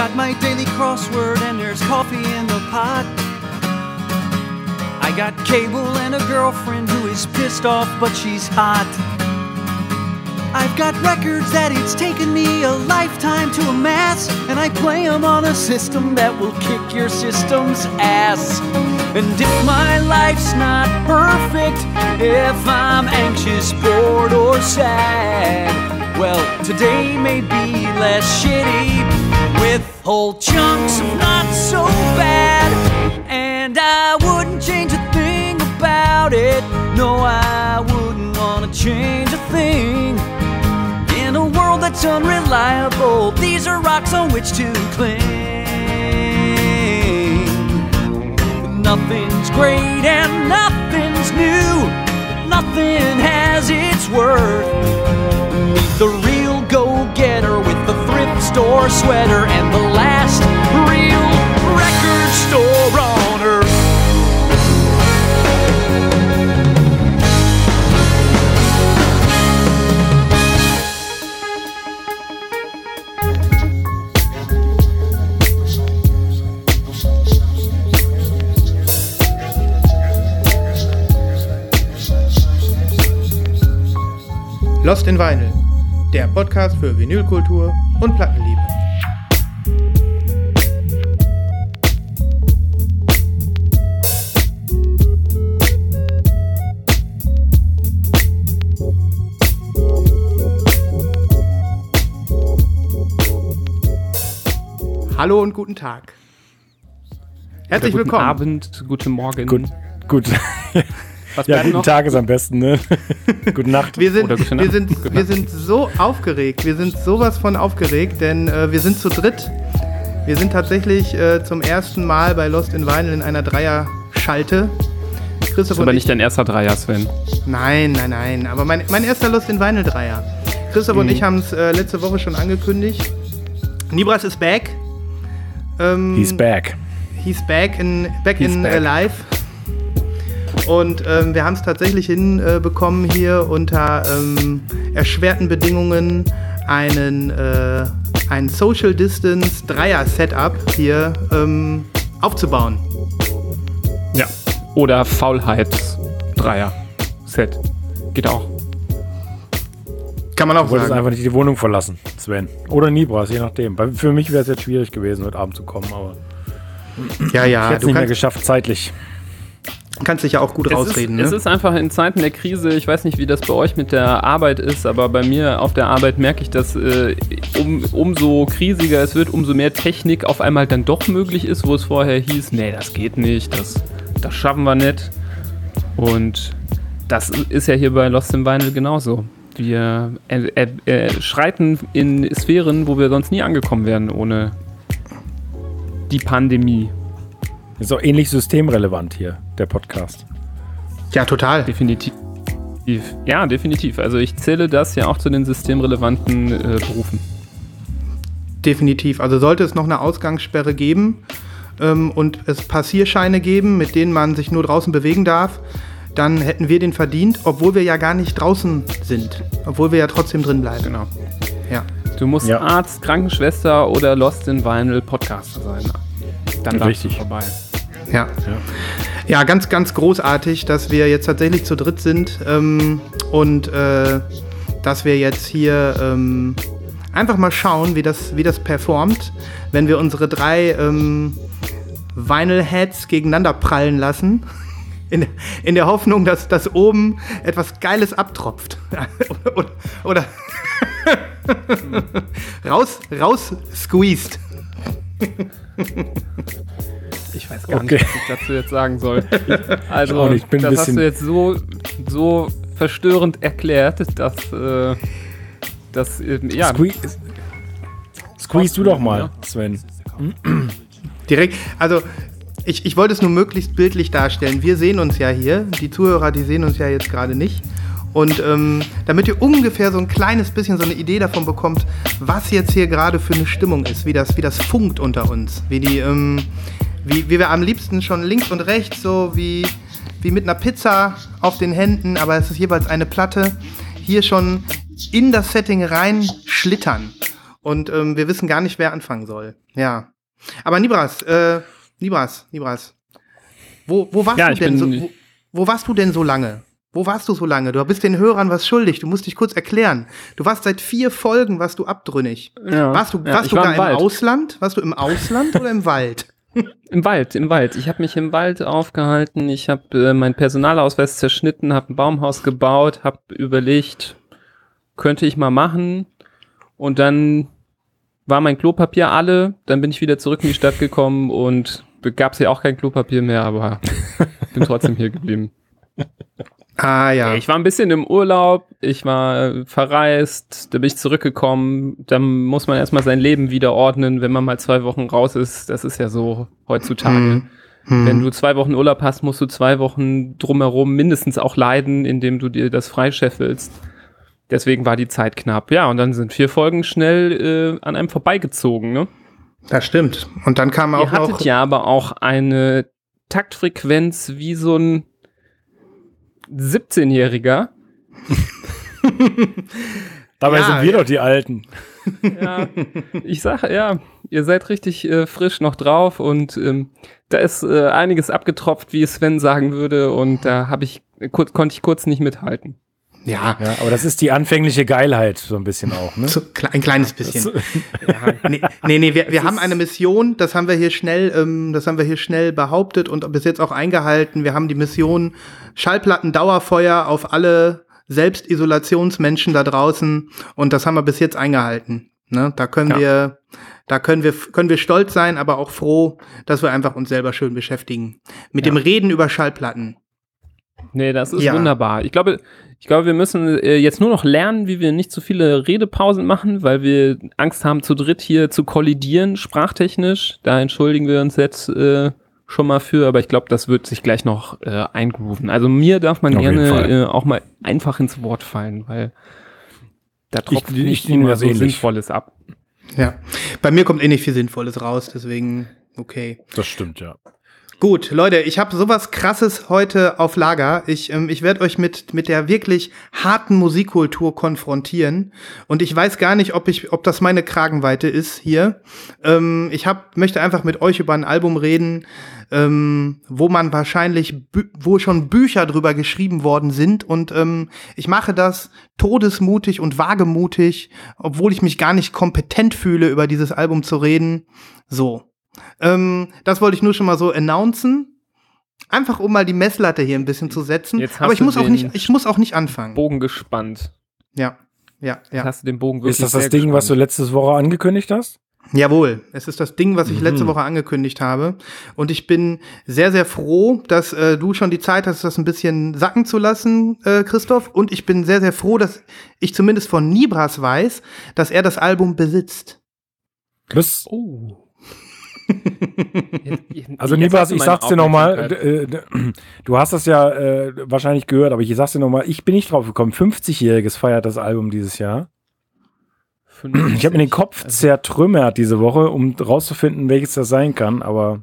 got my daily crossword and there's coffee in the pot. I got cable and a girlfriend who is pissed off, but she's hot. I've got records that it's taken me a lifetime to amass, and I play them on a system that will kick your system's ass. And if my life's not perfect, if I'm anxious, bored, or sad, well, today may be less shitty with whole chunks of not so bad. And I wouldn't change a thing about it. No, I wouldn't want to change a thing. In a world that's unreliable, these are rocks on which to cling. Nothing's great and nothing's new. Nothing has its worth. Meet the real go-getter with the store sweater and the last real record store on earth. Lost in Vinyl, der Podcast für Vinylkultur und Plattenliebe. Hallo und guten Tag. Herzlich guten willkommen. Abend, guten Morgen. Gut, gut. Was Ja, guten noch? Tag ist am besten, ne? gute Nacht. Wir sind, Oder gute wir, Nacht. sind, Gute wir sind so aufgeregt, wir sind sowas von aufgeregt, denn äh, wir sind zu dritt. Wir sind tatsächlich äh, zum ersten Mal bei Lost in Vinyl in einer Dreierschalte. Christoph Das ist und aber ich, nicht dein erster Dreier, Sven. Nein, nein, nein. Aber mein, mein erster Lost in Vinyl Dreier. Christoph und Mhm. ich haben es äh, letzte Woche schon angekündigt. Nibras ist back. Ähm, He's back. He's back in, back He's in back. äh, live. Und ähm, wir haben es tatsächlich hinbekommen, hier unter ähm, erschwerten Bedingungen einen, äh, ein Social Distance Dreier-Setup hier ähm, aufzubauen. Ja. Oder Faulheits Dreier. Set. Geht auch. Kann man auch Du wolltest sagen. einfach nicht die Wohnung verlassen, Sven. Oder Nibras, je nachdem. Weil für mich wäre es jetzt schwierig gewesen, heute Abend zu kommen, aber Ja, ich ja, hätte es du nicht mehr kannst, geschafft, zeitlich. Kannst dich ja auch gut Es ist, rausreden. es ne? ist einfach in Zeiten der Krise, ich weiß nicht, wie das bei euch mit der Arbeit ist, aber bei mir auf der Arbeit merke ich, dass äh, um, umso krisiger es wird, umso mehr Technik auf einmal dann doch möglich ist, wo es vorher hieß, nee, das geht nicht, das, das schaffen wir nicht. Und das ist ja hier bei Lost in Vinyl genauso. Wir äh, äh, äh, schreiten in Sphären, wo wir sonst nie angekommen wären ohne die Pandemie. Ist auch ähnlich systemrelevant hier, der Podcast. ja, total. Definitiv. Ja, definitiv. Also ich zähle das ja auch zu den systemrelevanten äh, Berufen. Definitiv. Also sollte es noch eine Ausgangssperre geben ähm, und es Passierscheine geben, mit denen man sich nur draußen bewegen darf, dann hätten wir den verdient, obwohl wir ja gar nicht draußen sind. Obwohl wir ja trotzdem drin bleiben. Genau. Ja. Du musst Ja. Arzt, Krankenschwester oder Lost in Vinyl Podcaster sein. Dann darfst Richtig. du vorbei. Ja. ja, ganz, ganz großartig, dass wir jetzt tatsächlich zu dritt sind ähm, und äh, dass wir jetzt hier ähm, einfach mal schauen, wie das, wie das performt, wenn wir unsere drei ähm, Vinyl-Heads gegeneinander prallen lassen. In, in der Hoffnung, dass, dass oben etwas Geiles abtropft. oder oder raus, raus squeezed. Ich weiß gar Okay. nicht, was ich dazu jetzt sagen soll. Also, auch nicht. Ich bin ein das hast du jetzt so, so verstörend erklärt, dass, äh, dass äh, ja, Squeeze, squeeze du doch mal, Sven. Direkt, also ich, ich wollte es nur möglichst bildlich darstellen. Wir sehen uns ja hier, die Zuhörer, die sehen uns ja jetzt gerade nicht. Und ähm, damit ihr ungefähr so ein kleines bisschen so eine Idee davon bekommt, was jetzt hier gerade für eine Stimmung ist, wie das, wie das funkt unter uns, wie die, ähm, wie, wie wir am liebsten schon links und rechts so wie, wie mit einer Pizza auf den Händen, aber es ist jeweils eine Platte, hier schon in das Setting rein schlittern. Und ähm, wir wissen gar nicht, wer anfangen soll. Ja. Aber Nibras, äh, Nibras, Nibras. Wo, wo warst Ja, du denn so, wo, wo warst du denn so lange? Wo warst du so lange? Du bist den Hörern was schuldig. Du musst dich kurz erklären. Du warst seit vier Folgen, warst du abtrünnig. Ja. Warst du, warst du war gar im im. Ausland? Warst du im Ausland oder im Wald? Im Wald, im Wald. Ich habe mich im Wald aufgehalten. Ich habe äh, meinen Personalausweis zerschnitten, habe ein Baumhaus gebaut, habe überlegt, könnte ich mal machen. Und dann war mein Klopapier alle. Dann bin ich wieder zurück in die Stadt gekommen und gab es ja auch kein Klopapier mehr, aber bin trotzdem hier geblieben. Ah ja. Ich war ein bisschen im Urlaub, ich war äh, verreist, da bin ich zurückgekommen. Dann muss man erstmal sein Leben wieder ordnen, wenn man mal zwei Wochen raus ist. Das ist ja so heutzutage. Hm. Hm. Wenn du zwei Wochen Urlaub hast, musst du zwei Wochen drumherum mindestens auch leiden, indem du dir das freischeffelst. Deswegen war die Zeit knapp. Ja, und dann sind vier Folgen schnell äh, an einem vorbeigezogen. Ne? Das stimmt. Und dann kam auch Ihr hattet noch. ja aber auch eine Taktfrequenz wie so ein 17-Jähriger. Dabei Ja, sind wir ja. doch die Alten. Ja, ich sage, ja, ihr seid richtig äh, frisch noch drauf und ähm, da ist äh, einiges abgetropft, wie Sven sagen würde, und da habe ich kurz, konnte ich kurz nicht mithalten. Ja, Ja, aber das ist die anfängliche Geilheit so ein bisschen auch, ne? so, ein kleines bisschen. Ja, nee, nee, nee wir, wir haben eine Mission, das haben wir hier schnell, ähm, das haben wir hier schnell behauptet und bis jetzt auch eingehalten. Wir haben die Mission Schallplatten-Dauerfeuer auf alle Selbstisolationsmenschen da draußen und das haben wir bis jetzt eingehalten. Ne? Da können Ja. wir, da können wir, können wir stolz sein, aber auch froh, dass wir einfach uns selber schön beschäftigen. Mit dem Reden über Schallplatten. Nee, das ist Ja. wunderbar. Ich glaube, ich glaube, wir müssen äh, jetzt nur noch lernen, wie wir nicht zu viele Redepausen machen, weil wir Angst haben, zu dritt hier zu kollidieren, sprachtechnisch. Da entschuldigen wir uns jetzt äh, schon mal für, aber ich glaube, das wird sich gleich noch äh, eingrooven. Also mir darf man Auf gerne äh, auch mal einfach ins Wort fallen, weil da tropft ich nicht nehme immer so ähnlich. Sinnvolles ab. Ja. Bei mir kommt eh nicht viel Sinnvolles raus, deswegen okay. Das stimmt, ja. Gut, Leute, ich habe sowas krasses heute auf Lager. Ich, ähm, ich werde euch mit, mit der wirklich harten Musikkultur konfrontieren. Und ich weiß gar nicht, ob, ich, ob das meine Kragenweite ist hier. Ähm, ich hab, möchte einfach mit euch über ein Album reden, ähm, wo man wahrscheinlich, wo schon Bücher drüber geschrieben worden sind. Und ähm, ich mache das todesmutig und wagemutig, obwohl ich mich gar nicht kompetent fühle, über dieses Album zu reden. So. Ähm, das wollte ich nur schon mal so announcen. Einfach um mal die Messlatte hier ein bisschen zu setzen. Jetzt Aber ich muss auch nicht, ich muss auch nicht anfangen. Bogen gespannt. Ja, ja, Jetzt ja. hast du den Bogen wirklich Ist das das sehr Ding, was du gespannt. letzte Woche angekündigt hast? Jawohl, es ist das Ding, was ich Mhm. letzte Woche angekündigt habe. Und ich bin sehr, sehr froh, dass äh, du schon die Zeit hast, das ein bisschen sacken zu lassen, äh, Christoph. Und ich bin sehr, sehr froh, dass ich zumindest von Nibras weiß, dass er das Album besitzt. Das, Oh. Also Nibas, du ich sag's dir nochmal, Aufmerksamkeit. du hast das ja äh, wahrscheinlich gehört, aber ich sag's dir nochmal, ich bin nicht drauf gekommen. 50-Jähriges feiert das Album dieses Jahr. Ich habe mir den Kopf Also- zertrümmert diese Woche, um rauszufinden, welches das sein kann, aber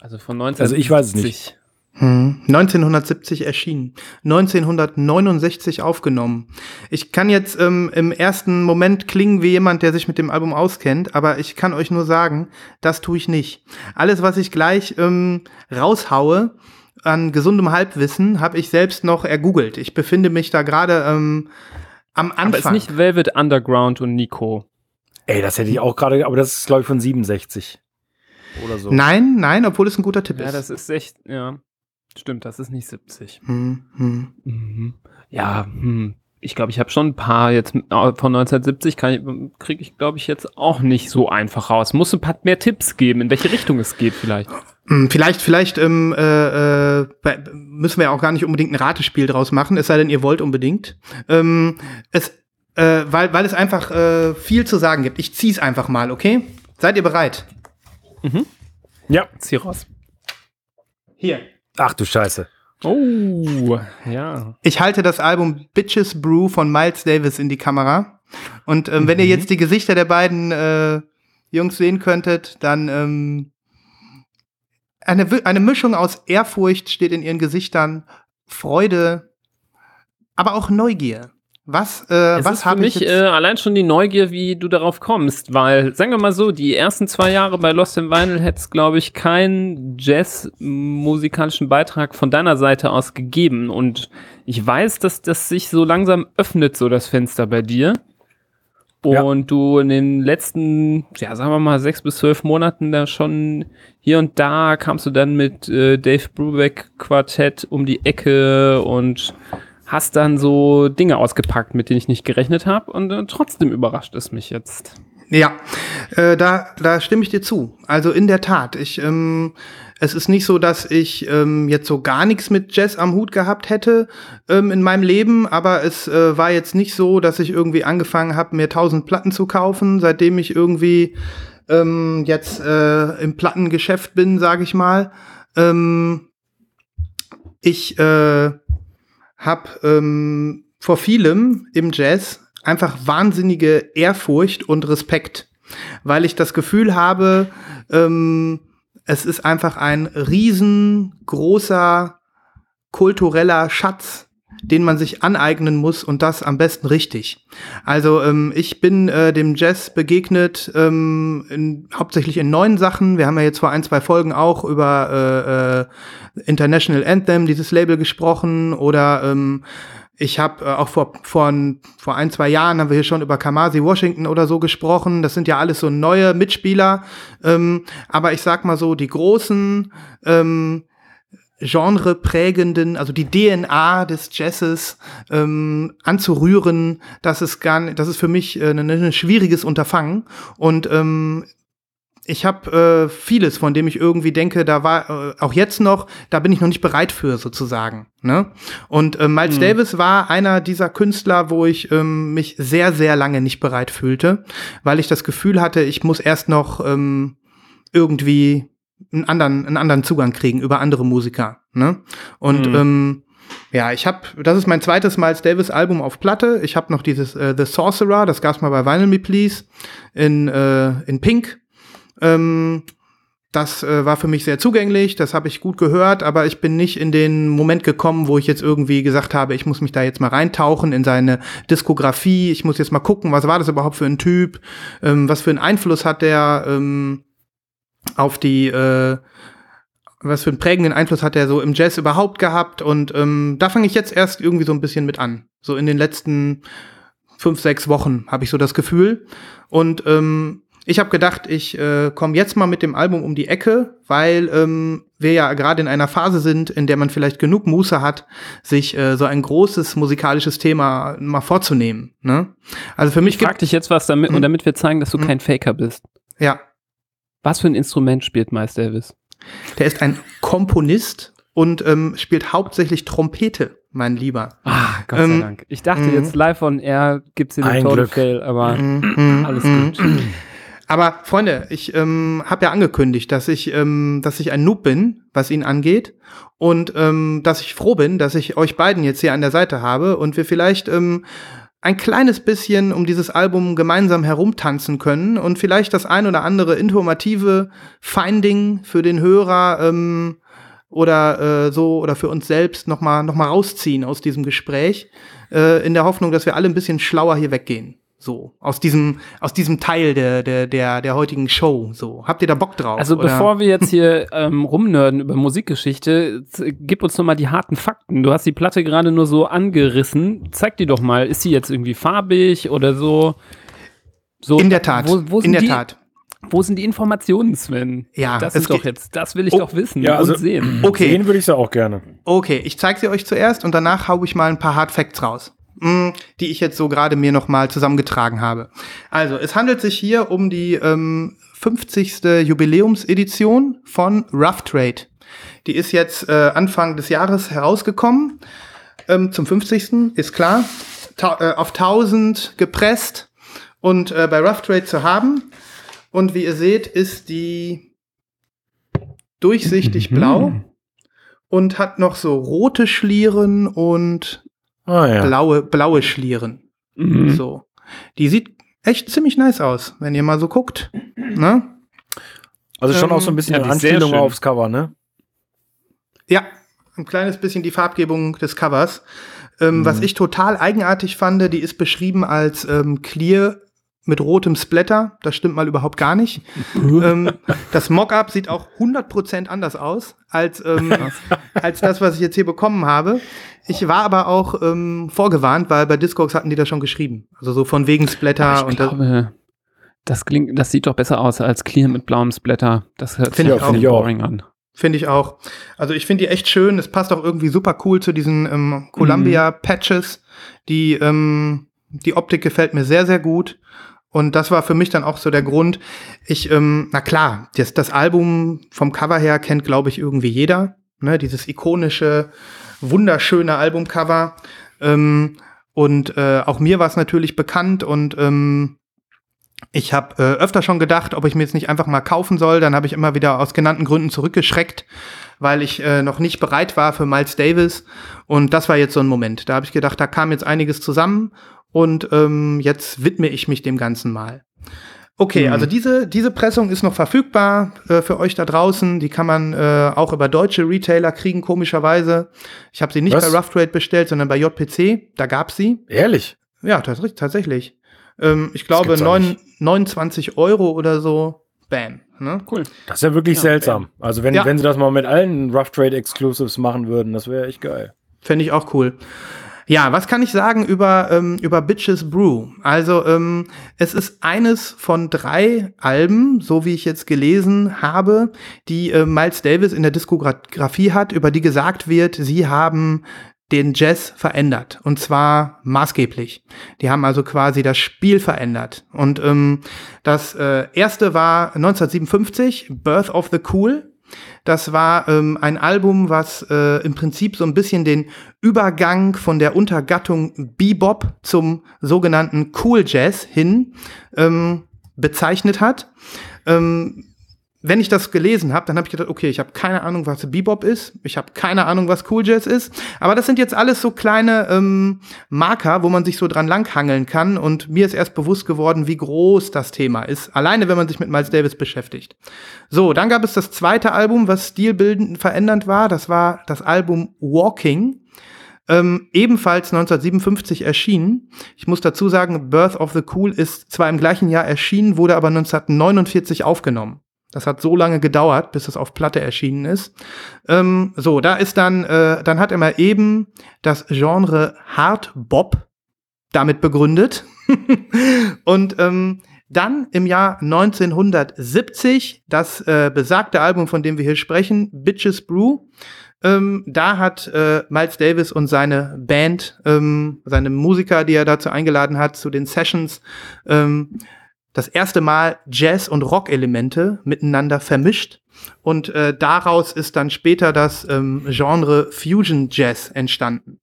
Also von 19. Also ich weiß es nicht. Hm. 1970 erschienen, 1969 aufgenommen. Ich kann jetzt ähm, im ersten Moment klingen wie jemand, der sich mit dem Album auskennt, aber ich kann euch nur sagen, das tue ich nicht. Alles, was ich gleich ähm, raushaue an gesundem Halbwissen, habe ich selbst noch ergoogelt. Ich befinde mich da gerade ähm, am Anfang. Aber ist nicht Velvet Underground und Nico. ey, das hätte ich auch gerade, aber das ist glaube ich von 67 oder so. Nein, nein, obwohl es ein guter Tipp Ja, ist. das ist echt, ja. Stimmt, das ist nicht 70. Hm, hm. Mhm. Ja, hm. ich glaube, ich habe schon ein paar jetzt von 1970 kriege ich, glaube ich, jetzt auch nicht so einfach raus. Muss ein paar mehr Tipps geben, in welche Richtung es geht vielleicht. Hm, Vielleicht, vielleicht ähm, äh, äh, müssen wir ja auch gar nicht unbedingt ein Ratespiel draus machen, es sei denn, ihr wollt unbedingt. Ähm, es, äh, weil, weil es einfach äh, viel zu sagen gibt. Ich zieh's einfach mal, okay? Seid ihr bereit? Ja. Zieh raus. Hier. Ach du Scheiße. Oh, ja. Ich halte das Album Bitches Brew von Miles Davis in die Kamera. Und ähm, wenn ihr jetzt die Gesichter der beiden äh, Jungs sehen könntet, dann ähm, eine, eine Mischung aus Ehrfurcht steht in ihren Gesichtern, Freude, aber auch Neugier. Was, äh, Es was ist für habe ich mich äh, allein schon die Neugier, wie du darauf kommst, weil, sagen wir mal so, die ersten zwei Jahre bei Lost in Vinyl hätte es, glaube ich, keinen Jazz-musikalischen Beitrag von deiner Seite aus gegeben. Und ich weiß, dass das sich so langsam öffnet, so das Fenster bei dir. Ja. Und du in den letzten, ja, sagen wir mal, sechs bis zwölf Monaten da schon hier und da kamst du dann mit äh, Dave Brubeck Quartett um die Ecke und hast dann so Dinge ausgepackt, mit denen ich nicht gerechnet habe und äh, trotzdem überrascht es mich jetzt. Ja, äh, da, da stimme ich dir zu. Also in der Tat, ich, ähm, es ist nicht so, dass ich ähm, jetzt so gar nichts mit Jazz am Hut gehabt hätte ähm, in meinem Leben, aber es äh, war jetzt nicht so, dass ich irgendwie angefangen habe, mir tausend Platten zu kaufen, seitdem ich irgendwie ähm, jetzt äh, im Plattengeschäft bin, sage ich mal. Ähm, ich äh, habe ähm, vor vielem im Jazz einfach wahnsinnige Ehrfurcht und Respekt, weil ich das Gefühl habe, ähm, es ist einfach ein riesengroßer kultureller Schatz, den man sich aneignen muss und das am besten richtig. Also ähm, ich bin äh, dem Jazz begegnet, ähm, in, hauptsächlich in neuen Sachen. Wir haben ja jetzt vor ein, zwei Folgen auch über äh, äh, International Anthem, dieses Label gesprochen oder ähm, ich habe äh, auch vor, vor, ein- vor ein, zwei Jahren haben wir hier schon über Kamasi Washington oder so gesprochen. Das sind ja alles so neue Mitspieler. Ähm, aber ich sag mal so, die großen ähm, genreprägenden, also die DNA des Jazzes ähm, anzurühren, das ist gar nicht, das ist für mich äh, ein, ein schwieriges Unterfangen. Und ähm, ich habe äh, vieles, von dem ich irgendwie denke, da war äh, auch jetzt noch, da bin ich noch nicht bereit für sozusagen. Ne? Und äh, Miles Davis war einer dieser Künstler, wo ich ähm, mich sehr, sehr lange nicht bereit fühlte, weil ich das Gefühl hatte, ich muss erst noch ähm, irgendwie einen anderen, einen anderen Zugang kriegen über andere Musiker. Ne? Und Mhm. ähm, ja, ich habe, das ist mein zweites Miles Davis Album auf Platte. Ich habe noch dieses äh, The Sorcerer, das gab's mal bei Vinyl Me Please in, äh, in Pink. Ähm, das äh, war für mich sehr zugänglich, das habe ich gut gehört, aber ich bin nicht in den Moment gekommen, wo ich jetzt irgendwie gesagt habe, ich muss mich da jetzt mal reintauchen in seine Diskografie, ich muss jetzt mal gucken, was war das überhaupt für ein Typ, ähm, was für einen Einfluss hat der ähm, auf die, äh, was für einen prägenden Einfluss hat er so im Jazz überhaupt gehabt und ähm, da fange ich jetzt erst irgendwie so ein bisschen mit an. So in den letzten fünf, sechs Wochen habe ich so das Gefühl und ähm, ich habe gedacht, ich äh, komme jetzt mal mit dem Album um die Ecke, weil ähm, wir ja gerade in einer Phase sind, in der man vielleicht genug Muße hat, sich äh, so ein großes musikalisches Thema mal vorzunehmen. Ne? Also für mich Ich frag dich jetzt was, damit, Mhm. und damit wir zeigen, dass du Mhm. kein Faker bist. ja, Was für ein Instrument spielt Miles Davis? der ist ein Komponist und ähm, spielt hauptsächlich Trompete, mein Lieber. Ah, Gott Ähm, sei Dank. Ich dachte mhm. jetzt live on air gibt's hier den Total aber Mhm, alles mhm. gut. Aber Freunde, ich ähm, habe ja angekündigt, dass ich, ähm, dass ich ein Noob bin, was ihn angeht, und ähm, dass ich froh bin, dass ich euch beiden jetzt hier an der Seite habe und wir vielleicht ähm, ein kleines bisschen um dieses Album gemeinsam herumtanzen können und vielleicht das ein oder andere informative Finding für den Hörer ähm, oder äh, so oder für uns selbst noch mal noch mal rausziehen aus diesem Gespräch äh, in der Hoffnung, dass wir alle ein bisschen schlauer hier weggehen. So, aus diesem, aus diesem Teil der, der, der, der heutigen Show. So, habt ihr da Bock drauf? Also oder? bevor wir jetzt hier ähm, rumnörden über Musikgeschichte, gib uns noch mal die harten Fakten. Du hast die Platte gerade nur so angerissen. Zeig die doch mal. Ist sie jetzt irgendwie farbig oder so? so In der Tat. Wo, wo in sind der die, Tat. Wo sind die Informationen, Sven? Ja, das ist doch jetzt, das will ich Oh, doch wissen ja, also- und sehen. Okay. Sehen würde ich sie auch gerne. Okay, ich zeige sie euch zuerst und danach hau ich mal ein paar Hard Facts raus, die ich jetzt so gerade mir noch mal zusammengetragen habe. Also, es handelt sich hier um die ähm, 50. Jubiläumsedition von Rough Trade. Die ist jetzt äh, Anfang des Jahres herausgekommen. Ähm, zum 50. ist klar. Ta äh, auf 1000 gepresst und äh, bei Rough Trade zu haben. Und wie ihr seht, ist die durchsichtig Mhm. blau und hat noch so rote Schlieren und Ah ja. blaue, blaue Schlieren. Mhm. So. Die sieht echt ziemlich nice aus, wenn ihr mal so guckt. Ne? Also schon Ähm, auch so ein bisschen ja, eine Anspielung aufs Cover, ne? Ja, ein kleines bisschen die Farbgebung des Covers. Ähm, mhm. Was ich total eigenartig fand, die ist beschrieben als ähm, clear mit rotem Splatter. Das stimmt mal überhaupt gar nicht. ähm, das Mockup sieht auch 100% anders aus als, ähm, als das, was ich jetzt hier bekommen habe. Ich war aber auch ähm, vorgewarnt, weil bei Discogs hatten die das schon geschrieben. Also so von wegen Splatter und glaube, das klingt, das sieht doch besser aus als clear mit blauem Splatter. Das hört sich auch boring an. Finde ich auch. Also ich finde die echt schön. Es passt auch irgendwie super cool zu diesen ähm, Columbia Patches. Die, ähm, die Optik gefällt mir sehr, sehr gut. Und das war für mich dann auch so der Grund. Ich, ähm, na klar, das, das Album vom Cover her kennt, glaube ich, irgendwie jeder. Ne, dieses ikonische, wunderschöne Albumcover. Ähm, und äh, auch mir war es natürlich bekannt und ähm, ich habe äh, öfter schon gedacht, ob ich mir jetzt nicht einfach mal kaufen soll. Dann habe ich immer wieder aus genannten Gründen zurückgeschreckt, weil ich äh, noch nicht bereit war für Miles Davis. Und das war jetzt so ein Moment. Da habe ich gedacht, da kam jetzt einiges zusammen und ähm, jetzt widme ich mich dem Ganzen mal. Okay, mhm. also diese, diese Pressung ist noch verfügbar äh, für euch da draußen. Die kann man äh, auch über deutsche Retailer kriegen, komischerweise. Ich habe sie nicht Was? bei Rough Trade bestellt, sondern bei JPC. Da gab sie. Ehrlich? Ja, tatsächlich. Ähm, ich glaube, 9, 29 Euro oder so. Bam. Ne? Cool. Das ist ja wirklich ja, seltsam. Bam. Also, wenn, ja. wenn sie das mal mit allen Rough Trade Exclusives machen würden, das wäre echt geil. Fände ich auch cool. Ja, was kann ich sagen über, ähm, über Bitches Brew? Also, ähm, es ist eines von drei Alben, so wie ich jetzt gelesen habe, die äh, Miles Davis in der Diskografie hat, über die gesagt wird, sie haben den Jazz verändert. Und zwar maßgeblich. Die haben also quasi das Spiel verändert. Und ähm, das äh, erste war 1957, Birth of the Cool. Das war ähm, ein Album, was äh, im Prinzip so ein bisschen den Übergang von der Untergattung Bebop zum sogenannten Cool Jazz hin ähm, bezeichnet hat. Ähm, wenn ich das gelesen habe, dann habe ich gedacht, okay, ich habe keine Ahnung, was Bebop ist, ich habe keine Ahnung, was Cool Jazz ist, aber das sind jetzt alles so kleine ähm, Marker, wo man sich so dran langhangeln kann und mir ist erst bewusst geworden, wie groß das Thema ist, alleine wenn man sich mit Miles Davis beschäftigt. So, dann gab es das zweite Album, was stilbildend verändernd war, das war das Album Walking. Ähm, ebenfalls 1957 erschienen. Ich muss dazu sagen, Birth of the Cool ist zwar im gleichen Jahr erschienen, wurde aber 1949 aufgenommen. Das hat so lange gedauert, bis es auf Platte erschienen ist. Ähm, so, da ist dann, äh, dann hat er mal eben das Genre Hard Bop damit begründet. und ähm, dann im Jahr 1970 das äh, besagte Album, von dem wir hier sprechen, Bitches Brew. Ähm, da hat äh, Miles Davis und seine Band, ähm, seine Musiker, die er dazu eingeladen hat, zu den Sessions, ähm, das erste Mal Jazz- und Rock-Elemente miteinander vermischt. Und äh, daraus ist dann später das ähm, Genre Fusion Jazz entstanden.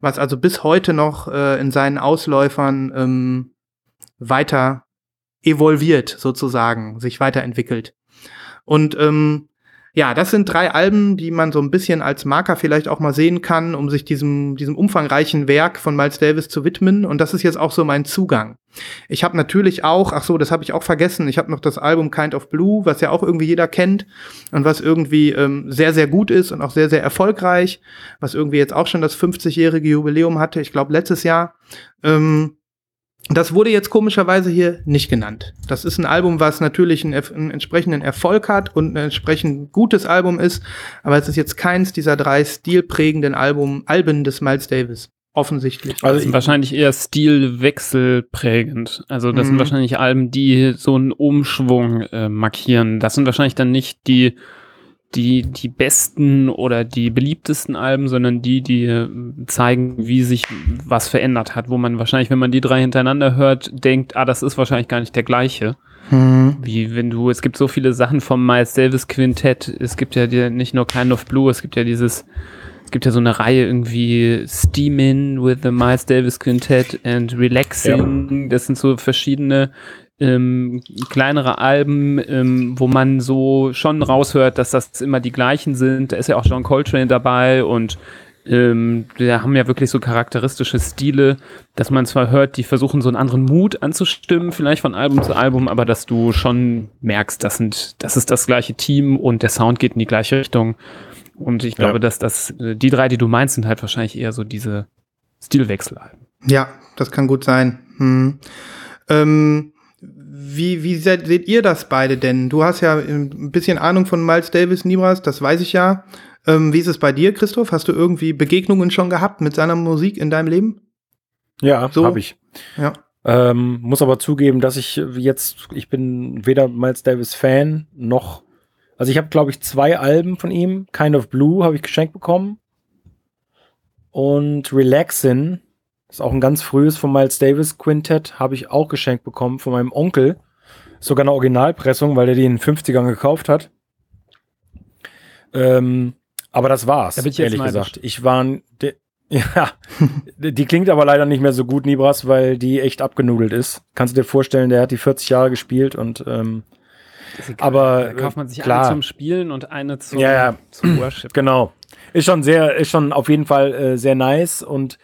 Was also bis heute noch äh, in seinen Ausläufern ähm, weiter evolviert, sozusagen, sich weiterentwickelt. Und ähm, ja, das sind drei Alben, die man so ein bisschen als Marker vielleicht auch mal sehen kann, um sich diesem, diesem umfangreichen Werk von Miles Davis zu widmen. Und das ist jetzt auch so mein Zugang. Ich habe natürlich auch, ach so, das habe ich auch vergessen, ich habe noch das Album Kind of Blue, was ja auch irgendwie jeder kennt und was irgendwie ähm, sehr, sehr gut ist und auch sehr, sehr erfolgreich, was irgendwie jetzt auch schon das 50-jährige Jubiläum hatte, ich glaube letztes Jahr. Ähm, das wurde jetzt komischerweise hier nicht genannt. Das ist ein Album, was natürlich einen, einen, entsprechenden Erfolg hat und ein entsprechend gutes Album ist, aber es ist jetzt keins dieser drei stilprägenden Album, Alben des Miles Davis. Offensichtlich. Also sind wahrscheinlich eher stilwechselprägend. Also das mhm. sind wahrscheinlich Alben, die so einen Umschwung äh, markieren. Das sind wahrscheinlich dann nicht die die, die besten oder die beliebtesten Alben, sondern die, die äh, zeigen, wie sich was verändert hat, wo man wahrscheinlich, wenn man die drei hintereinander hört, denkt, ah, das ist wahrscheinlich gar nicht der gleiche. Mhm. Wie wenn du, es gibt so viele Sachen vom Miles Davis Quintett, es gibt ja die, nicht nur Kind of Blue, es gibt ja dieses, es gibt ja so eine Reihe irgendwie Steamin' with the Miles Davis Quintett and Relaxing, ja. das sind so verschiedene ähm, kleinere Alben, ähm, wo man so schon raushört, dass das immer die gleichen sind. Da ist ja auch John Coltrane dabei und ähm, wir haben ja wirklich so charakteristische Stile, dass man zwar hört, die versuchen so einen anderen Mut anzustimmen, vielleicht von Album zu Album, aber dass du schon merkst, das sind, das ist das gleiche Team und der Sound geht in die gleiche Richtung. Und ich glaube, ja. dass das, äh, die drei, die du meinst, sind halt wahrscheinlich eher so diese Stilwechselalben. Ja, das kann gut sein. Hm. Ähm, wie, wie seht, seht ihr das beide denn? Du hast ja ein bisschen Ahnung von Miles Davis, Nibras, das weiß ich ja. Ähm, wie ist es bei dir, Christoph? Hast du irgendwie Begegnungen schon gehabt mit seiner Musik in deinem Leben? Ja, so? habe ich. Ja. Ähm, muss aber zugeben, dass ich jetzt, ich bin weder Miles Davis Fan noch, also ich habe glaube ich zwei Alben von ihm. Kind of Blue habe ich geschenkt bekommen und Relaxin, ist auch ein ganz frühes von Miles Davis Quintett, habe ich auch geschenkt bekommen von meinem Onkel. Sogar eine Originalpressung, weil der die in den 50ern gekauft hat. Ähm, aber das war's, ehrlich gesagt. Ich war, ja, die klingt aber leider nicht mehr so gut, Nibras, weil die echt abgenudelt ist. Kannst du dir vorstellen, der hat die 40 Jahre gespielt und ähm, aber da kauft man sich klar. eine zum Spielen und eine zum, ja, ja. zum Worship. Genau. Ist schon sehr, ist schon auf jeden Fall äh, sehr nice und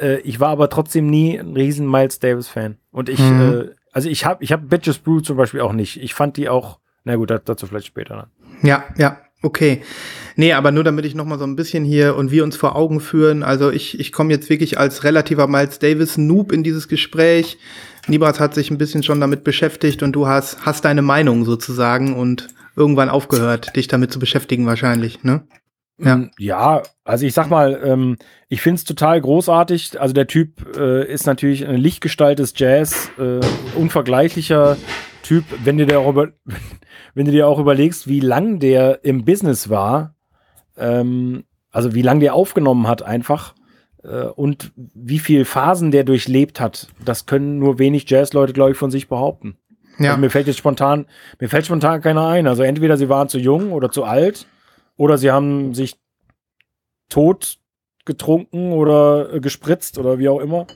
äh, ich war aber trotzdem nie ein riesen Miles Davis Fan. Und ich, mhm. äh, also ich habe, ich habe Bitches Brew zum Beispiel auch nicht. Ich fand die auch, na gut, dazu vielleicht später. Dann. Ja, ja, okay. Nee, aber nur damit ich noch mal so ein bisschen hier und wir uns vor Augen führen. Also ich, ich komme jetzt wirklich als relativer Miles Davis Noob in dieses Gespräch. Nibras hat sich ein bisschen schon damit beschäftigt und du hast, hast deine Meinung sozusagen und irgendwann aufgehört, dich damit zu beschäftigen wahrscheinlich, ne? Ja. Mm, ja, also ich sag mal, ähm, ich find's total großartig. Also der Typ äh, ist natürlich eine Lichtgestalt des Jazz, äh, unvergleichlicher Typ. Wenn du dir auch über, wenn du dir auch überlegst, wie lang der im Business war, ähm, also wie lange der aufgenommen hat einfach äh, und wie viel Phasen der durchlebt hat, das können nur wenig Jazzleute, glaube ich, von sich behaupten. Ja. Also mir fällt jetzt spontan, mir fällt spontan keiner ein. Also entweder sie waren zu jung oder zu alt oder sie haben sich tot getrunken oder äh, gespritzt oder wie auch immer.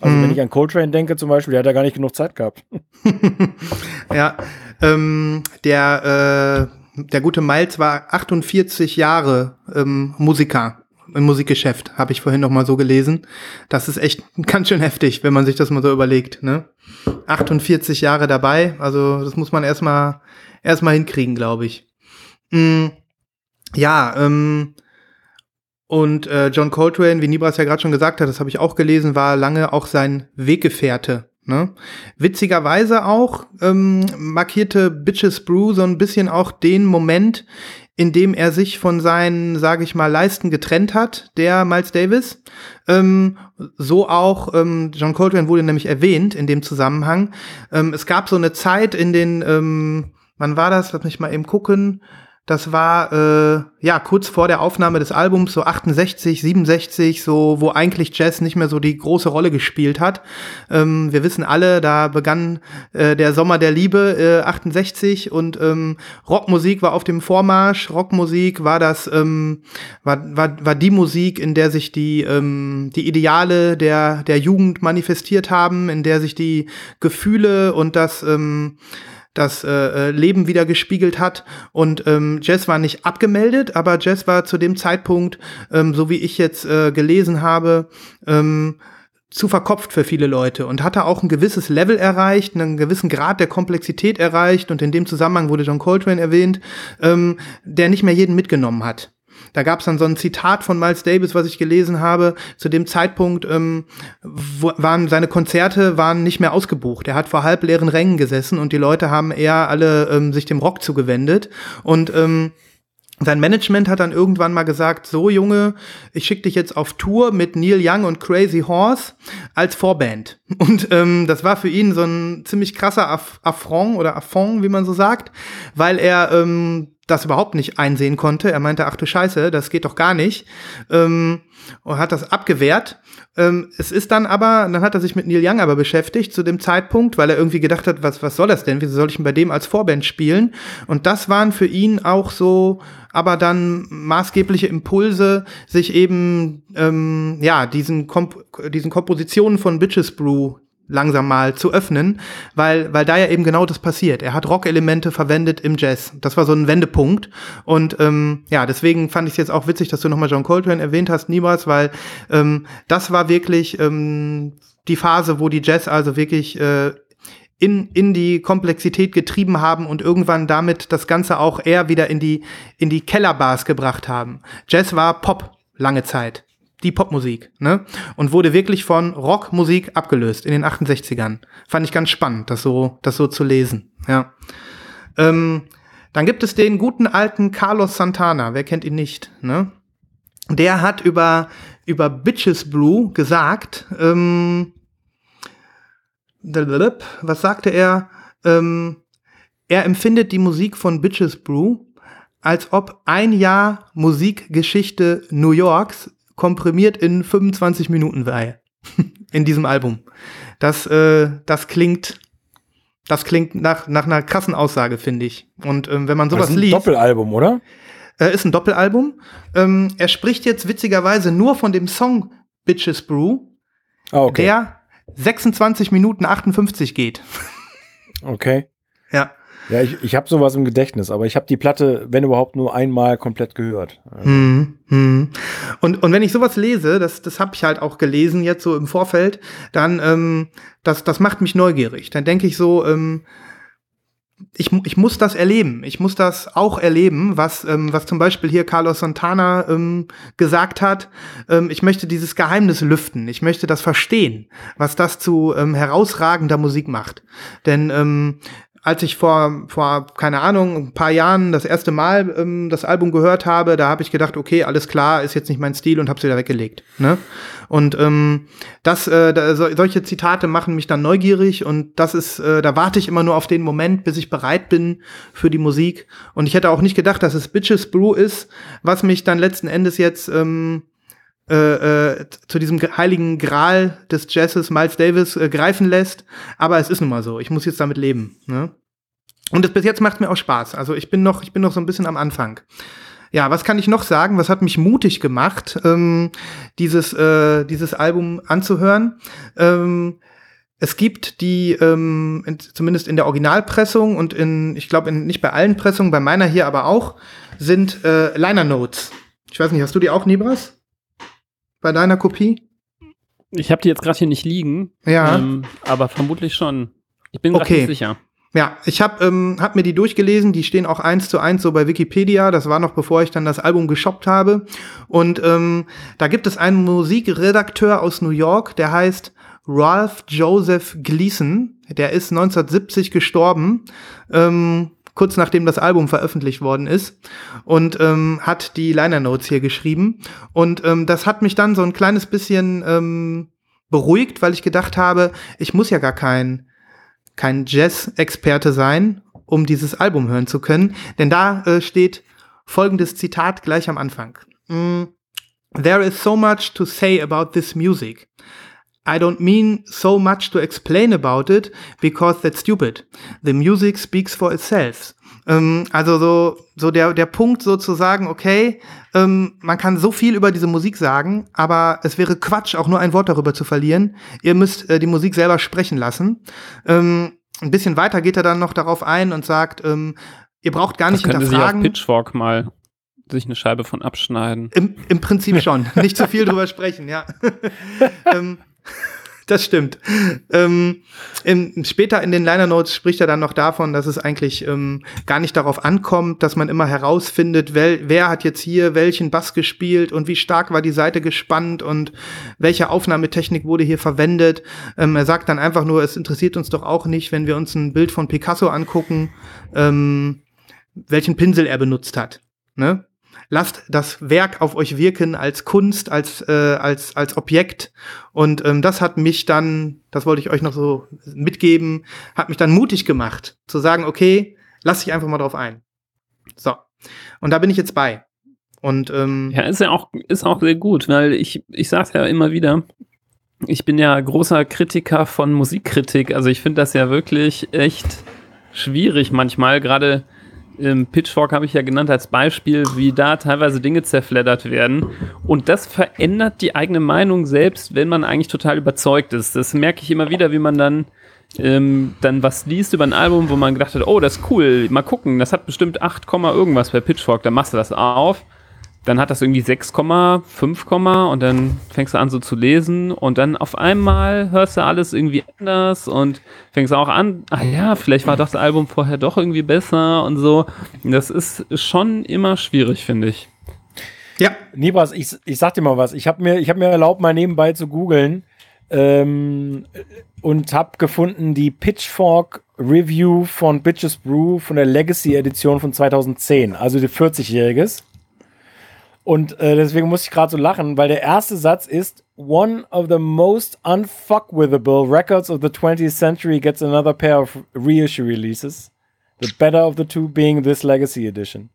Also mhm. wenn ich an Coltrane denke zum Beispiel, der hat ja gar nicht genug Zeit gehabt. ja, ähm, der, äh, der gute Miles war 48 Jahre ähm, Musiker im Musikgeschäft, habe ich vorhin noch mal so gelesen. Das ist echt ganz schön heftig, wenn man sich das mal so überlegt. Ne? 48 Jahre dabei, also das muss man erstmal erstmal hinkriegen, glaube ich. Mhm. Ja, ähm, und äh, John Coltrane, wie Nibras ja gerade schon gesagt hat, das habe ich auch gelesen, war lange auch sein Weggefährte Ne? Witzigerweise auch ähm, markierte Bitches Brew so ein bisschen auch den Moment, in dem er sich von seinen, sage ich mal, Leisten getrennt hat, der Miles Davis. Ähm, so auch ähm, John Coltrane wurde nämlich erwähnt in dem Zusammenhang. Ähm, es gab so eine Zeit in den, ähm, wann war das? Lass mich mal eben gucken. Das war äh, ja kurz vor der Aufnahme des Albums, so 68, 67, so wo eigentlich Jazz nicht mehr so die große Rolle gespielt hat. Ähm, wir wissen alle, da begann äh, der Sommer der Liebe äh, 68 und ähm, Rockmusik war auf dem Vormarsch. Rockmusik war das ähm, war, war, war die Musik, in der sich die ähm, die Ideale der der Jugend manifestiert haben, in der sich die Gefühle und das ähm, das äh, äh, Leben wieder gespiegelt hat. Und ähm, Jazz war nicht abgemeldet, aber Jazz war zu dem Zeitpunkt, ähm, so wie ich jetzt äh, gelesen habe, ähm, zu verkopft für viele Leute und hatte auch ein gewisses Level erreicht, einen gewissen Grad der Komplexität erreicht und in dem Zusammenhang wurde John Coltrane erwähnt, ähm, der nicht mehr jeden mitgenommen hat. Da gab es dann so ein Zitat von Miles Davis, was ich gelesen habe. Zu dem Zeitpunkt ähm, waren seine Konzerte waren nicht mehr ausgebucht. Er hat vor halbleeren Rängen gesessen und die Leute haben eher alle ähm, sich dem Rock zugewendet. Und ähm, sein Management hat dann irgendwann mal gesagt, so Junge, ich schicke dich jetzt auf Tour mit Neil Young und Crazy Horse als Vorband. Und ähm, das war für ihn so ein ziemlich krasser Aff Affront oder Affront, wie man so sagt, weil er ähm, das überhaupt nicht einsehen konnte. Er meinte, ach du Scheiße, das geht doch gar nicht. Ähm, und hat das abgewehrt. Ähm, es ist dann aber, dann hat er sich mit Neil Young aber beschäftigt zu dem Zeitpunkt, weil er irgendwie gedacht hat, was, was soll das denn? Wieso soll ich bei dem als Vorband spielen? Und das waren für ihn auch so, aber dann maßgebliche Impulse, sich eben, ähm, ja, diesen, Komp diesen Kompositionen von Bitches Brew langsam mal zu öffnen, weil, weil da ja eben genau das passiert. Er hat Rock-Elemente verwendet im Jazz. Das war so ein Wendepunkt. Und ähm, ja, deswegen fand ich es jetzt auch witzig, dass du nochmal John Coltrane erwähnt hast, niemals, weil ähm, das war wirklich ähm, die Phase, wo die Jazz also wirklich äh, in, in die Komplexität getrieben haben und irgendwann damit das Ganze auch eher wieder in die, in die Kellerbars gebracht haben. Jazz war Pop lange Zeit. Die Popmusik, ne? Und wurde wirklich von Rockmusik abgelöst in den 68ern. Fand ich ganz spannend, das so, das so zu lesen, ja. Ähm, dann gibt es den guten alten Carlos Santana, wer kennt ihn nicht, ne? Der hat über, über Bitches Brew gesagt, ähm, was sagte er? Ähm, er empfindet die Musik von Bitches Brew, als ob ein Jahr Musikgeschichte New Yorks komprimiert in 25 Minuten wäre. in diesem Album. Das, äh, das klingt, das klingt nach, nach einer krassen Aussage, finde ich. Und ähm, wenn man sowas das ist ein liest. Doppelalbum, oder? Äh, ist ein Doppelalbum. Ähm, er spricht jetzt witzigerweise nur von dem Song Bitches Brew, Ah, okay. der 26 Minuten 58 geht. okay. Ja. Ja, ich, ich habe sowas im Gedächtnis, aber ich habe die Platte, wenn überhaupt, nur einmal komplett gehört. Hm, hm. Und, und wenn ich sowas lese, das, das habe ich halt auch gelesen jetzt so im Vorfeld, dann, ähm, das, das macht mich neugierig. Dann denke ich so, ähm, ich, ich muss das erleben. Ich muss das auch erleben, was, ähm, was zum Beispiel hier Carlos Santana ähm, gesagt hat. Ähm, ich möchte dieses Geheimnis lüften. Ich möchte das verstehen, was das zu ähm, herausragender Musik macht. Denn ähm, als ich vor, vor, keine Ahnung, ein paar Jahren das erste Mal ähm, das Album gehört habe, da habe ich gedacht, okay, alles klar, ist jetzt nicht mein Stil und habe es wieder weggelegt. Ne? Und ähm, das, äh, da, so, solche Zitate machen mich dann neugierig und das ist, äh, da warte ich immer nur auf den Moment, bis ich bereit bin für die Musik. Und ich hätte auch nicht gedacht, dass es Bitches Brew ist, was mich dann letzten Endes jetzt ähm, äh, äh, zu diesem heiligen Gral des Jazzes Miles Davis äh, greifen lässt. Aber es ist nun mal so. Ich muss jetzt damit leben. Ne? Und das bis jetzt macht mir auch Spaß. Also ich bin noch, ich bin noch so ein bisschen am Anfang. Ja, was kann ich noch sagen? Was hat mich mutig gemacht, ähm, dieses, äh, dieses Album anzuhören? Ähm, es gibt die, ähm, in, zumindest in der Originalpressung und in, ich glaube, nicht bei allen Pressungen, bei meiner hier aber auch, sind äh, Liner Notes. Ich weiß nicht, hast du die auch, Nibras? Bei deiner Kopie? Ich habe die jetzt gerade hier nicht liegen. Ja. Ähm, aber vermutlich schon. Ich bin Okay. nicht sicher. Ja, ich habe ähm, hab mir die durchgelesen, die stehen auch eins zu eins so bei Wikipedia, das war noch bevor ich dann das Album geshoppt habe. Und ähm, da gibt es einen Musikredakteur aus New York, der heißt Ralph Joseph Gleason, der ist 1970 gestorben, ähm, kurz nachdem das Album veröffentlicht worden ist und ähm, hat die Liner Notes hier geschrieben. Und ähm, das hat mich dann so ein kleines bisschen ähm, beruhigt, weil ich gedacht habe, ich muss ja gar kein kein Jazz-Experte sein, um dieses Album hören zu können, denn da äh, steht folgendes Zitat gleich am Anfang. Mm, There is so much to say about this music. I don't mean so much to explain about it, because that's stupid. The music speaks for itself. Ähm, also so, so der, der Punkt sozusagen, okay, ähm, man kann so viel über diese Musik sagen, aber es wäre Quatsch, auch nur ein Wort darüber zu verlieren. Ihr müsst äh, die Musik selber sprechen lassen. Ähm, ein bisschen weiter geht er dann noch darauf ein und sagt, ähm, ihr braucht gar nicht Das könnte sich auf hinterfragen. Pitchfork mal sich eine Scheibe von abschneiden. Im, Im Prinzip schon. Nicht zu viel drüber sprechen, ja. ähm, das stimmt. Ähm, im, später in den Liner Notes spricht er dann noch davon, dass es eigentlich ähm, gar nicht darauf ankommt, dass man immer herausfindet, wel, wer hat jetzt hier welchen Bass gespielt und wie stark war die Seite gespannt und welche Aufnahmetechnik wurde hier verwendet. Ähm, er sagt dann einfach nur, es interessiert uns doch auch nicht, wenn wir uns ein Bild von Picasso angucken, ähm, welchen Pinsel er benutzt hat. Ne? Lasst das Werk auf euch wirken als Kunst, als, äh, als, als Objekt. Und ähm, das hat mich dann, das wollte ich euch noch so mitgeben, hat mich dann mutig gemacht, zu sagen, okay, lass dich einfach mal drauf ein. So. Und da bin ich jetzt bei. Und ähm, Ja, ist ja auch, ist auch sehr gut, weil ich, ich sag's ja immer wieder, ich bin ja großer Kritiker von Musikkritik. Also ich finde das ja wirklich echt schwierig manchmal. Gerade im Pitchfork habe ich ja genannt als Beispiel, wie da teilweise Dinge zerfleddert werden. Und das verändert die eigene Meinung selbst, wenn man eigentlich total überzeugt ist. Das merke ich immer wieder, wie man dann ähm, dann was liest über ein Album, wo man gedacht hat, oh, das ist cool, mal gucken, das hat bestimmt 8, Komma irgendwas bei Pitchfork, dann machst du das auf, dann hat das irgendwie 6, Komma, 5, Komma und dann fängst du an so zu lesen und dann auf einmal hörst du alles irgendwie anders und fängst auch an, ah ja, vielleicht war das Album vorher doch irgendwie besser und so. Das ist schon immer schwierig, finde ich. Ja. Nibras, ich, ich sag dir mal was. Ich habe mir, hab mir erlaubt, mal nebenbei zu googeln ähm, und habe gefunden die Pitchfork Review von Bitches Brew von der Legacy Edition von 2010, also die 40-jähriges. Und äh, deswegen muss ich gerade so lachen, weil der erste Satz ist One of the most unfuckwithable records of the 20th century gets another pair of reissue releases. The better of the two being this Legacy Edition.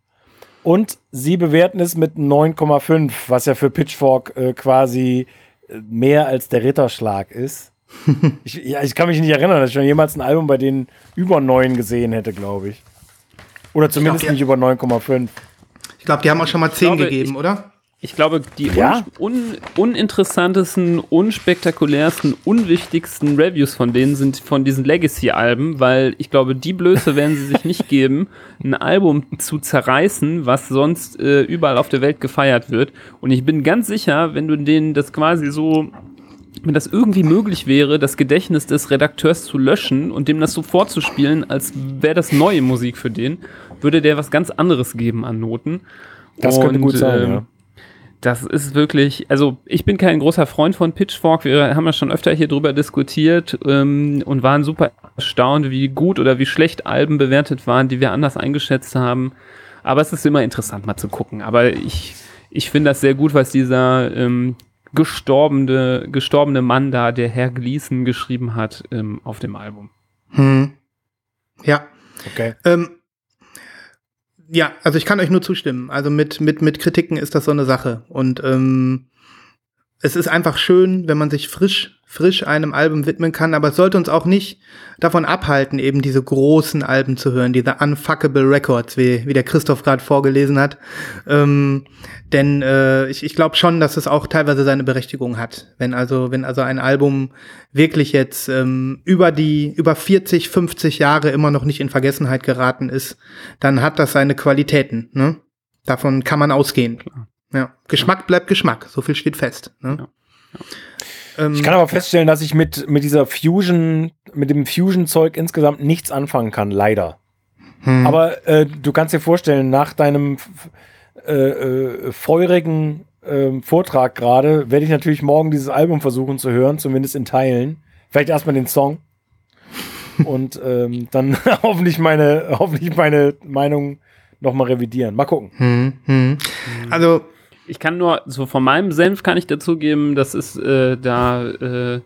Und sie bewerten es mit 9,5, was ja für Pitchfork äh, quasi äh, mehr als der Ritterschlag ist. ich, ja, ich kann mich nicht erinnern, dass ich schon jemals ein Album bei denen über 9 gesehen hätte, glaube ich. Oder zumindest glaub, nicht über 9,5. Ich glaube, die haben auch schon mal 10 glaube, gegeben, ich, oder? Ich glaube, die ja? un, uninteressantesten, unspektakulärsten, unwichtigsten Reviews von denen sind von diesen Legacy-Alben, weil ich glaube, die Blöße werden sie sich nicht geben, ein Album zu zerreißen, was sonst äh, überall auf der Welt gefeiert wird. Und ich bin ganz sicher, wenn du denen das quasi so wenn das irgendwie möglich wäre, das Gedächtnis des Redakteurs zu löschen und dem das so vorzuspielen, als wäre das neue Musik für den, würde der was ganz anderes geben an Noten. Das könnte und, gut sein, ähm, ja. Das ist wirklich, also ich bin kein großer Freund von Pitchfork. Wir haben ja schon öfter hier drüber diskutiert ähm, und waren super erstaunt, wie gut oder wie schlecht Alben bewertet waren, die wir anders eingeschätzt haben. Aber es ist immer interessant mal zu gucken. Aber ich, ich finde das sehr gut, was dieser ähm, gestorbene, gestorbene Mann da, der Herr Gleason, geschrieben hat ähm, auf dem Album. Hm. Ja. Okay. Ähm, ja, also ich kann euch nur zustimmen. Also mit, mit, mit Kritiken ist das so eine Sache. Und ähm, es ist einfach schön, wenn man sich frisch, frisch einem Album widmen kann, aber es sollte uns auch nicht davon abhalten, eben diese großen Alben zu hören, diese Unfuckable Records, wie, wie der Christoph gerade vorgelesen hat. Ähm, denn äh, ich, ich glaube schon, dass es auch teilweise seine Berechtigung hat. Wenn also, wenn also ein Album wirklich jetzt ähm, über die, über 40, 50 Jahre immer noch nicht in Vergessenheit geraten ist, dann hat das seine Qualitäten. Ne? Davon kann man ausgehen. Klar. Ja. Geschmack bleibt Geschmack, so viel steht fest. Ne? Ja. Ähm, Ich kann aber feststellen, dass ich mit, mit dieser Fusion, mit dem Fusion-Zeug insgesamt nichts anfangen kann, leider. hm. Aber äh, du kannst dir vorstellen, nach deinem äh, äh, feurigen äh, Vortrag gerade, werde ich natürlich morgen dieses Album versuchen zu hören, zumindest in Teilen. Vielleicht erstmal den Song. Und ähm, dann hoffentlich meine, hoffentlich meine Meinung nochmal revidieren. Mal gucken. hm, hm. Also Ich kann nur, so von meinem Senf kann ich dazugeben, das ist, äh, da äh,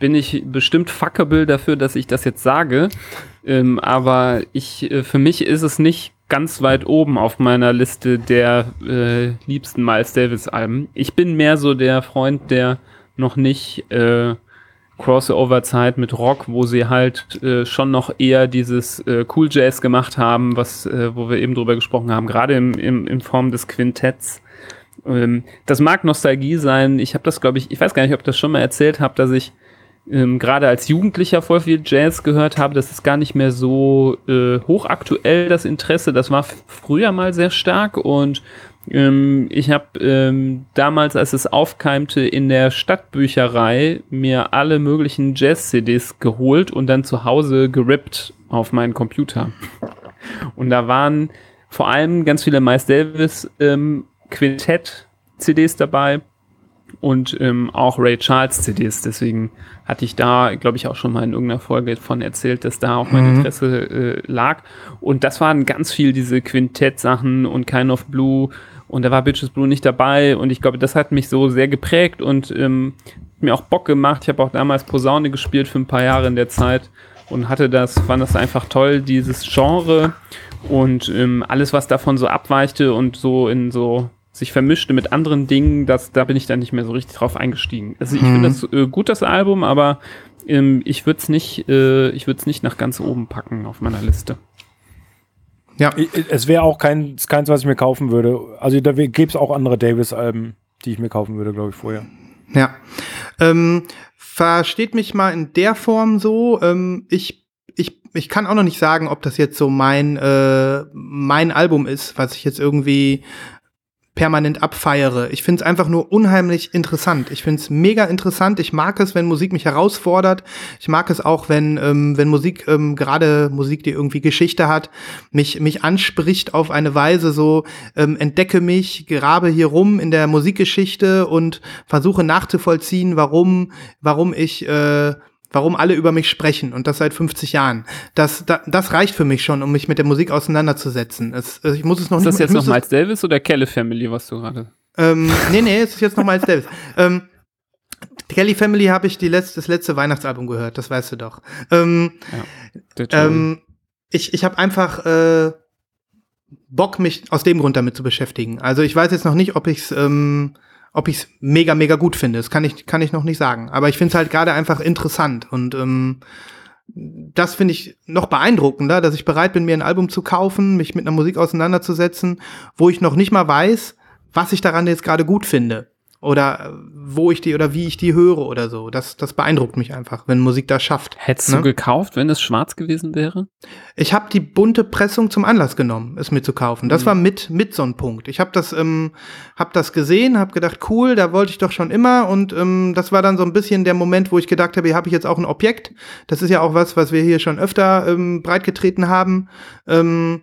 bin ich bestimmt fuckable dafür, dass ich das jetzt sage. Ähm, aber ich, äh, für mich ist es nicht ganz weit oben auf meiner Liste der äh, liebsten Miles Davis Alben. Ich bin mehr so der Freund, der noch nicht äh, Crossover-Zeit mit Rock, wo sie halt äh, schon noch eher dieses äh, Cool Jazz gemacht haben, was, äh, wo wir eben drüber gesprochen haben, gerade im, im, in Form des Quintetts. Ähm, das mag Nostalgie sein. Ich habe das, glaube ich, ich weiß gar nicht, ob ich das schon mal erzählt habe, dass ich ähm, gerade als Jugendlicher voll viel Jazz gehört habe. Das ist gar nicht mehr so äh, hochaktuell, das Interesse. Das war früher mal sehr stark und ähm, ich habe ähm, damals, als es aufkeimte, in der Stadtbücherei mir alle möglichen Jazz-CDs geholt und dann zu Hause gerippt auf meinen Computer. Und da waren vor allem ganz viele Miles Davis ähm, Quintett-CDs dabei und ähm, auch Ray Charles CDs. Deswegen hatte ich da, glaube ich, auch schon mal in irgendeiner Folge von erzählt, dass da auch mein Mhm. Interesse äh, lag. Und das waren ganz viel diese Quintett-Sachen und Kind of Blue. Und da war Bitches Blue nicht dabei. Und ich glaube, das hat mich so sehr geprägt und ähm, mir auch Bock gemacht. Ich habe auch damals Posaune gespielt für ein paar Jahre in der Zeit und hatte das, fand das einfach toll, dieses Genre und ähm, alles, was davon so abweichte und so in so sich vermischte mit anderen Dingen, das, da bin ich dann nicht mehr so richtig drauf eingestiegen. Also ich Mhm. finde das äh, gut, das Album, aber ähm, ich würde es nicht, äh, ich würde es nicht nach ganz oben packen auf meiner Liste. ja, Ich- Es wäre auch kein, keins, was ich mir kaufen würde. Also da gäbe es auch andere Davis-Alben, die ich mir kaufen würde, glaube ich, vorher. Ja. Ähm, versteht mich mal in der Form so. Ähm, ich, ich, ich kann auch noch nicht sagen, ob das jetzt so mein, äh, mein Album ist, was ich jetzt irgendwie permanent abfeiere. Ich finde es einfach nur unheimlich interessant. Ich finde es mega interessant. Ich mag es, wenn Musik mich herausfordert. Ich mag es auch, wenn, ähm, wenn Musik, ähm, gerade Musik, die irgendwie Geschichte hat, mich, mich anspricht auf eine Weise so, ähm, entdecke mich, grabe hier rum in der Musikgeschichte und versuche nachzuvollziehen, warum, warum ich äh, warum alle über mich sprechen und das seit 50 Jahren. Das, das, das reicht für mich schon, um mich mit der Musik auseinanderzusetzen. Es, ich muss es noch ist nicht das jetzt noch Miles Davis oder Kelly Family, was du gerade? Ähm, nee, nee, es ist jetzt noch Miles Davis. Ähm, Kelly Family habe ich die letzte, das letzte Weihnachtsalbum gehört, das weißt du doch. Ähm, ja, ähm, ich ich habe einfach äh, Bock, mich aus dem Grund damit zu beschäftigen. Also ich weiß jetzt noch nicht, ob ich's ähm, ob ich es mega, mega gut finde. Das kann ich, kann ich noch nicht sagen. Aber ich finde es halt gerade einfach interessant. Und ähm, das finde ich noch beeindruckender, dass ich bereit bin, mir ein Album zu kaufen, mich mit einer Musik auseinanderzusetzen, wo ich noch nicht mal weiß, was ich daran jetzt gerade gut finde oder wo ich die oder wie ich die höre oder so. Das, das beeindruckt mich einfach, wenn Musik das schafft. Hättest ne? du gekauft, wenn es schwarz gewesen wäre? Ich habe die bunte Pressung zum Anlass genommen, es mir zu kaufen. Das mhm. war mit mit so ein Punkt. Ich habe das ähm, hab das gesehen, habe gedacht, cool, da wollte ich doch schon immer und ähm, das war dann so ein bisschen der Moment, wo ich gedacht habe, hier habe ich jetzt auch ein Objekt. Das ist ja auch was, was wir hier schon öfter ähm, breitgetreten haben. Ähm,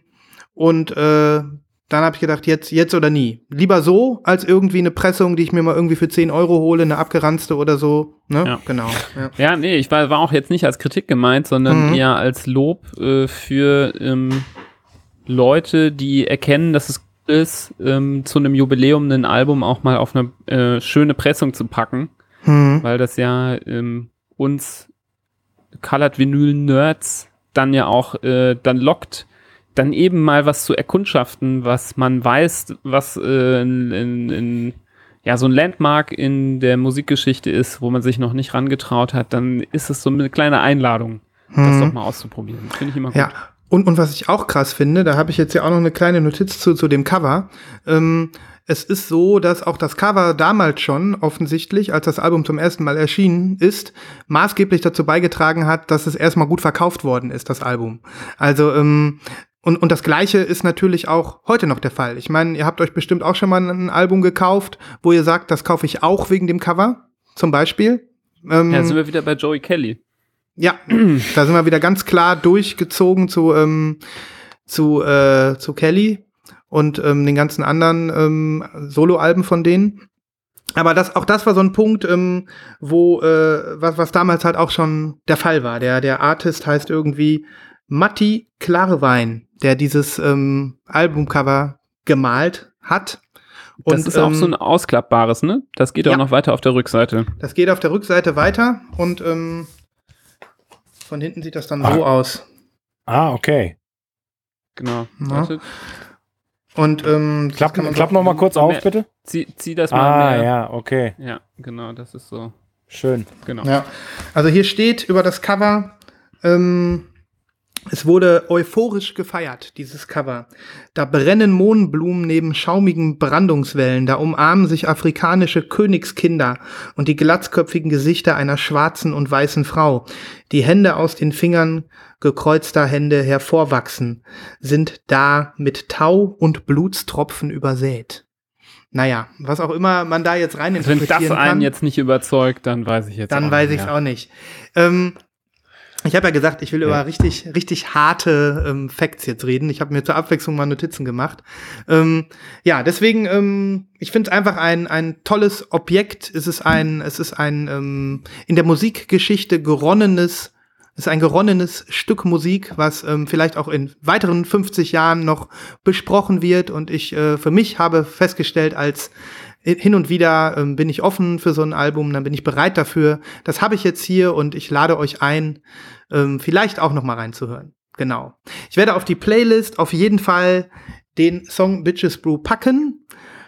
und äh, dann habe ich gedacht, jetzt, jetzt oder nie. Lieber so, als irgendwie eine Pressung, die ich mir mal irgendwie für 10 Euro hole, eine abgeranzte oder so. Ne? Ja. Genau. Ja. ja, nee, ich war, war auch jetzt nicht als Kritik gemeint, sondern mhm. eher als Lob äh, für ähm, Leute, die erkennen, dass es gut ist, ähm, zu einem Jubiläum ein Album auch mal auf eine äh, schöne Pressung zu packen. Mhm. Weil das ja ähm, uns Colored Vinyl Nerds dann ja auch äh, dann lockt dann eben mal was zu erkundschaften, was man weiß, was äh, in, in, in, ja so ein Landmark in der Musikgeschichte ist, wo man sich noch nicht rangetraut hat, dann ist es so eine kleine Einladung, hm. das doch mal auszuprobieren. Finde ich immer gut. Ja. Und, und was ich auch krass finde, da habe ich jetzt ja auch noch eine kleine Notiz zu, zu dem Cover. Ähm, es ist so, dass auch das Cover damals schon offensichtlich, als das Album zum ersten Mal erschienen ist, maßgeblich dazu beigetragen hat, dass es erstmal gut verkauft worden ist, das Album. Also ähm, und, und das Gleiche ist natürlich auch heute noch der Fall. Ich meine, ihr habt euch bestimmt auch schon mal ein Album gekauft, wo ihr sagt, das kaufe ich auch wegen dem Cover, zum Beispiel. Ähm, ja, sind wir wieder bei Joey Kelly. Ja, da sind wir wieder ganz klar durchgezogen zu, ähm, zu, äh, zu Kelly und ähm, den ganzen anderen ähm, Soloalben von denen. Aber das, auch das war so ein Punkt, ähm, wo, äh, was, was damals halt auch schon der Fall war. Der, der Artist heißt irgendwie Matti Klarwein, der dieses ähm, Albumcover gemalt hat. Und, das ist auch ähm, so ein ausklappbares, ne? Das geht auch ja, noch weiter auf der Rückseite. Das geht auf der Rückseite weiter und ähm, von hinten sieht das dann ah. so aus. Ah, okay. Genau. Ja. Und ähm, klapp, klapp noch mal kurz auf, bitte. Zieh, zieh das mal Ah, mehr. ja, okay. Ja, genau, das ist so. Schön. Genau. Ja. Also hier steht über das Cover, ähm, es wurde euphorisch gefeiert, dieses Cover. Da brennen Mohnblumen neben schaumigen Brandungswellen, da umarmen sich afrikanische Königskinder und die glatzköpfigen Gesichter einer schwarzen und weißen Frau. Die Hände aus den Fingern gekreuzter Hände hervorwachsen, sind da mit Tau und Blutstropfen übersät. Naja, was auch immer man da jetzt rein kann. Wenn das einen kann, jetzt nicht überzeugt, dann weiß ich jetzt Dann weiß ich es auch nicht. Ähm, ich habe ja gesagt, ich will ja. über richtig, richtig harte ähm, Facts jetzt reden. Ich habe mir zur Abwechslung mal Notizen gemacht. Ähm, ja, deswegen, ähm, ich finde es einfach ein, ein tolles Objekt. Es ist ein, es ist ein ähm, in der Musikgeschichte geronnenes, es ist ein geronnenes Stück Musik, was ähm, vielleicht auch in weiteren 50 Jahren noch besprochen wird. Und ich äh, für mich habe festgestellt, als hin und wieder ähm, bin ich offen für so ein Album, dann bin ich bereit dafür. Das habe ich jetzt hier und ich lade euch ein, ähm, vielleicht auch noch mal reinzuhören. Genau. Ich werde auf die Playlist auf jeden Fall den Song Bitches Brew packen.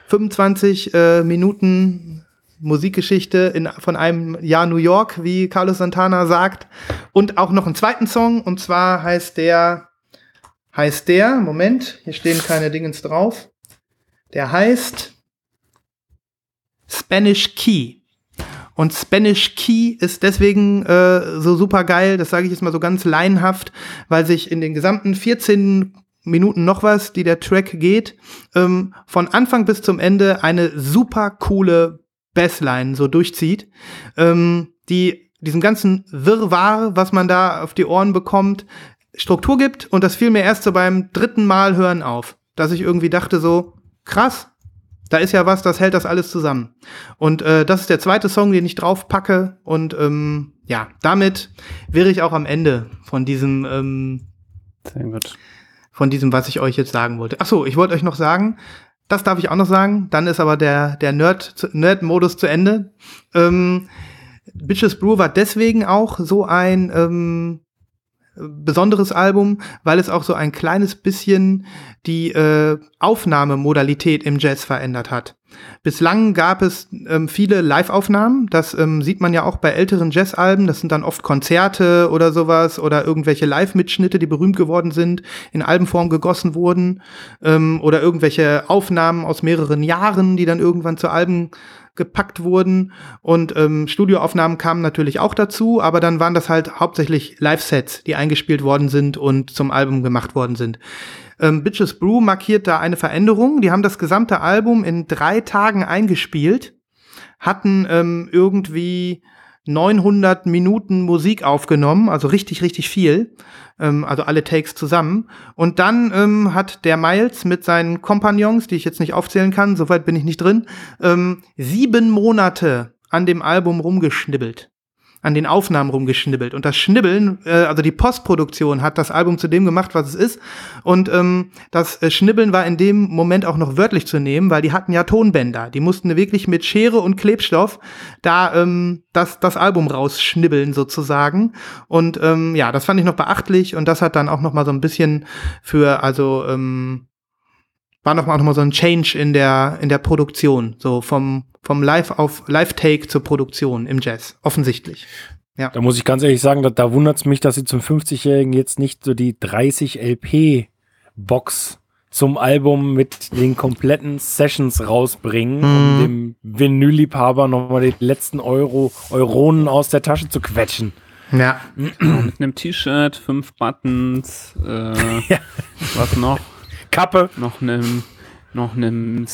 25 äh, Minuten Musikgeschichte in, von einem Jahr New York, wie Carlos Santana sagt. Und auch noch einen zweiten Song, und zwar heißt der, heißt der, Moment, hier stehen keine Dingens drauf. Der heißt Spanish Key. Und Spanish Key ist deswegen äh, so super geil, das sage ich jetzt mal so ganz laienhaft, weil sich in den gesamten 14 Minuten noch was, die der Track geht, ähm, von Anfang bis zum Ende eine super coole Bassline so durchzieht, ähm, die diesem ganzen Wirrwarr, was man da auf die Ohren bekommt, Struktur gibt und das fiel mir erst so beim dritten Mal hören auf, dass ich irgendwie dachte so, krass, da ist ja was, das hält das alles zusammen. Und äh, das ist der zweite Song, den ich drauf packe und ähm, ja, damit wäre ich auch am Ende von diesem ähm, Sehr gut. von diesem, was ich euch jetzt sagen wollte. Ach so, ich wollte euch noch sagen, das darf ich auch noch sagen. Dann ist aber der, der Nerd, Nerd-Modus zu Ende. Ähm, Bitches Brew war deswegen auch so ein ähm, besonderes Album, weil es auch so ein kleines bisschen die äh, Aufnahmemodalität im Jazz verändert hat. Bislang gab es ähm, viele Live-Aufnahmen, das ähm, sieht man ja auch bei älteren Jazz-Alben, das sind dann oft Konzerte oder sowas oder irgendwelche Live-Mitschnitte, die berühmt geworden sind, in Albenform gegossen wurden ähm, oder irgendwelche Aufnahmen aus mehreren Jahren, die dann irgendwann zu Alben gepackt wurden und ähm, Studioaufnahmen kamen natürlich auch dazu, aber dann waren das halt hauptsächlich Live-Sets, die eingespielt worden sind und zum Album gemacht worden sind. Ähm, Bitches Brew markiert da eine Veränderung. Die haben das gesamte Album in drei Tagen eingespielt, hatten ähm, irgendwie 900 Minuten Musik aufgenommen, also richtig, richtig viel, ähm, also alle Takes zusammen. Und dann ähm, hat der Miles mit seinen Kompagnons, die ich jetzt nicht aufzählen kann, soweit bin ich nicht drin, ähm, sieben Monate an dem Album rumgeschnibbelt an den Aufnahmen rumgeschnibbelt. Und das Schnibbeln, äh, also die Postproduktion hat das Album zu dem gemacht, was es ist. Und ähm, das äh, Schnibbeln war in dem Moment auch noch wörtlich zu nehmen, weil die hatten ja Tonbänder. Die mussten wirklich mit Schere und Klebstoff da ähm, das, das Album rausschnibbeln sozusagen. Und ähm, ja, das fand ich noch beachtlich und das hat dann auch noch mal so ein bisschen für, also ähm, war noch mal, noch mal so ein Change in der, in der Produktion, so vom, vom Live auf Live-Take zur Produktion im Jazz, offensichtlich. Ja. Da muss ich ganz ehrlich sagen, da, da wundert es mich, dass sie zum 50-Jährigen jetzt nicht so die 30 LP-Box zum Album mit den kompletten Sessions rausbringen, um dem Vinyl-Liebhaber nochmal die letzten Euro, Euronen aus der Tasche zu quetschen. Ja. Mit einem T-Shirt, fünf Buttons, äh, Ja. was noch? Kappe. Noch einem, noch einem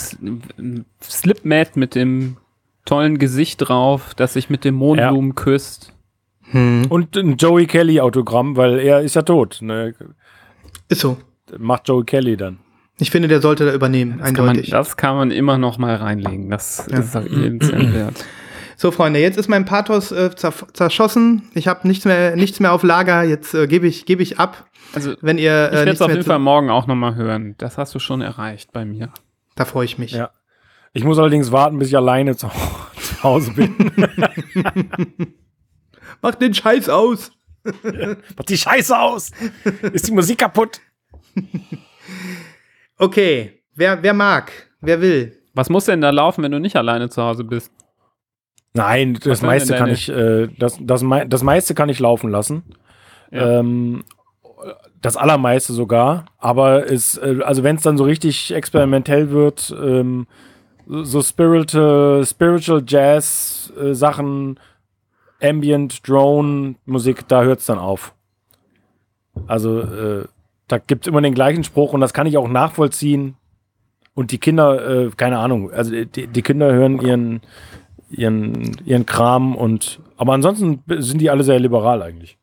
Slipmat mit dem tollen Gesicht drauf, das sich mit dem Mondblumen küsst. Hm. Und ein Joey Kelly-Autogramm, weil er ist ja tot. Ne? Ist so. Macht Joey Kelly dann. Ich finde, der sollte da übernehmen, Das kann, man, eindeutig. das kann man immer noch mal reinlegen. Das Ja. ist lebenswert wert. So, Freunde, jetzt ist mein Pathos äh, zerschossen. Ich habe nichts mehr, nichts mehr auf Lager. Jetzt äh, gebe ich, gebe ich ab. Also Wenn ihr ich äh, werde es auf jeden Fall morgen auch noch mal hören. Das hast du schon erreicht bei mir. da freue ich mich. Ja. Ich muss allerdings warten, bis ich alleine zu, zu Hause bin. Mach den Scheiß aus. Macht die Scheiße aus! Ist die Musik kaputt? Okay, wer, wer mag, wer will. Was muss denn da laufen, wenn du nicht alleine zu Hause bist? Nein, das meiste kann ich, äh, das, das, mei- das meiste kann ich laufen lassen. Ja. Ähm, das allermeiste sogar. Aber es, äh, also wenn es dann so richtig experimentell wird, ähm, so so spiritual, spiritual Jazz äh, Sachen, Ambient, Drone, Musik, da hört es dann auf. Also äh, da gibt es immer den gleichen Spruch und das kann ich auch nachvollziehen. Und die Kinder, äh, keine Ahnung, also die, die Kinder hören ihren, ihren, ihren Kram und aber ansonsten sind die alle sehr liberal eigentlich.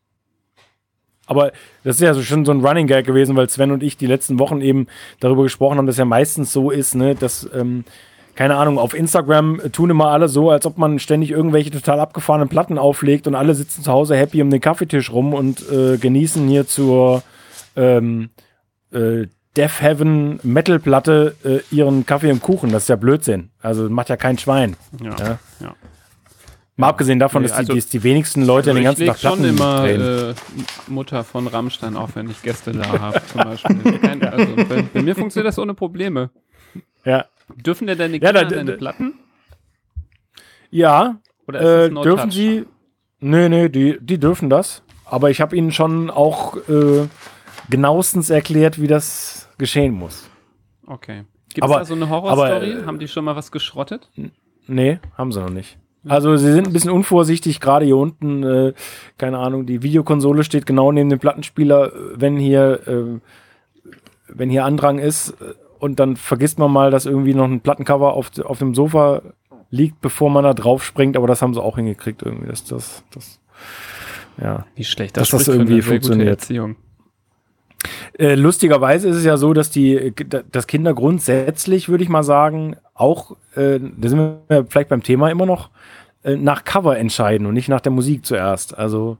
Aber das ist ja so schon so ein Running Gag gewesen, weil Sven und ich die letzten Wochen eben darüber gesprochen haben, dass ja meistens so ist, ne, dass, ähm, keine Ahnung, auf Instagram tun immer alle so, als ob man ständig irgendwelche total abgefahrenen Platten auflegt und alle sitzen zu Hause happy um den Kaffeetisch rum und äh, genießen hier zur ähm, äh, Death Heaven Metal Platte äh, ihren Kaffee und Kuchen. Das ist ja Blödsinn. Also macht ja kein Schwein. Ja. Ja. ja. Mal abgesehen davon, Nee, dass, also- die, dass die wenigsten Leute Also den ich ganzen Tag Platten schon immer äh, Mutter von Rammstein auf, wenn ich Gäste da habe, zum Beispiel. Kein, also bei, bei mir funktioniert das ohne Probleme. ja. Dürfen denn deine Ja, Kinder da- deine Platten? ja, Oder äh, es no dürfen touch? sie. Nee, nee, die, die dürfen das. Aber ich habe ihnen schon auch äh, genauestens erklärt, wie das geschehen muss. Okay. Gibt es da so eine Horrorstory? äh, Haben die schon mal was geschrottet? Nee, haben sie noch nicht. Also sie sind ein bisschen unvorsichtig, gerade hier unten, äh, keine Ahnung, die Videokonsole steht genau neben dem Plattenspieler. Wenn hier äh, wenn hier Andrang ist äh, und dann vergisst man mal, dass irgendwie noch ein Plattencover auf, auf dem Sofa liegt, bevor man da drauf springt, aber das haben sie auch hingekriegt irgendwie, dass das, das, ja. Wie schlecht Dass das spricht für irgendwie funktioniert. Erziehung. Äh, lustigerweise ist es ja so, dass die, dass Kinder grundsätzlich, würde ich mal sagen, auch, äh, da sind wir vielleicht beim Thema immer noch, äh, nach Cover entscheiden und nicht nach der Musik zuerst. Also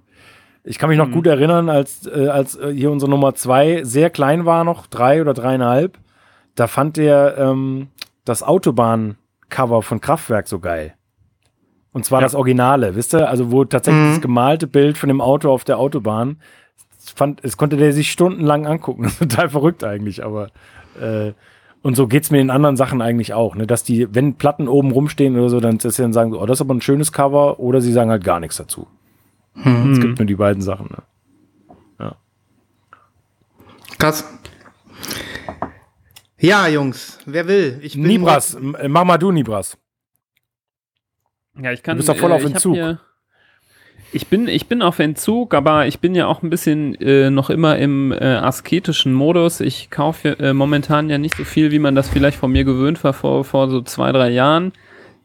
ich kann mich noch Mhm. gut erinnern, als, äh, als äh, hier unsere Nummer zwei sehr klein war noch, drei oder dreieinhalb, da fand der ähm, das Autobahn-Cover von Kraftwerk so geil. Und zwar Ja. das Originale, wisst ihr? Also wo tatsächlich Mhm. das gemalte Bild von dem Auto auf der Autobahn fand, es konnte der sich stundenlang angucken. Das ist total verrückt eigentlich, aber äh, und so geht's mir in anderen Sachen eigentlich auch, ne? Dass die, wenn Platten oben rumstehen oder so, dann, dass sie dann sagen, oh, das ist aber ein schönes Cover, oder sie sagen halt gar nichts dazu. Hm. Es gibt nur die beiden Sachen. Ne? Krass. Ja, Jungs, wer will? Ich bin Nibras, äh, mach mal du, Nibras. Ja, ich kann. Du bist doch voll auf ich hab Entzug. Hier, ich bin, ich bin auf Entzug, aber ich bin ja auch ein bisschen äh, noch immer im äh, asketischen Modus. Ich kaufe äh, momentan ja nicht so viel, wie man das vielleicht von mir gewöhnt war vor, vor so zwei, drei Jahren.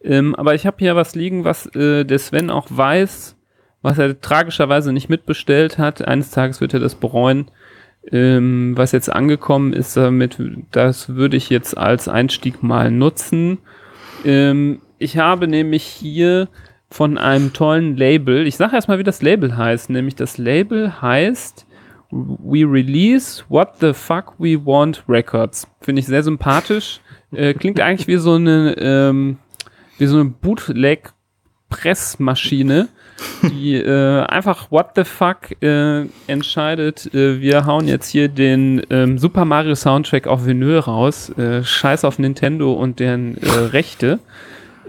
Ähm, aber ich habe hier was liegen, was äh, der Sven auch weiß, was er tragischerweise nicht mitbestellt hat. Eines Tages wird er das bereuen. Ähm, was jetzt angekommen ist, damit, das würde ich jetzt als Einstieg mal nutzen. Ähm, ich habe nämlich hier von einem tollen Label, ich sage erstmal, wie das Label heißt, nämlich das Label heißt We Release What the Fuck We Want Records. Finde ich sehr sympathisch. Äh, klingt eigentlich wie so eine, ähm, wie so eine Bootleg-Pressmaschine, die äh, einfach What the Fuck äh, entscheidet. Äh, wir hauen jetzt hier den ähm, Super Mario Soundtrack auf Vinyl raus. Äh, Scheiß auf Nintendo und deren äh, Rechte.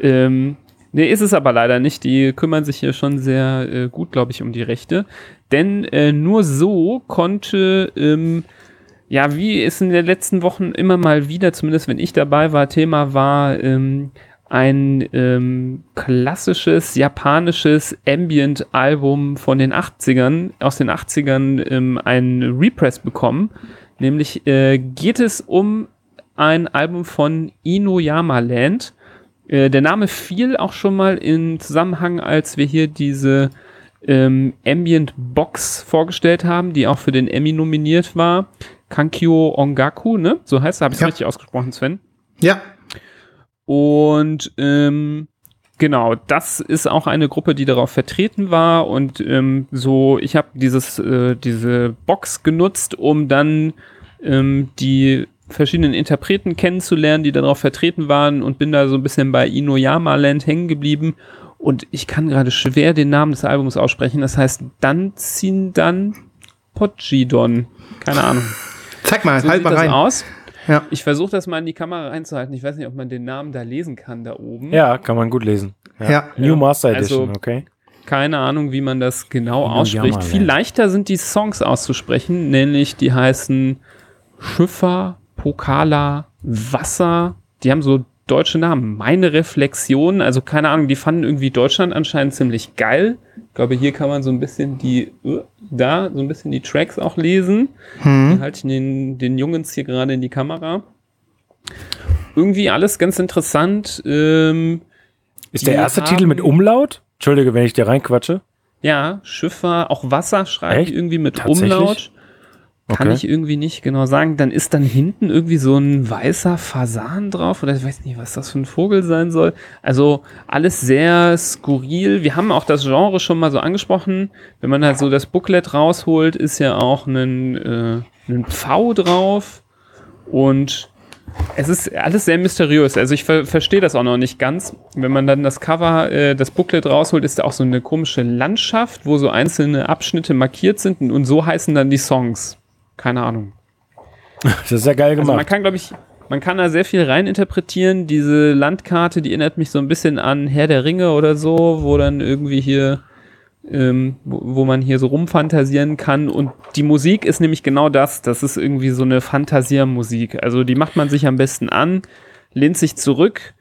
Ähm, nee, ist es aber leider nicht. Die kümmern sich hier schon sehr äh, gut, glaube ich, um die Rechte. Denn äh, nur so konnte, ähm, ja, wie es in den letzten Wochen immer mal wieder, zumindest wenn ich dabei war, Thema war, ähm, ein ähm, klassisches japanisches Ambient-Album von den 80ern, aus den 80ern, ähm, ein Repress bekommen. Nämlich äh, geht es um ein Album von Inuyama Land. Äh, der Name fiel auch schon mal in Zusammenhang, als wir hier diese ähm, Ambient Box vorgestellt haben, die auch für den Emmy nominiert war. Kankyo Ongaku, ne? So heißt er, habe ich es Ja. richtig ausgesprochen, Sven? Ja, Und ähm, genau, das ist auch eine Gruppe, die darauf vertreten war. Und ähm, so, ich habe dieses äh, diese Box genutzt, um dann ähm, die verschiedenen Interpreten kennenzulernen, die darauf vertreten waren und bin da so ein bisschen bei Inuyama Land hängen geblieben. Und ich kann gerade schwer den Namen des Albums aussprechen. Das heißt Danzindan Pojidon. Keine Ahnung. zeig mal, So halt sieht mal das rein. aus. Ja. Ich versuche das mal in die Kamera reinzuhalten. Ich weiß nicht, ob man den Namen da lesen kann, da oben. Ja, kann man gut lesen. Ja. New Master Also- Edition, okay. Keine Ahnung, wie man das genau Inuyama ausspricht. Land. Viel leichter sind die Songs auszusprechen, nämlich die heißen Schiffer, Pokala, Wasser. Die haben so deutsche Namen. Meine Reflexion, also keine Ahnung, die fanden irgendwie Deutschland anscheinend ziemlich geil. Ich glaube, hier kann man so ein bisschen die, äh, da so ein bisschen die Tracks auch lesen. Hm. Die halte ich den, den Jungens hier gerade in die Kamera. Irgendwie alles ganz interessant. Ähm, Ist der erste haben- Titel mit Umlaut? Entschuldige, wenn ich dir reinquatsche. Ja, Schiffer, auch Wasser die irgendwie mit? Umlaut. Kann Okay. ich irgendwie nicht genau sagen. Dann ist dann hinten irgendwie so ein weißer Fasan drauf oder ich weiß nicht, was das für ein Vogel sein soll. Also alles sehr skurril. Wir haben auch das Genre schon mal so angesprochen. Wenn man halt so das Booklet rausholt, ist ja auch ein, äh, ein Pfau drauf und es ist alles sehr mysteriös. Also ich ver verstehe das auch noch nicht ganz. Wenn man dann das Cover, äh, das Booklet rausholt, ist da auch so eine komische Landschaft, wo so einzelne Abschnitte markiert sind und, und so heißen dann die Songs. Keine Ahnung. Das ist ja geil Also man gemacht. kann, glaube ich, man kann da sehr viel reininterpretieren. Diese Landkarte, die erinnert mich so ein bisschen an Herr der Ringe oder so, wo dann irgendwie hier, ähm, wo, wo man hier so rumfantasieren kann. Und die Musik ist nämlich genau das. Das ist irgendwie so eine Fantasiermusik. Also die macht man sich am besten an, lehnt sich zurück.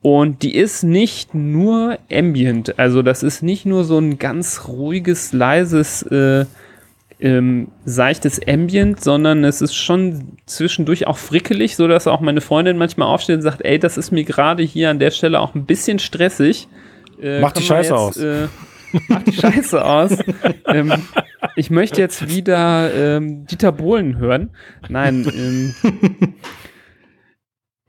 Und die ist nicht nur ambient, also das ist nicht nur so ein ganz ruhiges, leises äh, ähm, seichtes Ambient, sondern es ist schon zwischendurch auch frickelig, so dass auch meine Freundin manchmal aufsteht und sagt, ey, das ist mir gerade hier an der Stelle auch ein bisschen stressig. Äh, Mach die Scheiße jetzt, aus. Äh, mach die Scheiße aus. ähm, ich möchte jetzt wieder ähm, Dieter Bohlen hören. Nein, ähm,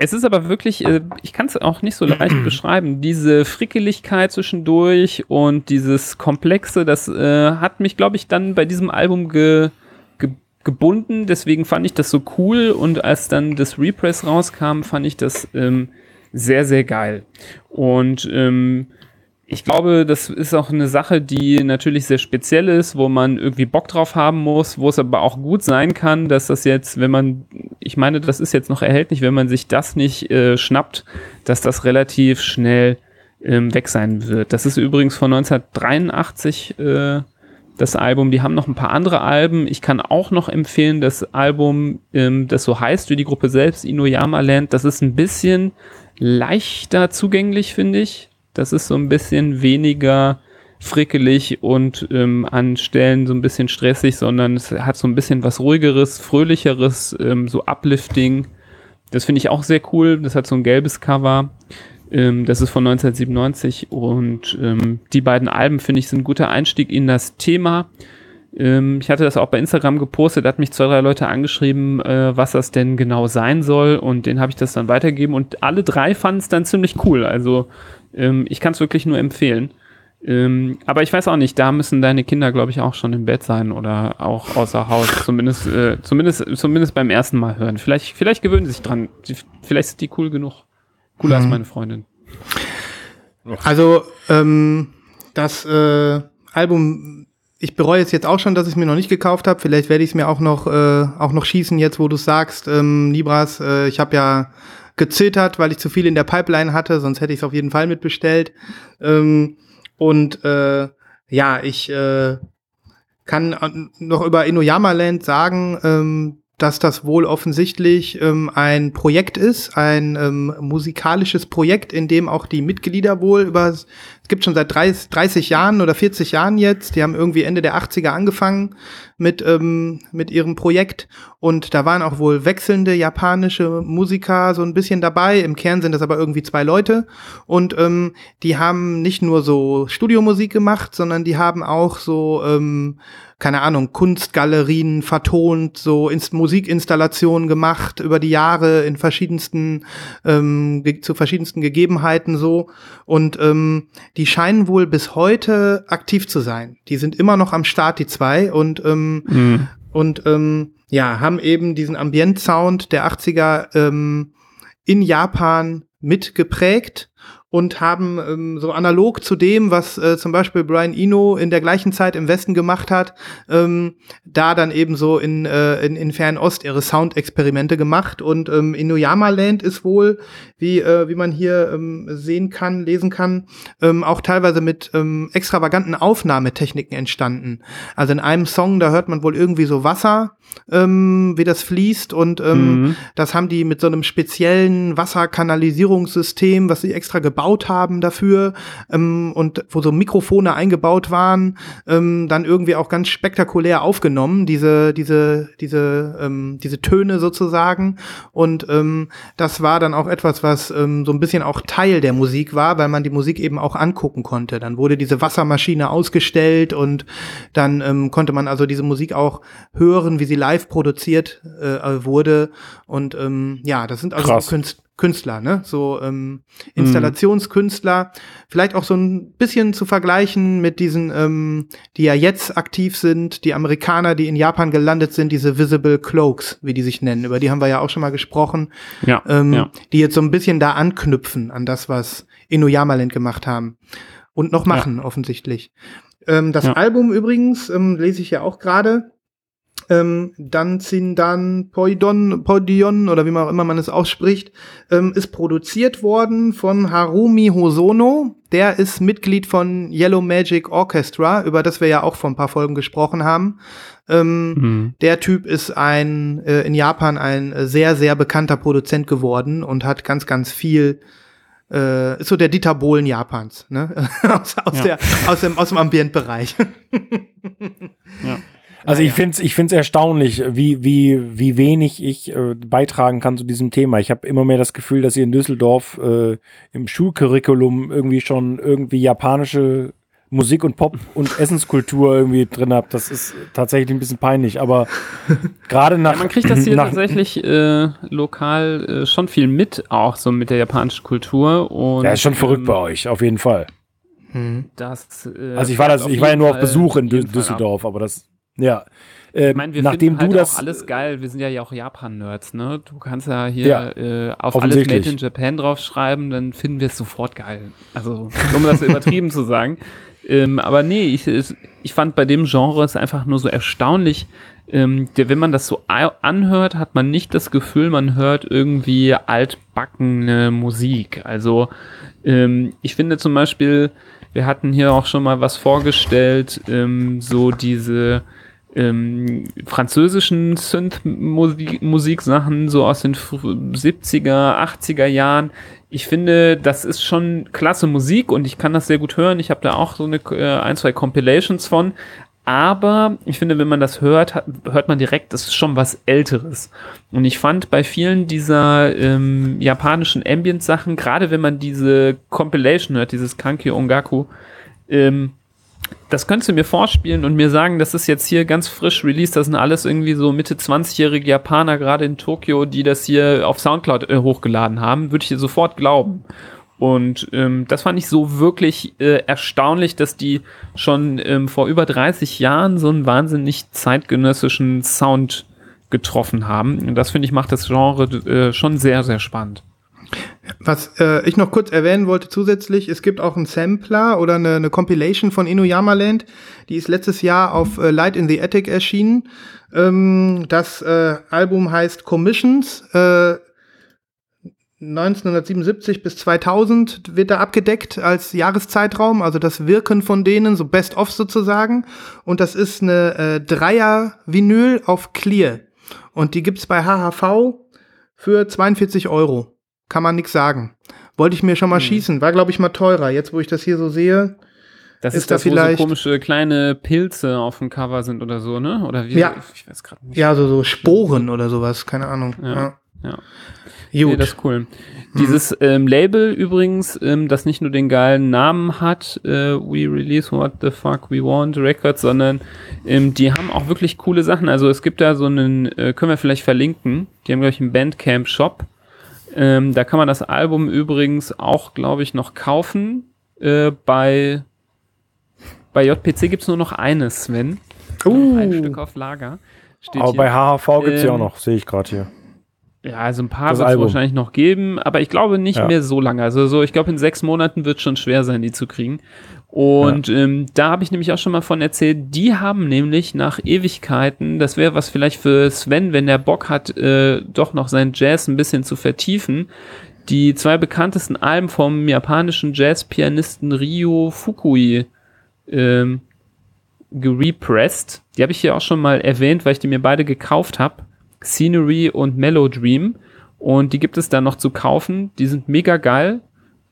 es ist aber wirklich, äh, ich kann es auch nicht so leicht beschreiben. Diese Frickeligkeit zwischendurch und dieses Komplexe, das äh, hat mich, glaube ich, dann bei diesem Album ge, ge, gebunden. Deswegen fand ich das so cool und als dann das Repress rauskam, fand ich das ähm, sehr, sehr geil. Und ähm, ich glaube, das ist auch eine Sache, die natürlich sehr speziell ist, wo man irgendwie Bock drauf haben muss, wo es aber auch gut sein kann, dass das jetzt, wenn man, ich meine, das ist jetzt noch erhältlich, wenn man sich das nicht äh, schnappt, dass das relativ schnell ähm, weg sein wird. Das ist übrigens von 1983 äh, das Album. Die haben noch ein paar andere Alben. Ich kann auch noch empfehlen, das Album, ähm, das so heißt wie die Gruppe selbst, Inuyama Land. Das ist ein bisschen leichter zugänglich, finde ich. Das ist so ein bisschen weniger frickelig und ähm, an Stellen so ein bisschen stressig, sondern es hat so ein bisschen was ruhigeres, fröhlicheres, ähm, so uplifting. Das finde ich auch sehr cool. Das hat so ein gelbes Cover. Ähm, das ist von 1997 und ähm, die beiden Alben finde ich sind ein guter Einstieg in das Thema. Ähm, ich hatte das auch bei Instagram gepostet, da hat mich zwei, drei Leute angeschrieben, äh, was das denn genau sein soll und den habe ich das dann weitergegeben und alle drei fanden es dann ziemlich cool. Also ähm, ich kann es wirklich nur empfehlen. Ähm, aber ich weiß auch nicht, da müssen deine Kinder, glaube ich, auch schon im Bett sein oder auch außer Haus. Zumindest, äh, zumindest, zumindest beim ersten Mal hören. Vielleicht, vielleicht gewöhnen sie sich dran. Vielleicht sind die cool genug. Cooler mhm. als meine Freundin. Also, ähm, das äh, Album, ich bereue es jetzt auch schon, dass ich es mir noch nicht gekauft habe. Vielleicht werde ich es mir auch noch, äh, auch noch schießen, jetzt wo du sagst. Ähm, Libras, äh, ich habe ja gezittert, weil ich zu viel in der Pipeline hatte, sonst hätte ich es auf jeden Fall mitbestellt. Ähm, und äh, ja, ich äh, kann noch über Inuyama Land sagen, ähm, dass das wohl offensichtlich ähm, ein Projekt ist, ein ähm, musikalisches Projekt, in dem auch die Mitglieder wohl über, es gibt schon seit 30, 30 Jahren oder 40 Jahren jetzt, die haben irgendwie Ende der 80er angefangen mit, ähm, mit ihrem Projekt und da waren auch wohl wechselnde japanische Musiker so ein bisschen dabei. Im Kern sind das aber irgendwie zwei Leute und ähm, die haben nicht nur so Studiomusik gemacht, sondern die haben auch so ähm, keine Ahnung, Kunstgalerien vertont, so Inst Musikinstallationen gemacht über die Jahre in verschiedensten, ähm, zu verschiedensten Gegebenheiten so. Und ähm, die scheinen wohl bis heute aktiv zu sein. Die sind immer noch am Start, die zwei, und, ähm, mhm. und ähm, ja, haben eben diesen Ambient-Sound der 80er ähm, in Japan mitgeprägt und haben ähm, so analog zu dem, was äh, zum Beispiel Brian Eno in der gleichen Zeit im Westen gemacht hat, ähm, da dann eben so in, äh, in, in Fernost ihre Soundexperimente gemacht. Und ähm, Inuyama Land ist wohl, wie, äh, wie man hier ähm, sehen kann, lesen kann, ähm, auch teilweise mit ähm, extravaganten Aufnahmetechniken entstanden. Also in einem Song, da hört man wohl irgendwie so Wasser, ähm, wie das fließt und ähm, mhm. das haben die mit so einem speziellen Wasserkanalisierungssystem, was sie extra gebaut haben dafür ähm, und wo so Mikrofone eingebaut waren, ähm, dann irgendwie auch ganz spektakulär aufgenommen, diese, diese, diese, ähm, diese Töne sozusagen. Und ähm, das war dann auch etwas, was ähm, so ein bisschen auch Teil der Musik war, weil man die Musik eben auch angucken konnte. Dann wurde diese Wassermaschine ausgestellt und dann ähm, konnte man also diese Musik auch hören, wie sie live produziert äh, wurde. Und ähm, ja, das sind also Krass. Künst Künstler, ne? So ähm, Installationskünstler. Mhm. Vielleicht auch so ein bisschen zu vergleichen mit diesen, ähm, die ja jetzt aktiv sind, die Amerikaner, die in Japan gelandet sind, diese Visible Cloaks, wie die sich nennen. Über die haben wir ja auch schon mal gesprochen. Ja, ähm, ja. Die jetzt so ein bisschen da anknüpfen an das, was Inuyama Land gemacht haben. Und noch machen, ja. offensichtlich. Ähm, das. Album übrigens, ähm, lese ich ja auch gerade, ähm, Danzindan Poidon, Poidion oder wie man auch immer man es ausspricht, ähm, ist produziert worden von Harumi Hosono. Der ist Mitglied von Yellow Magic Orchestra, über das wir ja auch vor ein paar Folgen gesprochen haben. Ähm, mhm. Der Typ ist ein äh, in Japan ein sehr, sehr bekannter Produzent geworden und hat ganz, ganz viel äh, ist so der Dieter Bohlen Japans, ne? aus, aus, ja. der, aus, dem, aus dem Ambientbereich. ja. Also ich finde es ich find's erstaunlich, wie, wie, wie wenig ich äh, beitragen kann zu diesem Thema. Ich habe immer mehr das Gefühl, dass ihr in Düsseldorf äh, im Schulcurriculum irgendwie schon irgendwie japanische Musik und Pop und Essenskultur irgendwie drin habt. Das ist tatsächlich ein bisschen peinlich, aber gerade nach. Ja, man kriegt das hier tatsächlich äh, lokal äh, schon viel mit, auch so mit der japanischen Kultur. Und, ja, ist schon verrückt ähm, bei euch, auf jeden Fall. Hm. Das, äh, also ich war das, ich war ja nur auf Besuch in Düsseldorf, aber das, ja. Äh, ich meine, wir nachdem finden halt du das alles geil. Wir sind ja auch Japan-Nerds, ne? Du kannst ja hier ja, äh, auf alles Made in Japan draufschreiben, dann finden wir es sofort geil. Also, um das übertrieben zu sagen. Ähm, aber nee, ich, ich fand bei dem Genre es einfach nur so erstaunlich. Ähm, der, wenn man das so anhört, hat man nicht das Gefühl, man hört irgendwie altbackene Musik. Also ähm, ich finde zum Beispiel, wir hatten hier auch schon mal was vorgestellt, ähm, so diese ähm, französischen Synth-Musik-Sachen, so aus den 70er, 80er Jahren. Ich finde, das ist schon klasse Musik und ich kann das sehr gut hören. Ich habe da auch so eine, äh, ein, zwei Compilations von. Aber ich finde, wenn man das hört, hört man direkt, das ist schon was Älteres. Und ich fand bei vielen dieser ähm, japanischen Ambient-Sachen, gerade wenn man diese Compilation hört, dieses Kanki Ongaku, ähm, das könntest du mir vorspielen und mir sagen, das ist jetzt hier ganz frisch released. Das sind alles irgendwie so Mitte 20-jährige Japaner, gerade in Tokio, die das hier auf Soundcloud äh, hochgeladen haben. Würde ich dir sofort glauben. Und ähm, das fand ich so wirklich äh, erstaunlich, dass die schon ähm, vor über 30 Jahren so einen wahnsinnig zeitgenössischen Sound getroffen haben. Und das finde ich macht das Genre äh, schon sehr, sehr spannend. Was äh, ich noch kurz erwähnen wollte zusätzlich, es gibt auch einen Sampler oder eine, eine Compilation von Inuyama Land, die ist letztes Jahr auf äh, Light in the Attic erschienen. Ähm, das äh, Album heißt Commissions. Äh, 1977 bis 2000 wird da abgedeckt als Jahreszeitraum, also das Wirken von denen, so Best-of sozusagen. Und das ist eine äh, Dreier-Vinyl auf Clear. Und die gibt's bei HHV für 42 Euro kann man nichts sagen. Wollte ich mir schon mal mhm. schießen, war glaube ich mal teurer. Jetzt, wo ich das hier so sehe, das ist, ist das, da vielleicht wo so komische kleine Pilze auf dem Cover sind oder so, ne? Oder wie? Ja, ich weiß gerade nicht. Ja, so, so Sporen oder sowas, keine Ahnung. Ja. ja. ja. Gut. Nee, das ist cool. Mhm. Dieses ähm, Label übrigens, ähm, das nicht nur den geilen Namen hat, äh, We Release What the Fuck We Want Records, sondern ähm, die haben auch wirklich coole Sachen. Also es gibt da so einen, äh, können wir vielleicht verlinken, die haben, glaube ich, einen Bandcamp-Shop ähm, da kann man das Album übrigens auch, glaube ich, noch kaufen. Äh, bei, bei JPC gibt es nur noch eines, Sven. Uh. Ein Stück auf Lager. Aber hier. bei HHV gibt es ähm, ja auch noch, sehe ich gerade hier. Ja, also ein paar wird es wahrscheinlich noch geben, aber ich glaube nicht ja. mehr so lange. Also so, ich glaube, in sechs Monaten wird es schon schwer sein, die zu kriegen. Und ja. ähm, da habe ich nämlich auch schon mal von erzählt, die haben nämlich nach Ewigkeiten, das wäre was vielleicht für Sven, wenn der Bock hat, äh, doch noch sein Jazz ein bisschen zu vertiefen, die zwei bekanntesten Alben vom japanischen Jazzpianisten Ryo Fukui ähm, gerepressed. Die habe ich hier auch schon mal erwähnt, weil ich die mir beide gekauft habe. Scenery und Melodream. Und die gibt es dann noch zu kaufen. Die sind mega geil.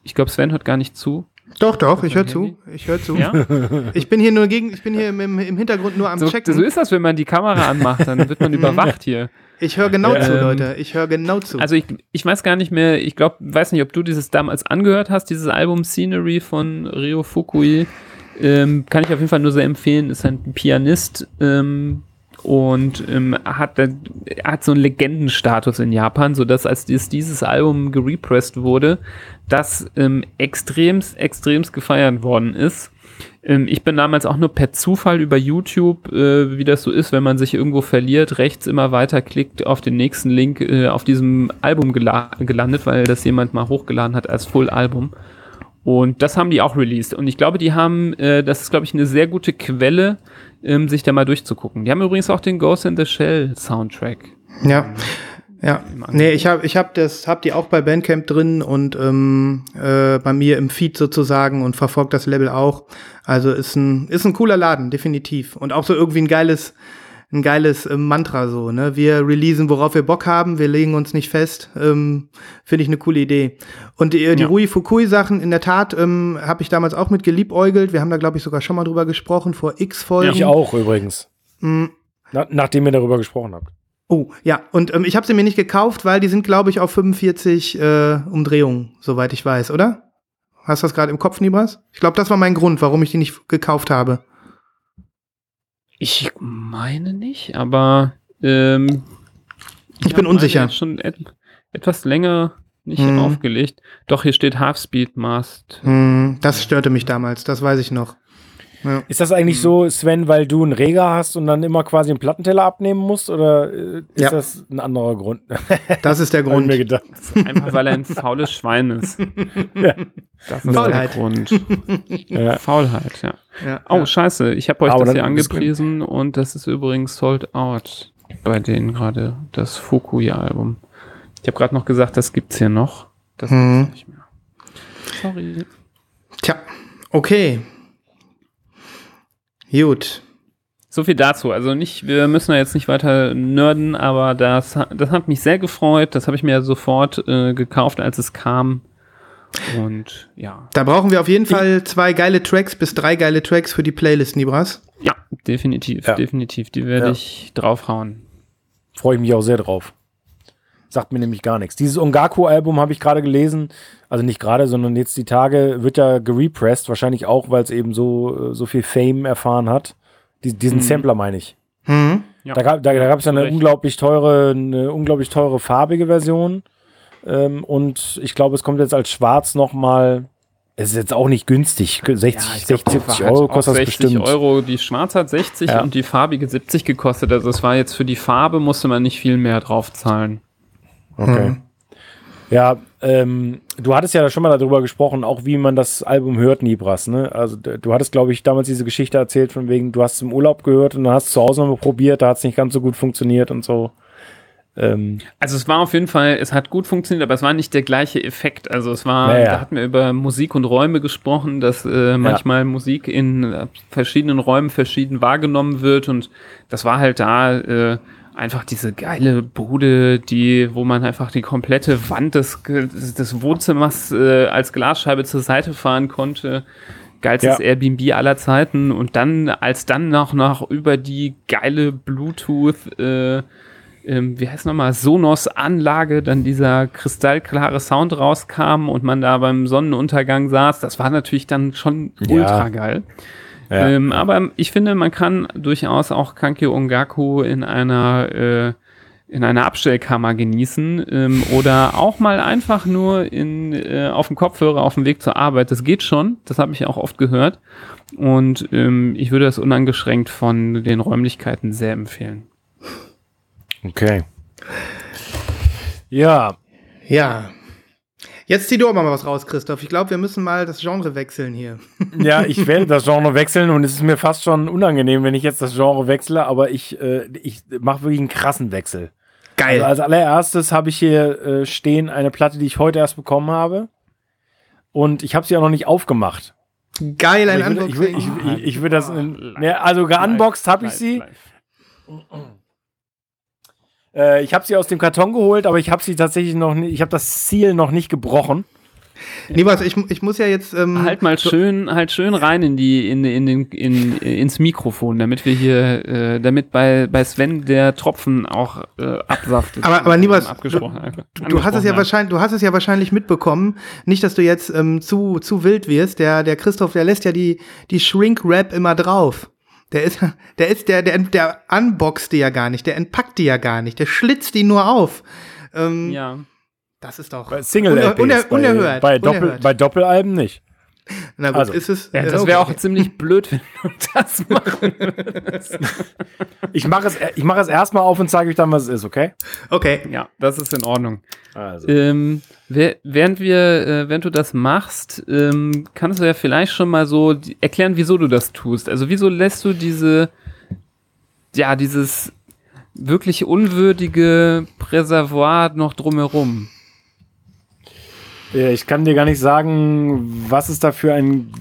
Ich glaube, Sven hört gar nicht zu. Doch, doch, ich höre zu. Ich höre zu. Ja? Ich bin hier nur gegen, ich bin hier im, im Hintergrund nur am so, Checken. So ist das, wenn man die Kamera anmacht, dann wird man überwacht hier. Ich höre genau ja, zu, ähm, Leute. Ich höre genau zu. Also ich, ich weiß gar nicht mehr, ich glaube, weiß nicht, ob du dieses damals angehört hast, dieses Album Scenery von Ryo Fukui. Ähm, kann ich auf jeden Fall nur sehr empfehlen. Ist ein Pianist, ähm, und ähm, hat, hat so einen Legendenstatus in Japan, so dass als dies, dieses Album gerepressed wurde, das ähm, extremst, extremst gefeiert worden ist. Ähm, ich bin damals auch nur per Zufall über YouTube, äh, wie das so ist, wenn man sich irgendwo verliert, rechts immer weiter klickt auf den nächsten Link äh, auf diesem Album gela gelandet, weil das jemand mal hochgeladen hat als Full-Album. Und das haben die auch released. Und ich glaube, die haben, äh, das ist, glaube ich, eine sehr gute Quelle, ähm, sich da mal durchzugucken. Die haben übrigens auch den Ghost in the Shell Soundtrack. Ja. Ja, nee, ich habe ich hab das, hab die auch bei Bandcamp drin und ähm, äh, bei mir im Feed sozusagen und verfolgt das Label auch. Also ist ein, ist ein cooler Laden, definitiv. Und auch so irgendwie ein geiles, ein geiles äh, Mantra so, ne? Wir releasen, worauf wir Bock haben, wir legen uns nicht fest. Ähm, Finde ich eine coole Idee. Und die, die ja. Rui Fukui Sachen, in der Tat, ähm, habe ich damals auch mit geliebäugelt. Wir haben da, glaube ich, sogar schon mal drüber gesprochen, vor x Folgen. Ich auch übrigens. Mm, Na, nachdem ihr darüber gesprochen habt. Oh, ja, und ähm, ich habe sie mir nicht gekauft, weil die sind, glaube ich, auf 45 äh, Umdrehungen, soweit ich weiß, oder? Hast du das gerade im Kopf, Nibras? Ich glaube, das war mein Grund, warum ich die nicht gekauft habe. Ich meine nicht, aber ähm, ich bin unsicher. Schon et etwas länger nicht hm. aufgelegt. Doch, hier steht Half Speed Mast. Hm, das störte mich damals, das weiß ich noch. Ja. Ist das eigentlich so, Sven, weil du einen Reger hast und dann immer quasi einen Plattenteller abnehmen musst? Oder äh, ist ja. das ein anderer Grund? Das ist der Grund. mir gedacht. Einfach weil er ein faules Schwein ist. ja. Das ist Faulheit. der Grund. ja. Faulheit, ja. ja. Oh, scheiße. Ich habe euch Aber das hier angepriesen und das ist übrigens sold out bei denen gerade, das Fukuya-Album. Ich habe gerade noch gesagt, das gibt's hier noch. Das hm. gibt's nicht mehr. Sorry. Tja, okay. Gut. So viel dazu. Also nicht, wir müssen da jetzt nicht weiter nerden, aber das, das hat mich sehr gefreut. Das habe ich mir sofort äh, gekauft, als es kam. Und ja. Da brauchen wir auf jeden Fall zwei geile Tracks bis drei geile Tracks für die Playlist, Nibras. Ja, definitiv, ja. definitiv. Die werde ja. ich draufhauen. Freue ich mich auch sehr drauf. Sagt mir nämlich gar nichts. Dieses Ongaku-Album habe ich gerade gelesen, also nicht gerade, sondern jetzt die Tage, wird ja gerepressed, wahrscheinlich auch, weil es eben so, so viel Fame erfahren hat. Die, diesen mhm. Sampler meine ich. Mhm. Ja. Da, gab, da, da gab es eine unglaublich teure, eine unglaublich teure farbige Version. Ähm, und ich glaube, es kommt jetzt als schwarz nochmal. Es ist jetzt auch nicht günstig. 60, ja, 60 70 Euro kostet das bestimmt. Euro. Die schwarz hat 60 ja. und die farbige 70 gekostet. Also es war jetzt für die Farbe musste man nicht viel mehr drauf zahlen. Okay. Mhm. Ja, ähm, du hattest ja schon mal darüber gesprochen, auch wie man das Album hört, Nibras. Ne? Also du hattest, glaube ich, damals diese Geschichte erzählt, von wegen, du hast es im Urlaub gehört und dann hast es zu Hause mal probiert, da hat es nicht ganz so gut funktioniert und so. Ähm, also es war auf jeden Fall, es hat gut funktioniert, aber es war nicht der gleiche Effekt. Also es war, naja. da hatten wir über Musik und Räume gesprochen, dass äh, manchmal ja. Musik in äh, verschiedenen Räumen verschieden wahrgenommen wird und das war halt da. Äh, einfach diese geile Bude, die, wo man einfach die komplette Wand des, des Wohnzimmers äh, als Glasscheibe zur Seite fahren konnte. Geilstes ja. Airbnb aller Zeiten. Und dann, als dann noch, noch über die geile Bluetooth, äh, ähm, wie heißt nochmal, Sonos-Anlage, dann dieser kristallklare Sound rauskam und man da beim Sonnenuntergang saß, das war natürlich dann schon ultra geil. Ja. Ja. Ähm, aber ich finde, man kann durchaus auch Kanki Ongaku in einer äh, in einer Abstellkammer genießen ähm, oder auch mal einfach nur in, äh, auf dem Kopfhörer auf dem Weg zur Arbeit. Das geht schon, das habe ich auch oft gehört. Und ähm, ich würde das unangeschränkt von den Räumlichkeiten sehr empfehlen. Okay. Ja. Ja. Jetzt zieh du auch mal was raus, Christoph. Ich glaube, wir müssen mal das Genre wechseln hier. Ja, ich werde das Genre wechseln und es ist mir fast schon unangenehm, wenn ich jetzt das Genre wechsle, aber ich, äh, ich mache wirklich einen krassen Wechsel. Geil. Also als allererstes habe ich hier äh, stehen eine Platte, die ich heute erst bekommen habe. Und ich habe sie auch noch nicht aufgemacht. Geil, ein Unboxing. Ich, ich, ich, ich, ich würde das, in, ne, also geunboxed habe ich sie. Live. Äh, ich habe sie aus dem Karton geholt, aber ich habe sie tatsächlich noch nicht, ich habe das Ziel noch nicht gebrochen. Niemals, ich, ich muss ja jetzt. Ähm, halt mal schön, halt schön rein in die, in, in, in, in, ins Mikrofon, damit wir hier, äh, damit bei, bei Sven der Tropfen auch äh, absaftet. Aber, aber niemals, abgesprochen, du, du hast es ja wahrscheinlich, du hast es ja wahrscheinlich mitbekommen. Nicht, dass du jetzt ähm, zu, zu wild wirst. Der, der Christoph, der lässt ja die, die Shrink-Rap immer drauf. Der ist, der ist, der, der, der unboxt die ja gar nicht, der entpackt die ja gar nicht, der schlitzt die nur auf. Ähm, ja. Das ist doch bei Single uner, uner, unerhört. Bei, bei, Doppel, bei Doppelalben nicht. Na gut, also, ist es. Ja, das wäre okay. auch ziemlich blöd, wenn du das machen würdest. ich mache es, ich mach es erstmal auf und zeige euch dann, was es ist, okay? Okay. Ja, das ist in Ordnung. Also. Ähm, während wir, äh, während du das machst, ähm, kannst du ja vielleicht schon mal so erklären, wieso du das tust. Also wieso lässt du diese, ja, dieses wirklich unwürdige Präservoir noch drumherum? Ich kann dir gar nicht sagen, was ist da für ein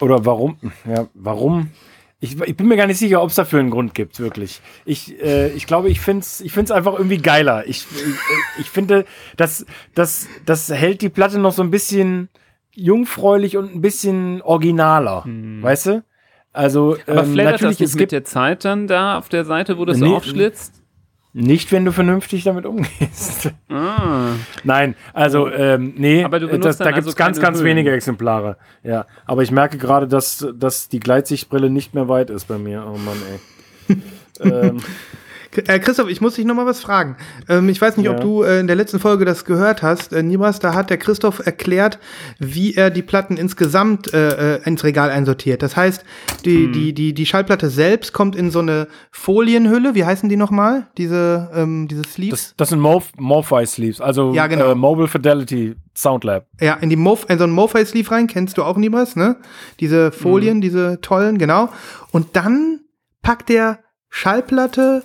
oder warum. Ja, warum? Ich, ich bin mir gar nicht sicher, ob es dafür einen Grund gibt, wirklich. Ich, äh, ich glaube, ich finde es ich find's einfach irgendwie geiler. Ich, ich, ich finde, das, das, das hält die Platte noch so ein bisschen jungfräulich und ein bisschen originaler. Hm. Weißt du? Also Aber ähm, natürlich, das nicht es mit gibt der Zeit dann da auf der Seite, wo das Nee. so aufschlitzt? Nicht, wenn du vernünftig damit umgehst. Ah. Nein, also ähm, nee, Aber du äh, das, da gibt es also ganz, ganz Hüllen. wenige Exemplare. Ja, aber ich merke gerade, dass, dass die Gleitsichtbrille nicht mehr weit ist bei mir. Oh Mann, ey. ähm, Äh, Christoph, ich muss dich noch mal was fragen. Ähm, ich weiß nicht, ob Ja. du äh, in der letzten Folge das gehört hast. Äh, Nibras, da hat der Christoph erklärt, wie er die Platten insgesamt äh, äh, ins Regal einsortiert. Das heißt, die, die, die, die Schallplatte selbst kommt in so eine Folienhülle. Wie heißen die nochmal? Diese, ähm, diese Sleeves? das, das sind Morph Morphi Sleeves, also Ja, genau. äh, Mobile Fidelity Sound Lab. Ja, in die Mof in so einen Mofi-Sleeve rein, kennst du auch Nibras, ne? Diese Folien, diese tollen, genau. Und dann packt der Schallplatte,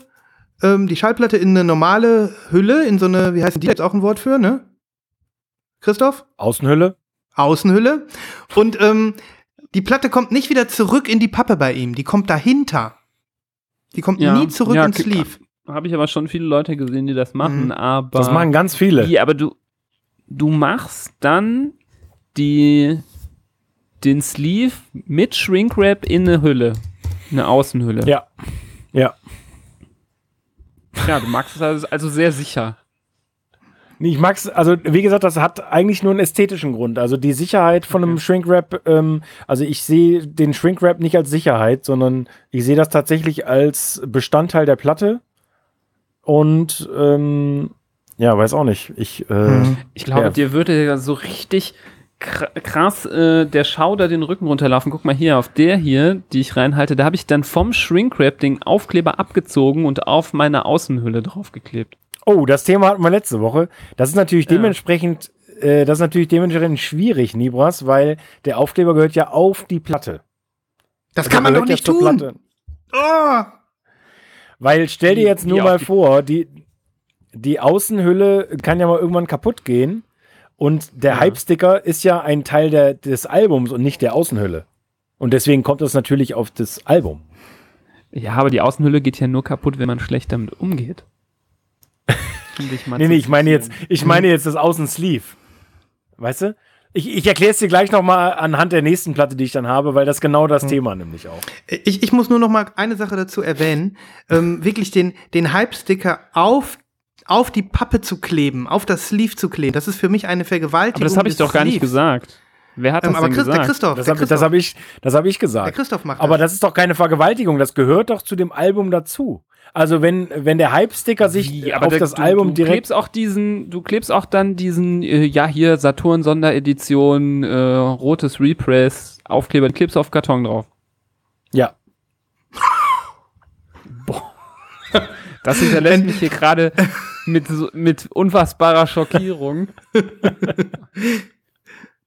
ähm, die Schallplatte in eine normale Hülle, in so eine, wie heißt die jetzt auch ein Wort für, ne? Christoph? Außenhülle. Außenhülle. Und ähm, die Platte kommt nicht wieder zurück in die Pappe bei ihm, die kommt dahinter. Die kommt Ja, nie zurück ja, ins Sleeve. Habe ich aber schon viele Leute gesehen, die das machen, Mhm. aber. Das machen ganz viele. Wie, aber du, du machst dann die, den Sleeve mit Shrinkwrap in eine Hülle. Eine Außenhülle. Ja. Ja. Ja, du magst es also, also sehr sicher. Nee, Ich mag's, also wie gesagt, das hat eigentlich nur einen ästhetischen Grund. Also die Sicherheit von einem Shrinkwrap, ähm, also ich sehe den Shrinkwrap nicht als Sicherheit, sondern ich sehe das tatsächlich als Bestandteil der Platte. Und ähm, ja, weiß auch nicht. Ich, äh, Mhm. Ich glaube, Ja. dir würde ja so richtig krass äh, der Schauder den Rücken runterlaufen. Guck mal hier, auf der hier, die ich reinhalte, da habe ich dann vom Shrinkwrap den Aufkleber abgezogen und auf meine Außenhülle draufgeklebt. Oh, das Thema hatten wir letzte Woche. Das ist natürlich Ja. dementsprechend, äh, das ist natürlich dementsprechend schwierig, Nibras, weil der Aufkleber gehört ja auf die Platte. Das Der kann man doch ja nicht zur tun. Platte. Oh! Weil stell dir jetzt nur mal vor, die, die Außenhülle kann ja mal irgendwann kaputt gehen und der Ja. Hype-Sticker ist ja ein Teil der, des Albums und nicht der Außenhülle. Und deswegen kommt das natürlich auf das Album. Ja, aber die Außenhülle geht ja nur kaputt, wenn man schlecht damit umgeht. Um Nee, nee, ich meine jetzt, ich meine jetzt das Außensleeve. Weißt du? Ich, ich erkläre es dir gleich nochmal anhand der nächsten Platte, die ich dann habe, weil das genau das Thema nämlich auch. Ich, ich muss nur noch mal eine Sache dazu erwähnen. Ähm, wirklich den, den Hype-Sticker auf, auf die Pappe zu kleben, auf das Sleeve zu kleben. Das ist für mich eine Vergewaltigung. Aber das habe ich doch gar nicht gesagt. Wer hat Ähm, das aber denn Christ, der gesagt? Christoph, Das der habe hab ich, das hab ich der gesagt. Christoph macht Aber das. das ist doch keine Vergewaltigung, das gehört doch zu dem Album dazu. Also wenn, wenn der Hype-Sticker sich Wie, auf der- das du, Album du direkt klebst auch diesen, du klebst auch dann diesen, äh, ja hier Saturn Sonderedition, äh, rotes Repress, Aufkleber, klebst auf Karton drauf. Ja. Das hinterlässt mich hier gerade mit, so, mit unfassbarer Schockierung.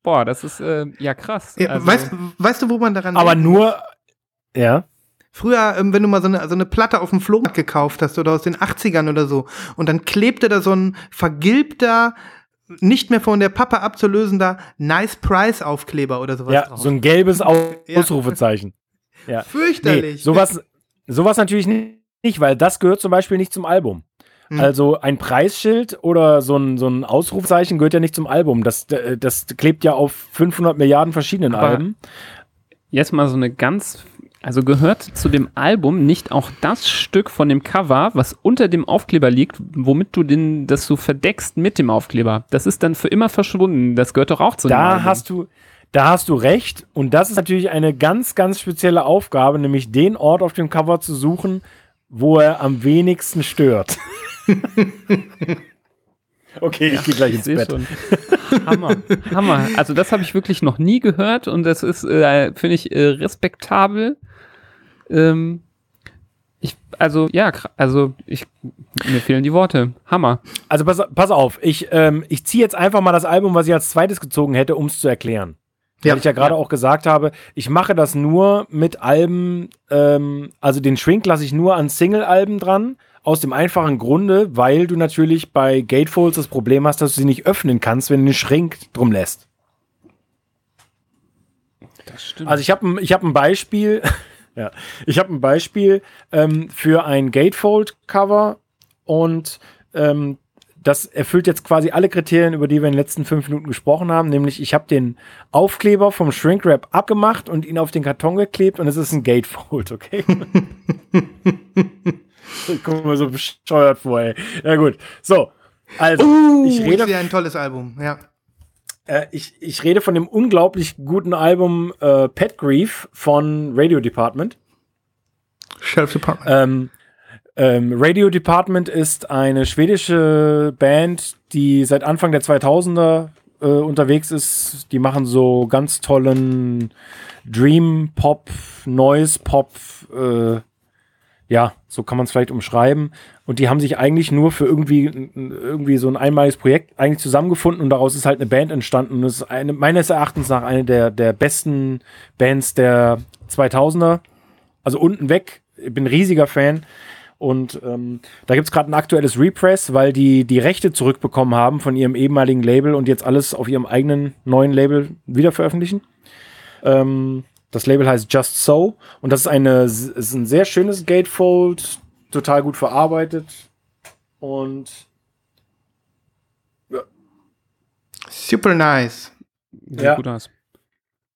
Boah, das ist äh, ja krass. Ja, Also- weißt, weißt du, wo man daran Aber denkt? nur, ja. Früher, ähm, wenn du mal so eine, so eine Platte auf dem Flohmarkt gekauft hast oder aus den 80ern oder so und dann klebte da so ein vergilbter, nicht mehr von der Pappe abzulösender Nice Price Aufkleber oder sowas Ja, drauf. so ein gelbes Ja. Ausrufezeichen. Ja. Nee, Fürchterlich. sowas, sowas natürlich nicht, weil das gehört zum Beispiel nicht zum Album. Hm. Also ein Preisschild oder so ein, so ein Ausrufezeichen gehört ja nicht zum Album. Das, äh, das klebt ja auf 500 Milliarden verschiedenen Aber- Alben. Jetzt mal so eine ganz, also gehört zu dem Album nicht auch das Stück von dem Cover, was unter dem Aufkleber liegt, womit du den, das du verdeckst mit dem Aufkleber. Das ist dann für immer verschwunden. Das gehört doch auch zu dem Da Album. hast du, da hast du recht. Und das ist natürlich eine ganz, ganz spezielle Aufgabe, nämlich den Ort auf dem Cover zu suchen, wo er am wenigsten stört. okay, ich gehe gleich Ich ins Bett. schon. Hammer, Hammer. Also das habe ich wirklich noch nie gehört und das ist, äh, finde ich, äh, respektabel. Ähm, ich, also ja, also ich, mir fehlen die Worte. Hammer. Also pass, pass auf, ich, ähm, ich ziehe jetzt einfach mal das Album, was ich als zweites gezogen hätte, um es zu erklären. Ja. Weil ich ja gerade auch gesagt habe, ich mache das nur mit Alben, ähm, also den Shrink lasse ich nur an Single-Alben dran, aus dem einfachen Grunde, weil du natürlich bei Gatefolds das Problem hast, dass du sie nicht öffnen kannst, wenn du den Shrink drum lässt. Das stimmt. Also ich habe ich hab ein Beispiel, ja, ich habe ein Beispiel ähm, für ein Gatefold-Cover und ähm, das erfüllt jetzt quasi alle Kriterien, über die wir in den letzten fünf Minuten gesprochen haben. Nämlich, ich habe den Aufkleber vom Shrinkwrap abgemacht und ihn auf den Karton geklebt und es ist ein Gatefold, okay? ich komme mir so bescheuert vor, ey. Ja, gut. So. Also, Uh, ich rede ist ja ein tolles Album, ja. äh, ich, ich rede von dem unglaublich guten Album äh, Pet Grief von Radio Department. Shelf Department. Ähm, ähm, Radio Department ist eine schwedische Band, die seit Anfang der 2000er äh, unterwegs ist. Die machen so ganz tollen Dream Pop, Noise Pop, äh, ja, so kann man es vielleicht umschreiben. Und die haben sich eigentlich nur für irgendwie, irgendwie so ein einmaliges Projekt eigentlich zusammengefunden und daraus ist halt eine Band entstanden. Und das ist eine, meines Erachtens nach eine der, der besten Bands der 2000er. Also unten weg. Ich bin riesiger Fan. Und ähm, da gibt es gerade ein aktuelles Repress, weil die die Rechte zurückbekommen haben von ihrem ehemaligen Label und jetzt alles auf ihrem eigenen neuen Label wieder veröffentlichen. Ähm, das Label heißt Just So und das ist, eine, ist ein sehr schönes Gatefold, total gut verarbeitet und Super nice. Sieht Ja. gut aus.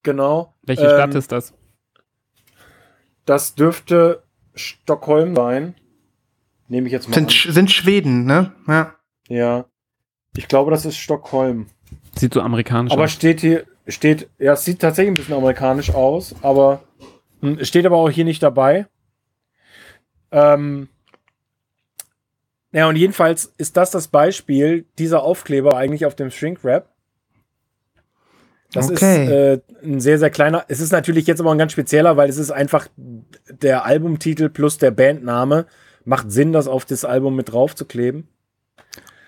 genau. Welche ähm, Stadt ist das? Das dürfte Stockholm sein. Nehme ich jetzt mal Sind, Sch- sind Schweden, ne? Ja. an. Ja. Ich glaube, das ist Stockholm. Sieht so amerikanisch Aber aus. steht hier, steht, ja, es sieht tatsächlich ein bisschen amerikanisch aus, aber hm, steht aber auch hier nicht dabei. Ähm, ja, und jedenfalls ist das das Beispiel dieser Aufkleber eigentlich auf dem Shrinkwrap. Das Okay. ist äh, ein sehr, sehr kleiner. Es ist natürlich jetzt aber ein ganz spezieller, weil es ist einfach der Albumtitel plus der Bandname. Macht Sinn, das auf das Album mit drauf zu kleben.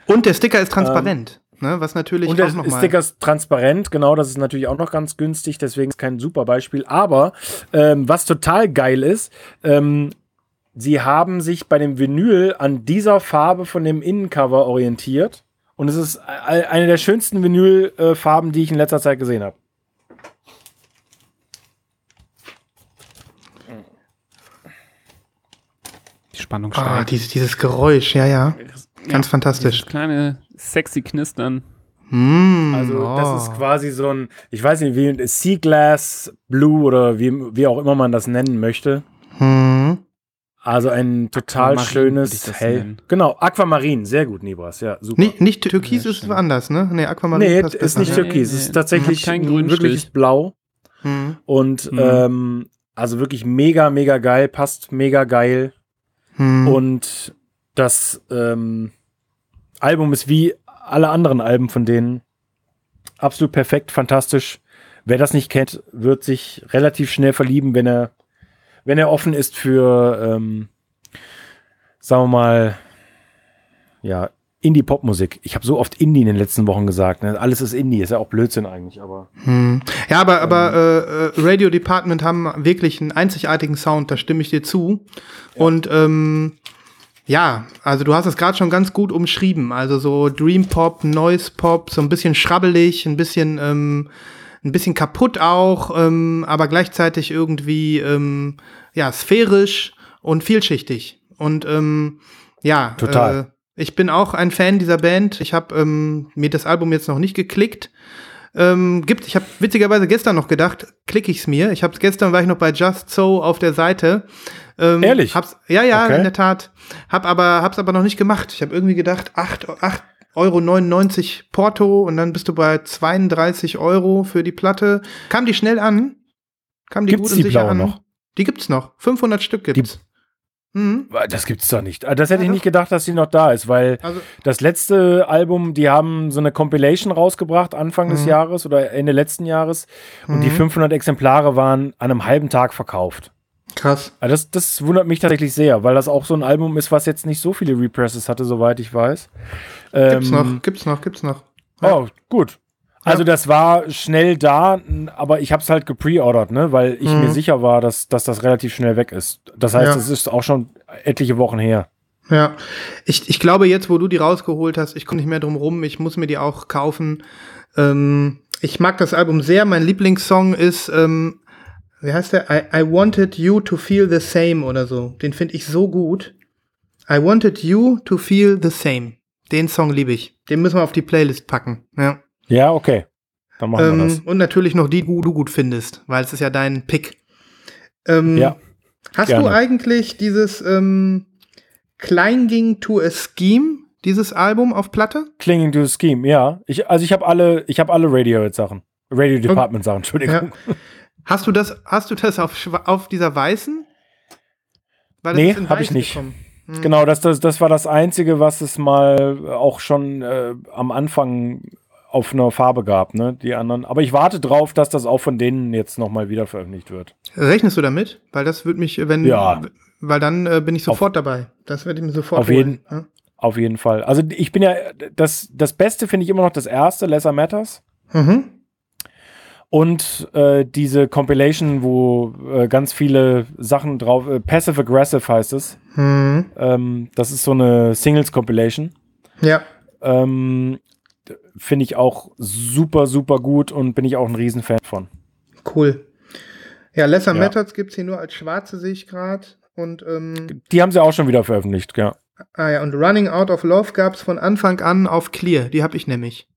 Und der Sticker ist transparent, ne? Was natürlich Und auch nochmal. Sticker ist transparent, genau, das ist natürlich auch noch ganz günstig, deswegen ist kein super Beispiel. Aber ähm, was total geil ist, ähm, sie haben sich bei dem Vinyl an dieser Farbe von dem Innencover orientiert. Und es ist e- eine der schönsten Vinylfarben, die ich in letzter Zeit gesehen habe. Die Spannung Ah, steigt. dieses, dieses Geräusch, ja, ja. Ganz fantastisch. Dieses kleine, sexy Knistern. Mm, Also, oh. das ist quasi so ein, ich weiß nicht, wie Sea Glass Blue oder wie, wie auch immer man das nennen möchte. Hm. Also ein total Aquamarin schönes Hell. nennen. Genau, Aquamarin, sehr gut, Nibras, ja, super. Nicht, nicht Türkis Ja, ist stimmt. anders, ne? Nee, Aquamarin nee, passt ist besser, nicht ne? türkis, Nee, es ist nee. tatsächlich Hat keinen ein Grünstich. wirkliches Blau Hm. und Mhm. ähm, also wirklich mega, mega geil, passt mega geil Hm. und das ähm, Album ist wie alle anderen Alben von denen absolut perfekt, fantastisch. Wer das nicht kennt, wird sich relativ schnell verlieben, wenn er wenn er offen ist für ähm, sagen wir mal ja Indie-Pop-Musik. Ich habe so oft Indie in den letzten Wochen gesagt. Ne? Alles ist Indie, ist ja auch Blödsinn eigentlich, aber Hm. Ja, aber, aber äh, äh, Radio Department haben wirklich einen einzigartigen Sound, da stimme ich dir zu. Und ähm, ja, also du hast es gerade schon ganz gut umschrieben. Also so Dream Pop, Noise Pop, so ein bisschen schrabbelig, ein bisschen, ähm, ein bisschen kaputt auch, ähm, aber gleichzeitig irgendwie ähm, ja sphärisch und vielschichtig. Und ähm, ja, Total. Äh, ich bin auch ein Fan dieser Band. Ich habe ähm, mir das Album jetzt noch nicht geklickt ähm, gibt. Ich habe witzigerweise gestern noch gedacht, klicke ich's mir. Ich habe gestern war ich noch bei Just So auf der Seite. Ähm, Ehrlich? Hab's, ja, ja, Okay. in der Tat. Hab aber hab's aber noch nicht gemacht. Ich habe irgendwie gedacht, 8, 8 Euro 99 Porto und dann bist du bei 32 Euro für die Platte. Kam die schnell an? Kam die Gibt's gut und die sicher blaue an? noch? Die gibt's noch. 500 Stück gibt's. Mhm. das gibt's doch nicht. Ah, Das hätte Ja, ich nicht gedacht, dass sie noch da ist, weil Also das letzte Album, die haben so eine Compilation rausgebracht Anfang des Mhm. Jahres oder Ende letzten Jahres und die Mhm. 500 Exemplare waren an einem halben Tag verkauft. krass. Also das, das wundert mich tatsächlich sehr, weil das auch so ein Album ist, was jetzt nicht so viele Represses hatte, soweit ich weiß. Gibt's Ähm, noch, gibt's noch, gibt's noch. Oh, gut. Also Ja. das war schnell da, aber ich habe es halt gepreordert, ne, weil ich Mhm. mir sicher war, dass, dass das relativ schnell weg ist. Das heißt, Ja. es ist auch schon etliche Wochen her. Ja, ich, ich glaube jetzt, wo du die rausgeholt hast, ich komme nicht mehr drum rum, ich muss mir die auch kaufen. Ähm, ich mag das Album sehr. Mein Lieblingssong ist, ähm, wie heißt der? I, I Wanted You to Feel the Same oder so. Den finde ich so gut. I Wanted You to Feel the Same. Den Song liebe ich. Den müssen wir auf die Playlist packen. Ja. Ja, okay. Dann machen wir das. Ähm, und natürlich noch die, die du gut findest, weil es ist ja dein Pick. Ähm, Ja, Hast gerne. du eigentlich dieses ähm, Clinging to a Scheme, dieses Album auf Platte? Clinging to the Scheme, ja. Ich, also ich habe alle, ich habe alle Radiohead-Sachen. Radio Department-Sachen, Entschuldigung. Ja. Hast du das, hast du das auf, auf dieser weißen? Weil Nee, ist in hab ich nicht. gekommen. Hm. Genau, das, das, das war das Einzige, was es mal auch schon äh, am Anfang auf einer Farbe gab, ne? Die anderen. Aber ich warte drauf, dass das auch von denen jetzt nochmal wieder veröffentlicht wird. Rechnest du damit? Weil das würde mich, wenn, Ja. weil dann äh, bin ich sofort dabei. Das werde ich mir sofort Auf jeden- holen. Auf jeden Fall. Also ich bin ja, das, das Beste finde ich immer noch das erste, Lesser Matters. Ja? Mhm. Und äh, diese Compilation, wo äh, ganz viele Sachen drauf, äh, Passive Aggressive heißt es. Mhm. Ähm, das ist so eine Singles-Compilation. Ja. Ähm, Finde ich auch super, super gut und bin ich auch ein Riesenfan von. Cool. Ja, Lesser Ja. Methods gibt es hier nur als schwarze, sehe ich gerade. Und, ähm, Die haben sie auch schon wieder veröffentlicht, ja. ah ja, und Running Out of Love gab es von Anfang an auf Clear. Die habe ich nämlich.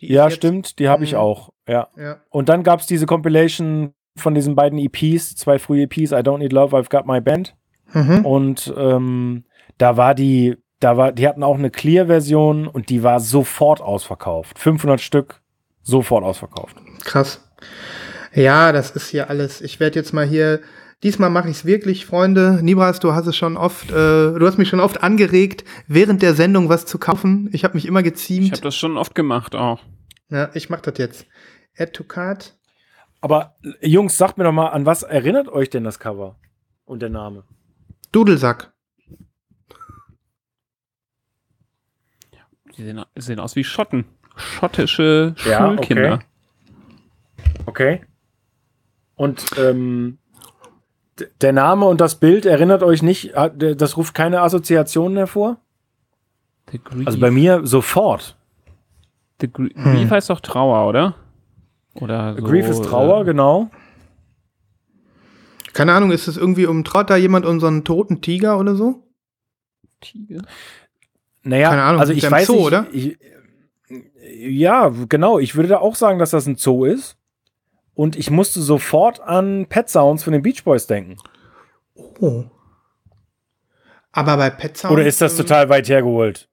Die Ja, jetzt- stimmt, die habe ich auch, ja. Ja. Und dann gab es diese Compilation von diesen beiden EPs, zwei frühe EPs, I Don't Need Love, I've Got My Band. Mhm. Und ähm, da war die, da war, die hatten auch eine Clear-Version und die war sofort ausverkauft. 500 Stück, sofort ausverkauft. Krass. Ja, das ist hier alles. Ich werde jetzt mal hier. Diesmal mache ich es wirklich, Freunde. Nibras, du hast es schon oft, äh, du hast mich schon oft angeregt, während der Sendung was zu kaufen. Ich habe mich immer Ich habe geziemt. das schon oft gemacht auch. Ja, ich mache das jetzt. Add to cart. Aber Jungs, sagt mir doch mal, an was erinnert euch denn das Cover und der Name? Dudelsack. Die sehen, sehen aus wie Schotten. Schottische Ja, Schulkinder. Okay. Und ähm, der Name und das Bild erinnert euch nicht, d- das ruft keine Assoziationen hervor? The Grief. Also bei mir sofort. The Gr Hm. Grief heißt doch Trauer, oder? Oder so, Grief ist Trauer, äh, genau. Keine Ahnung, ist es irgendwie um, traut da jemand unseren toten Tiger oder so? Tiger? Naja, Keine Ahnung, also ist ich weiß Zoo, nicht, oder? Ich, ja, genau. Ich würde da auch sagen, dass das ein Zoo ist. Und ich musste sofort an Pet Sounds von den Beach Boys denken. Oh. Aber bei Pet Sounds, Oder ist das ähm, total weit hergeholt?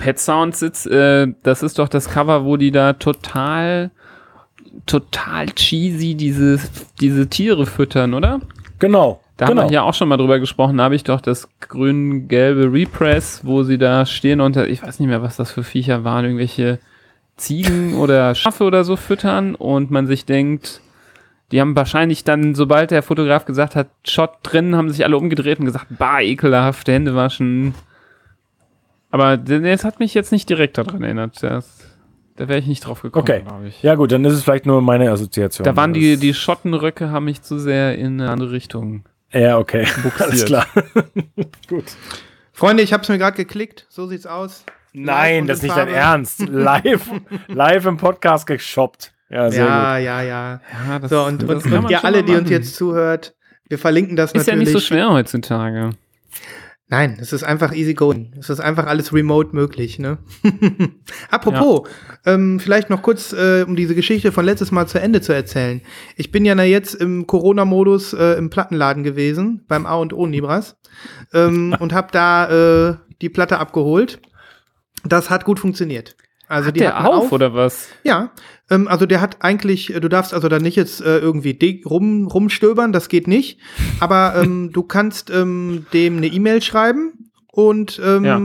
Pet Sounds sitzt, äh, das ist doch das Cover, wo die da total, total cheesy diese, diese Tiere füttern, oder? Genau. Da genau. haben wir ja auch schon mal drüber gesprochen. Da habe ich doch das grün-gelbe Repress, wo sie da stehen und ich weiß nicht mehr, was das für Viecher waren, irgendwelche Ziegen oder Schafe oder so füttern und man sich denkt, die haben wahrscheinlich dann, sobald der Fotograf gesagt hat, Shot drin, haben sich alle umgedreht und gesagt, bah, ekelhaft, Hände waschen. Aber das hat mich jetzt nicht direkt daran erinnert. Das, da wäre ich nicht drauf gekommen, Okay. glaube ich. Ja, gut, dann ist es vielleicht nur meine Assoziation. Da waren die, die Schottenröcke haben mich zu sehr in eine andere Richtung. Ja, okay. Alles klar. gut. Freunde, ich habe es mir gerade geklickt. So sieht's aus. Nein, das ist nicht dein. Ernst. Live, live im Podcast geshoppt. Ja, sehr Ja, ja, ja. Ja, das, So, und, das und, und ihr alle, die uns jetzt zuhört, wir verlinken das Ist ja natürlich. nicht so schwer heutzutage. Nein, es ist einfach easy going. Es ist einfach alles remote möglich, ne? Apropos, ähm, vielleicht noch kurz, äh, um diese Geschichte von letztes Mal zu Ende zu erzählen. Ich bin ja na jetzt im Corona-Modus äh, im Plattenladen gewesen, beim A und O Nibras, ähm, und habe da äh, die Platte abgeholt. Das hat gut funktioniert. Also Hat die der hatten auf, oder was? Ja, ähm, also der hat eigentlich, äh, du darfst also da nicht jetzt äh, irgendwie rum, rumstöbern, das geht nicht. Aber ähm, du kannst ähm, dem eine E-Mail schreiben und ähm, Ja.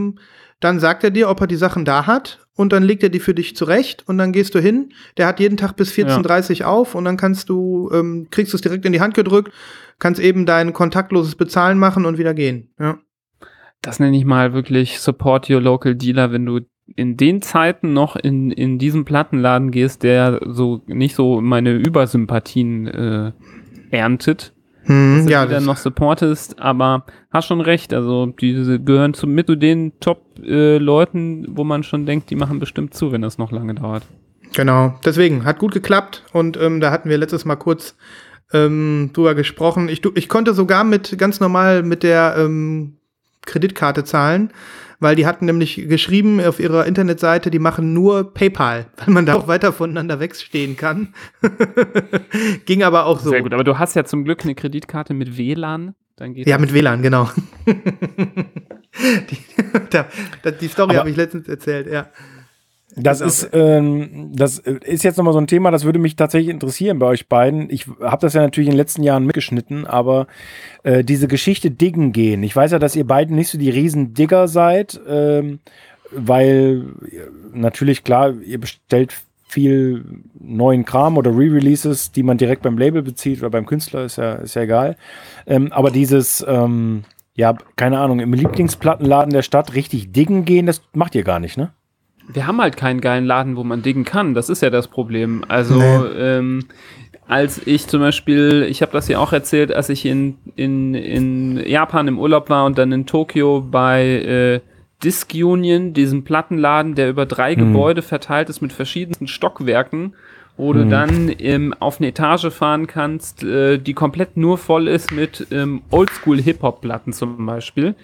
dann sagt er dir, ob er die Sachen da hat und dann legt er die für dich zurecht und dann gehst du hin. Der hat jeden Tag bis 14.30 Uhr auf und dann kannst du, ähm, kriegst du es direkt in die Hand gedrückt, kannst eben dein kontaktloses Bezahlen machen und wieder gehen. Ja. Das nenne ich mal wirklich Support Your Local Dealer, wenn du in den Zeiten noch in, in diesen Plattenladen gehst, der so nicht so meine Übersympathien äh, erntet, Hm, dass ja, du dann noch supportest, aber hast schon recht, also diese gehören zu, mit zu den Top-Leuten, wo man schon denkt, die machen bestimmt zu, wenn das noch lange dauert. Genau, deswegen hat gut geklappt und ähm, da hatten wir letztes Mal kurz ähm, drüber gesprochen. Ich, du- ich konnte sogar mit ganz normal mit der ähm, Kreditkarte zahlen, weil die hatten nämlich geschrieben auf ihrer Internetseite, die machen nur PayPal, weil man da auch weiter voneinander wegstehen kann. Ging aber auch so. Sehr gut, aber du hast ja zum Glück eine Kreditkarte mit WLAN. Dann geht Ja, mit WLAN, genau. die, da, da, die Story habe ich letztens erzählt, ja. Das ist, ähm, das ist jetzt nochmal so ein Thema, das würde mich tatsächlich interessieren bei euch beiden. Ich habe das ja natürlich in den letzten Jahren mitgeschnitten, aber äh, diese Geschichte Diggen gehen. Ich weiß ja, dass ihr beiden nicht so die riesen Digger seid, ähm, weil äh, natürlich klar, ihr bestellt viel neuen Kram oder Re-Releases, die man direkt beim Label bezieht oder beim Künstler, ist ja, ist ja egal. Ähm, aber dieses, ähm, ja, keine Ahnung, im Lieblingsplattenladen der Stadt richtig diggen gehen, das macht ihr gar nicht, ne? Wir haben halt keinen geilen Laden, wo man diggen kann. Das ist ja das Problem. Also, Nee. ähm, als ich zum Beispiel, ich habe das ja auch erzählt, als ich in, in, in Japan im Urlaub war und dann in Tokio bei äh, Disc Union, diesem Plattenladen, der über drei Gebäude verteilt ist mit verschiedensten Stockwerken, wo du dann ähm, auf eine Etage fahren kannst, äh, die komplett nur voll ist mit ähm, Oldschool-Hip-Hop-Platten zum Beispiel.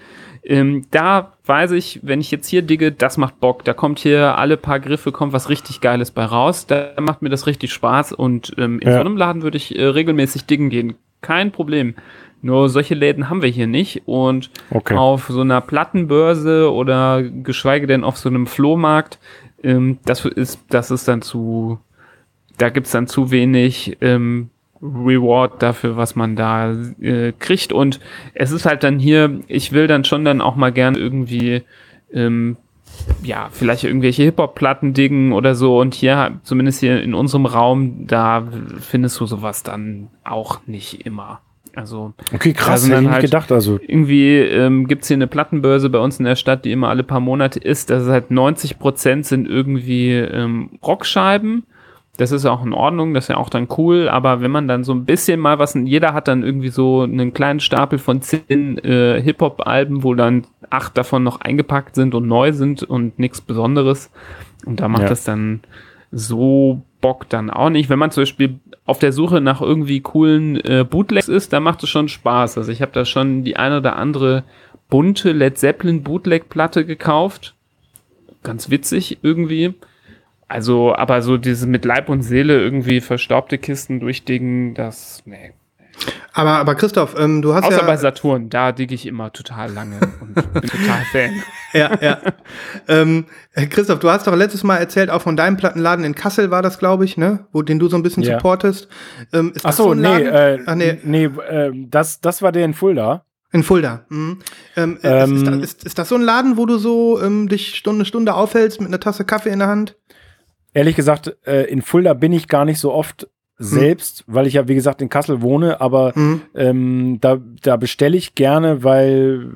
Ähm, da weiß ich, wenn ich jetzt hier digge, das macht Bock. Da kommt hier alle paar Griffe, kommt was richtig Geiles bei raus. Da macht mir das richtig Spaß und ähm, in Ja. so einem Laden würde ich äh, regelmäßig diggen gehen. Kein Problem. Nur solche Läden haben wir hier nicht und Okay. auf so einer Plattenbörse oder geschweige denn auf so einem Flohmarkt, ähm, das ist, das ist dann zu, da gibt's dann zu wenig ähm, Reward dafür, was man da äh, kriegt. Und es ist halt dann hier, ich will dann schon dann auch mal gern irgendwie, ähm, ja, vielleicht irgendwelche Hip-Hop-Platten diggen oder so. Und hier, zumindest hier in unserem Raum, da findest du sowas dann auch nicht immer. Also Okay, krass, hätte ich nicht halt- gedacht. Also, irgendwie ähm, gibt es hier eine Plattenbörse bei uns in der Stadt, die immer alle paar Monate ist. Das ist halt 90 Prozent sind irgendwie ähm, Rockscheiben. Das ist auch in Ordnung, das ist ja auch dann cool. Aber wenn man dann so ein bisschen mal was, jeder hat dann irgendwie so einen kleinen Stapel von zehn äh, Hip-Hop-Alben, wo dann acht davon noch eingepackt sind und neu sind und nichts Besonderes. Und da macht Ja. das dann so Bock dann auch nicht. Wenn man zum Beispiel auf der Suche nach irgendwie coolen äh, Bootlegs ist, da macht es schon Spaß. Also ich habe da schon die eine oder andere bunte Led Zeppelin Bootleg-Platte gekauft. Ganz witzig irgendwie. Also, aber so dieses mit Leib und Seele irgendwie verstaubte Kisten durchdicken, das, nee. Aber, aber Christoph, ähm, du hast Außer ja, bei Saturn, da digge ich immer total lange und bin total Fan. ja, ja. ähm, äh, Christoph, du hast doch letztes Mal erzählt, auch von deinem Plattenladen in Kassel war das, glaube ich, ne, wo den du so ein bisschen Ja. supportest. Ähm, ist ach das so, ein nee, äh, Ach, nee, nee, äh, das, das war der in Fulda. in Fulda. Mhm. Ähm, äh, Ähm, ist, ist, ist das so ein Laden, wo du so ähm, dich Stunde Stunde aufhältst mit einer Tasse Kaffee in der Hand? Ehrlich gesagt, äh, in Fulda bin ich gar nicht so oft selbst, weil ich ja, wie gesagt, in Kassel wohne, aber Mhm. ähm, da, da bestelle ich gerne, weil,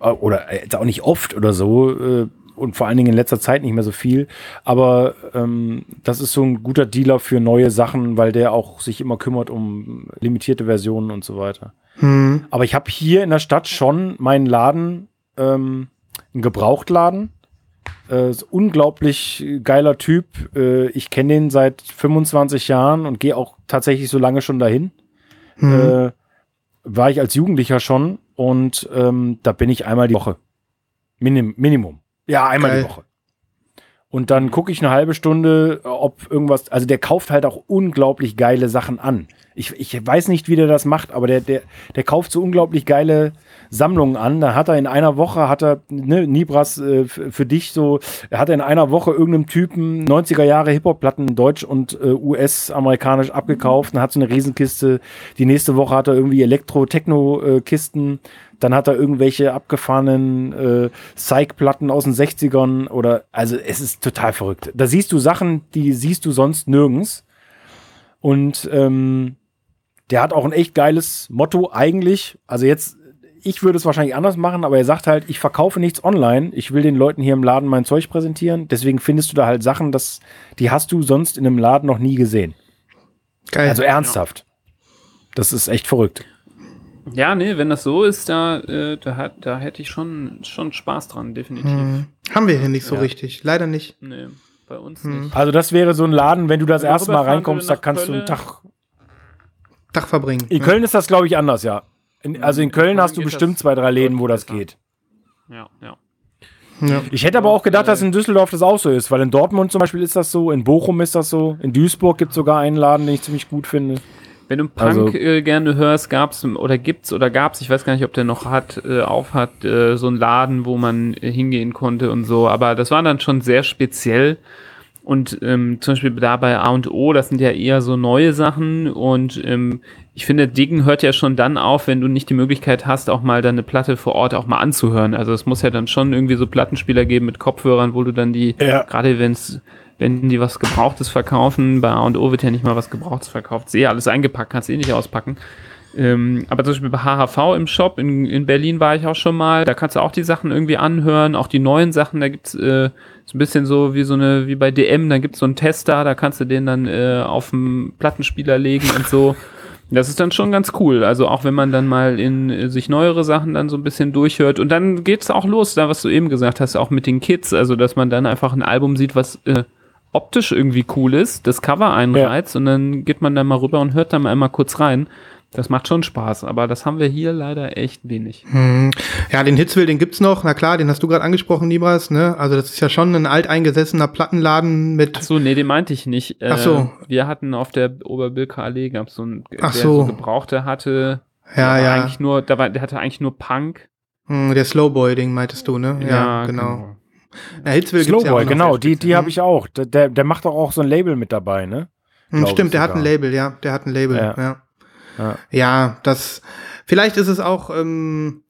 äh, oder jetzt auch nicht oft oder so, äh, und vor allen Dingen in letzter Zeit nicht mehr so viel, aber ähm, das ist so ein guter Dealer für neue Sachen, weil der auch sich immer kümmert um limitierte Versionen und so weiter. Mhm. Aber ich habe hier in der Stadt schon meinen Laden, ähm, einen Gebrauchtladen. Äh, unglaublich geiler Typ. Äh, ich kenne den seit 25 Jahren und gehe auch tatsächlich so lange schon dahin. Mhm. Äh, war ich als Jugendlicher schon und ähm, da bin ich einmal die Woche. Minim Minimum. Ja, einmal Geil. die Woche. Und dann gucke ich eine halbe Stunde, ob irgendwas, also der kauft halt auch unglaublich geile Sachen an. Ich, ich weiß nicht, wie der das macht, aber der, der, der kauft so unglaublich geile Sammlungen an. Da hat er in einer Woche, hat er, ne, Nibras, äh, für dich so, er hat in einer Woche irgendeinem Typen 90er Jahre Hip-Hop-Platten deutsch und äh, US-amerikanisch abgekauft und hat so eine Riesenkiste. Die nächste Woche hat er irgendwie Elektro-Techno-Kisten. Dann hat er irgendwelche abgefahrenen äh, Psych-Platten aus den 60ern oder, also es ist total verrückt. Da siehst du Sachen, die siehst du sonst nirgends. Und ähm, der hat auch ein echt geiles Motto eigentlich. Also jetzt, ich würde es wahrscheinlich anders machen, aber er sagt halt, ich verkaufe nichts online. Ich will den Leuten hier im Laden mein Zeug präsentieren. Deswegen findest du da halt Sachen, das, die hast du sonst in einem Laden noch nie gesehen. Geil. Also ernsthaft. Das ist echt verrückt. Ja, nee, wenn das so ist, da, äh, da, da hätte ich schon, schon Spaß dran, definitiv. Mhm. Haben wir hier nicht so Ja. richtig. Leider nicht. Nee, bei uns Hm. nicht. Also das wäre so ein Laden, wenn du das erste Mal reinkommst, da kannst du einen Köln, Tag. Tag verbringen. In ne? Köln ist das, glaube ich, anders, ja. In, also in Köln Köln hast du bestimmt zwei, drei Läden, wo das besser. geht. Ja, ja. Ja. Ich hätte aber auch gedacht, dass in Düsseldorf das auch so ist, weil in Dortmund zum Beispiel ist das so, in Bochum ist das so, in Duisburg gibt es sogar einen Laden, den ich ziemlich gut finde. Wenn du Punk Also- äh, gerne hörst, gab's oder gibt's oder gab's, ich weiß gar nicht, ob der noch hat, äh, auf hat, äh, so einen Laden, wo man äh, hingehen konnte und so. Aber das war dann schon sehr speziell. Und ähm, zum Beispiel da bei A und O, das sind ja eher so neue Sachen. Und ähm, ich finde, Diggen hört ja schon dann auf, wenn du nicht die Möglichkeit hast, auch mal deine Platte vor Ort auch mal anzuhören. Also es muss ja dann schon irgendwie so Plattenspieler geben mit Kopfhörern, wo du dann die, Ja. gerade wenn's wenn die was Gebrauchtes verkaufen, bei A&O wird ja nicht mal was Gebrauchtes verkauft, sehr alles eingepackt, kannst eh nicht auspacken. Ähm, aber zum Beispiel bei HHV im Shop in, in Berlin war ich auch schon mal, da kannst du auch die Sachen irgendwie anhören, auch die neuen Sachen, da gibt's äh, ein bisschen so wie so eine, wie bei DM, da gibt's so einen Tester, da kannst du den dann äh, auf den Plattenspieler legen und so. Das ist dann schon ganz cool. Also auch wenn man dann mal in äh, sich neuere Sachen dann so ein bisschen durchhört. Und dann geht's auch los, da was du eben gesagt hast, auch mit den Kids. Also dass man dann einfach ein Album sieht, was äh, optisch irgendwie cool ist, das Cover einreizt und dann geht man da mal rüber und hört da mal einmal kurz rein. Das macht schon Spaß, aber das haben wir hier leider echt wenig. Hm. Ja, den Hitzville, den gibt's noch. Na klar, den hast du gerade angesprochen, Libras. Ne? Also das ist ja schon ein alteingesessener Plattenladen mit. Ach so, nee, den meinte ich nicht. Äh, Ach so. Wir hatten auf der Oberbilker Allee gab's so einen, Ach der so. so gebrauchte hatte. Ja, ja. Eigentlich nur, da war, der hatte eigentlich nur Punk. Hm, der Slowboy-Ding meintest du, ne? Ja, genau. Ja, Hitzville gibt's ja auch Slowboy, genau, die, die habe ich auch. Der- Der, macht doch auch so ein Label mit dabei, ne? Hm, Stimmt, der hat ein. Label, ja. Der hat ein Label, Ja. ja. Ja. Ja, das. Vielleicht ist es auch ähm,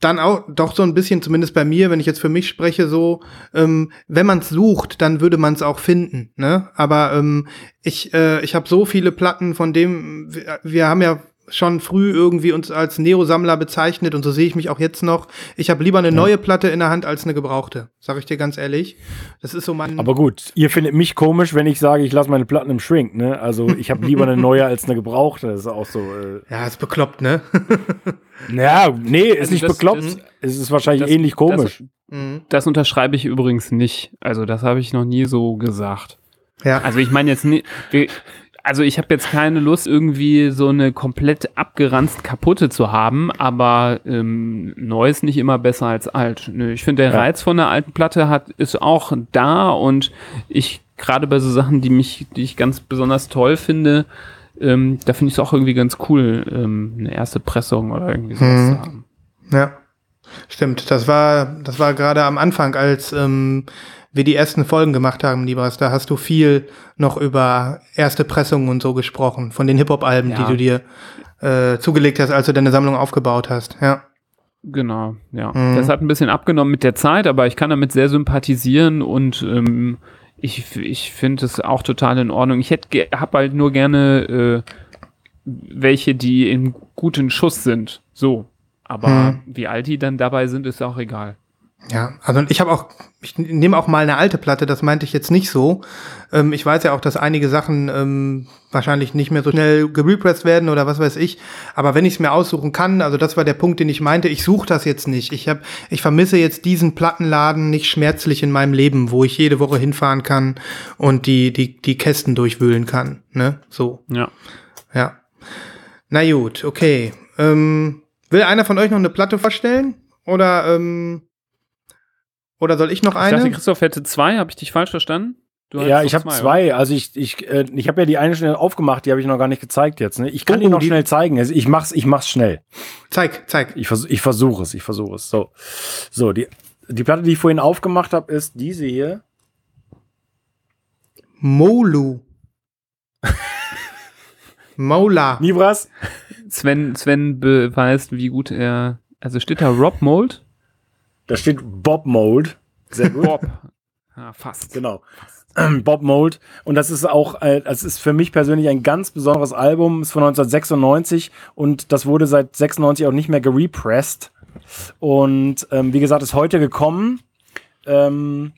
dann auch doch so ein bisschen, zumindest bei mir, wenn ich jetzt für mich spreche, so, ähm, wenn man es sucht, dann würde man es auch finden. Ne? Aber ähm, ich, äh, ich habe so viele Platten, von dem wir, wir haben ja schon früh irgendwie uns als Neo-Sammler bezeichnet und so sehe ich mich auch jetzt noch. Ich habe lieber eine neue Platte in der Hand als eine gebrauchte, sag ich dir ganz ehrlich. Das ist so mein. Aber gut, ihr findet mich komisch, wenn ich sage, ich lasse meine Platten im Shrink, ne? Also ich habe lieber eine neue als eine gebrauchte. Das ist auch so. Äh, ja, ist bekloppt, ne? naja, nee, ist Also nicht das- bekloppt. das- es ist wahrscheinlich das- ähnlich komisch. Mhm. Das unterschreibe ich übrigens nicht. Also das habe ich noch nie so gesagt. Ja. Also ich meine jetzt nicht, wir- also ich habe jetzt keine Lust irgendwie so eine komplett abgeranzt kaputte zu haben, aber ähm, neu ist nicht immer besser als alt. Nö, ich finde der Ja. Reiz von einer alten Platte hat ist auch da und ich gerade bei so Sachen, die mich, die ich ganz besonders toll finde, ähm, da finde ich es auch irgendwie ganz cool, ähm, eine erste Pressung oder irgendwie sowas Mhm. zu haben. Ja, stimmt. Das war, das war gerade am Anfang, als ähm, wir die ersten Folgen gemacht haben, Libras. Da hast du viel noch über erste Pressungen und so gesprochen, von den Hip-Hop-Alben, Ja. die du dir äh, zugelegt hast, als du deine Sammlung aufgebaut hast. Ja. Genau, ja. Mhm. Das hat ein bisschen abgenommen mit der Zeit, aber ich kann damit sehr sympathisieren und ähm, ich, ich finde es auch total in Ordnung. Ich hätte habe halt nur gerne äh, welche, die in guten Schuss sind. So. Aber Mhm. wie alt die dann dabei sind, ist auch egal. Ja, also ich habe auch, ich nehme auch mal eine alte Platte, das meinte ich jetzt nicht so. Ähm, ich weiß ja auch, dass einige Sachen ähm, wahrscheinlich nicht mehr so schnell gerepressed werden oder was weiß ich. Aber wenn ich es mir aussuchen kann, also das war der Punkt, den ich meinte, ich suche das jetzt nicht. Ich hab, ich vermisse jetzt diesen Plattenladen nicht schmerzlich in meinem Leben, wo ich jede Woche hinfahren kann und die, die, die Kästen durchwühlen kann. Ne? So, Ja. ja. Na gut, okay. Ähm, will einer von euch noch eine Platte vorstellen? Oder, ähm, oder soll ich noch Ich eine? dachte, Christoph hätte zwei, habe ich dich falsch verstanden? Du Ja, ich habe oder? zwei. Also ich, ich, äh, ich habe ja die eine schnell aufgemacht, die habe ich noch gar nicht gezeigt jetzt. Ne? Ich kann Oh, die noch die- schnell zeigen. Also ich mach's, ich mach's schnell. Zeig, zeig. Ich, vers ich versuche es, ich versuche es. So, so die, die Platte, die ich vorhin aufgemacht habe, ist diese hier. Molu. Mola. Nibras. Sven, Sven beweist, wie gut er. Also steht da Rob Mold? Da steht Bob Mold. Sehr gut. Bob. Ja, fast. Genau. Bob Mold. Und das ist auch, äh, das ist für mich persönlich ein ganz besonderes Album. Ist von 1996 und das wurde seit 96 auch nicht mehr gerepressed. Und ähm, wie gesagt, ist heute gekommen. Ähm,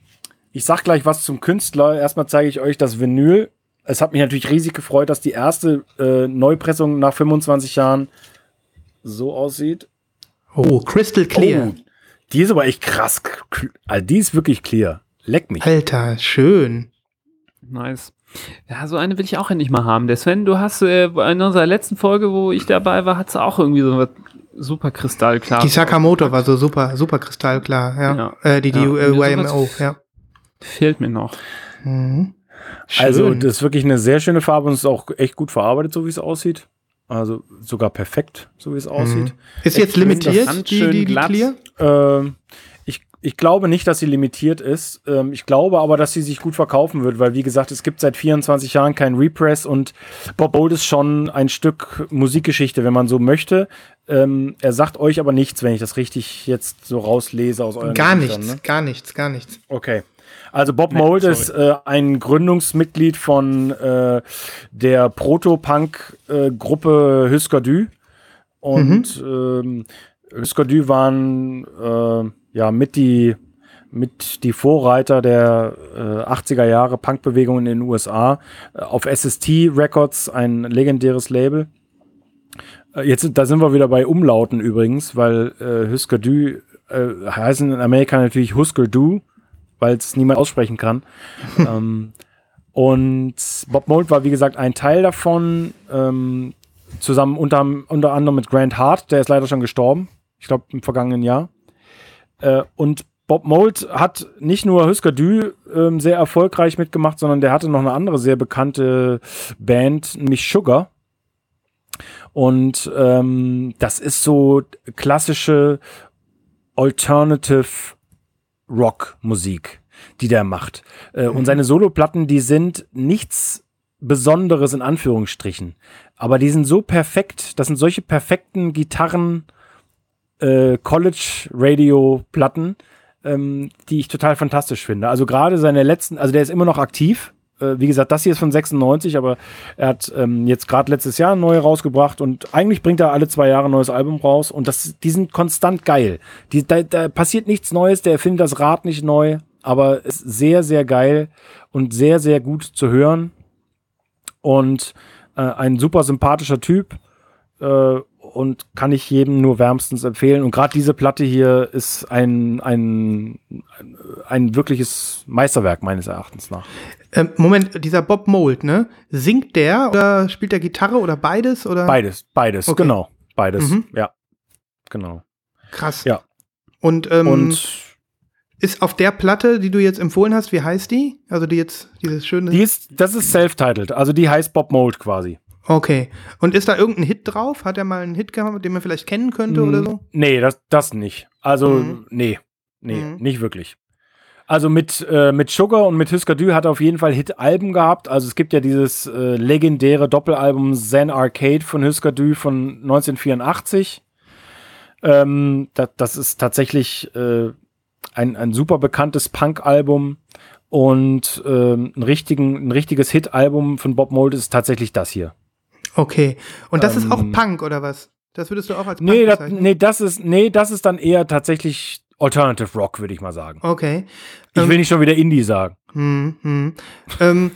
ich sag gleich was zum Künstler. Erstmal zeige ich euch das Vinyl. Es hat mich natürlich riesig gefreut, dass die erste äh, Neupressung nach 25 Jahren so aussieht. Oh, Crystal Clear. Oh, die ist aber echt krass. Also die ist wirklich clear. Leck mich. Alter, schön. Nice. Ja, so eine will ich auch endlich mal haben. Der Sven, du hast äh, in unserer letzten Folge, wo ich dabei war, hast du auch irgendwie so was super kristallklar. Die Sakamoto war so super, super kristallklar, ja. Ja. Äh, die die Ja, äh, YMO, ja. Fehlt mir noch. Mhm. Also, das ist wirklich eine sehr schöne Farbe und es ist auch echt gut verarbeitet, so wie es aussieht. Also sogar perfekt, so wie es aussieht. ist jetzt limitiert, die, die, die glatt. Clear? Ähm, ich, ich glaube nicht, dass sie limitiert ist. Ähm, ich glaube aber, dass sie sich gut verkaufen wird, weil wie gesagt, es gibt seit 24 Jahren keinen Repress und Bob Bold ist schon ein Stück Musikgeschichte, wenn man so möchte. Ähm, er sagt euch aber nichts, wenn ich das richtig jetzt so rauslese aus euren Gar nichts, ne? gar nichts, gar nichts. Okay. Also Bob Nee, Mold sorry. ist äh, ein Gründungsmitglied von äh, der Proto-Punk-Gruppe Husker Du. Und ähm, Husker Du waren äh, ja mit die, mit die Vorreiter der äh, 80er Jahre Punkbewegung in den USA. Auf SST Records, ein legendäres Label. Äh, Jetzt, da sind wir wieder bei Umlauten übrigens, weil äh, Husker Du äh, heißen in Amerika natürlich Husker Du, weil es niemand aussprechen kann. ähm, und Bob Mould war, wie gesagt, ein Teil davon, ähm, zusammen unter, unter anderem mit Grant Hart, der ist leider schon gestorben, ich glaube im vergangenen Jahr. Äh, und Bob Mould hat nicht nur Husker Du ähm, sehr erfolgreich mitgemacht, sondern der hatte noch eine andere sehr bekannte Band, nämlich Sugar. Und ähm, das ist so klassische Alternative Rock Musik, die der macht. Äh, Und seine Soloplatten, die sind nichts Besonderes in Anführungsstrichen. Aber die sind so perfekt, das sind solche perfekten Gitarren, äh, College-Radio-Platten, ähm, die ich total fantastisch finde. Also gerade seine letzten, also der ist immer noch aktiv. Äh, wie gesagt, das hier ist von 96, aber er hat ähm, jetzt gerade letztes Jahr ein neue rausgebracht und eigentlich bringt er alle zwei Jahre ein neues Album raus und das, die sind konstant geil. Die, da, da passiert nichts Neues, der erfindet das Rad nicht neu, aber ist sehr, sehr geil und sehr, sehr gut zu hören und äh, ein super sympathischer Typ äh, und kann ich jedem nur wärmstens empfehlen. Und gerade diese Platte hier ist ein, ein, ein wirkliches Meisterwerk meines Erachtens nach. Ähm, Moment, dieser Bob Mold, ne? Singt der oder spielt der Gitarre oder beides? Oder? Beides, beides, Okay. genau. Beides, Mhm. ja. Genau. Krass. Ja. Und, ähm, Und ist auf der Platte, die du jetzt empfohlen hast, wie heißt die? Also die jetzt, dieses schöne. die ist, das ist self-titled, also die heißt Bob Mold quasi. Okay. Und ist da irgendein Hit drauf? Hat er mal einen Hit gehabt, den man vielleicht kennen könnte oder so? Nee, das, das nicht. Also, Mhm. nee. Nee, Mhm. nicht wirklich. Also mit, äh, mit Sugar und mit Husker Du hat er auf jeden Fall Hit-Alben gehabt. Also es gibt ja dieses äh, legendäre Doppelalbum Zen Arcade von Husker Du von 1984. Ähm, das, das ist tatsächlich äh, ein, ein super bekanntes Punk-Album. Und ähm, ein, richtigen, ein richtiges Hit-Album von Bob Mould ist tatsächlich das hier. Okay. Und das ist auch Ähm, Punk oder was? Das würdest du auch als Punk Nee das, nee, das ist, nee, das ist dann eher tatsächlich Alternative Rock, würde ich mal sagen. Okay. Ich Ähm, will nicht schon wieder Indie sagen. Hm, hm. ähm,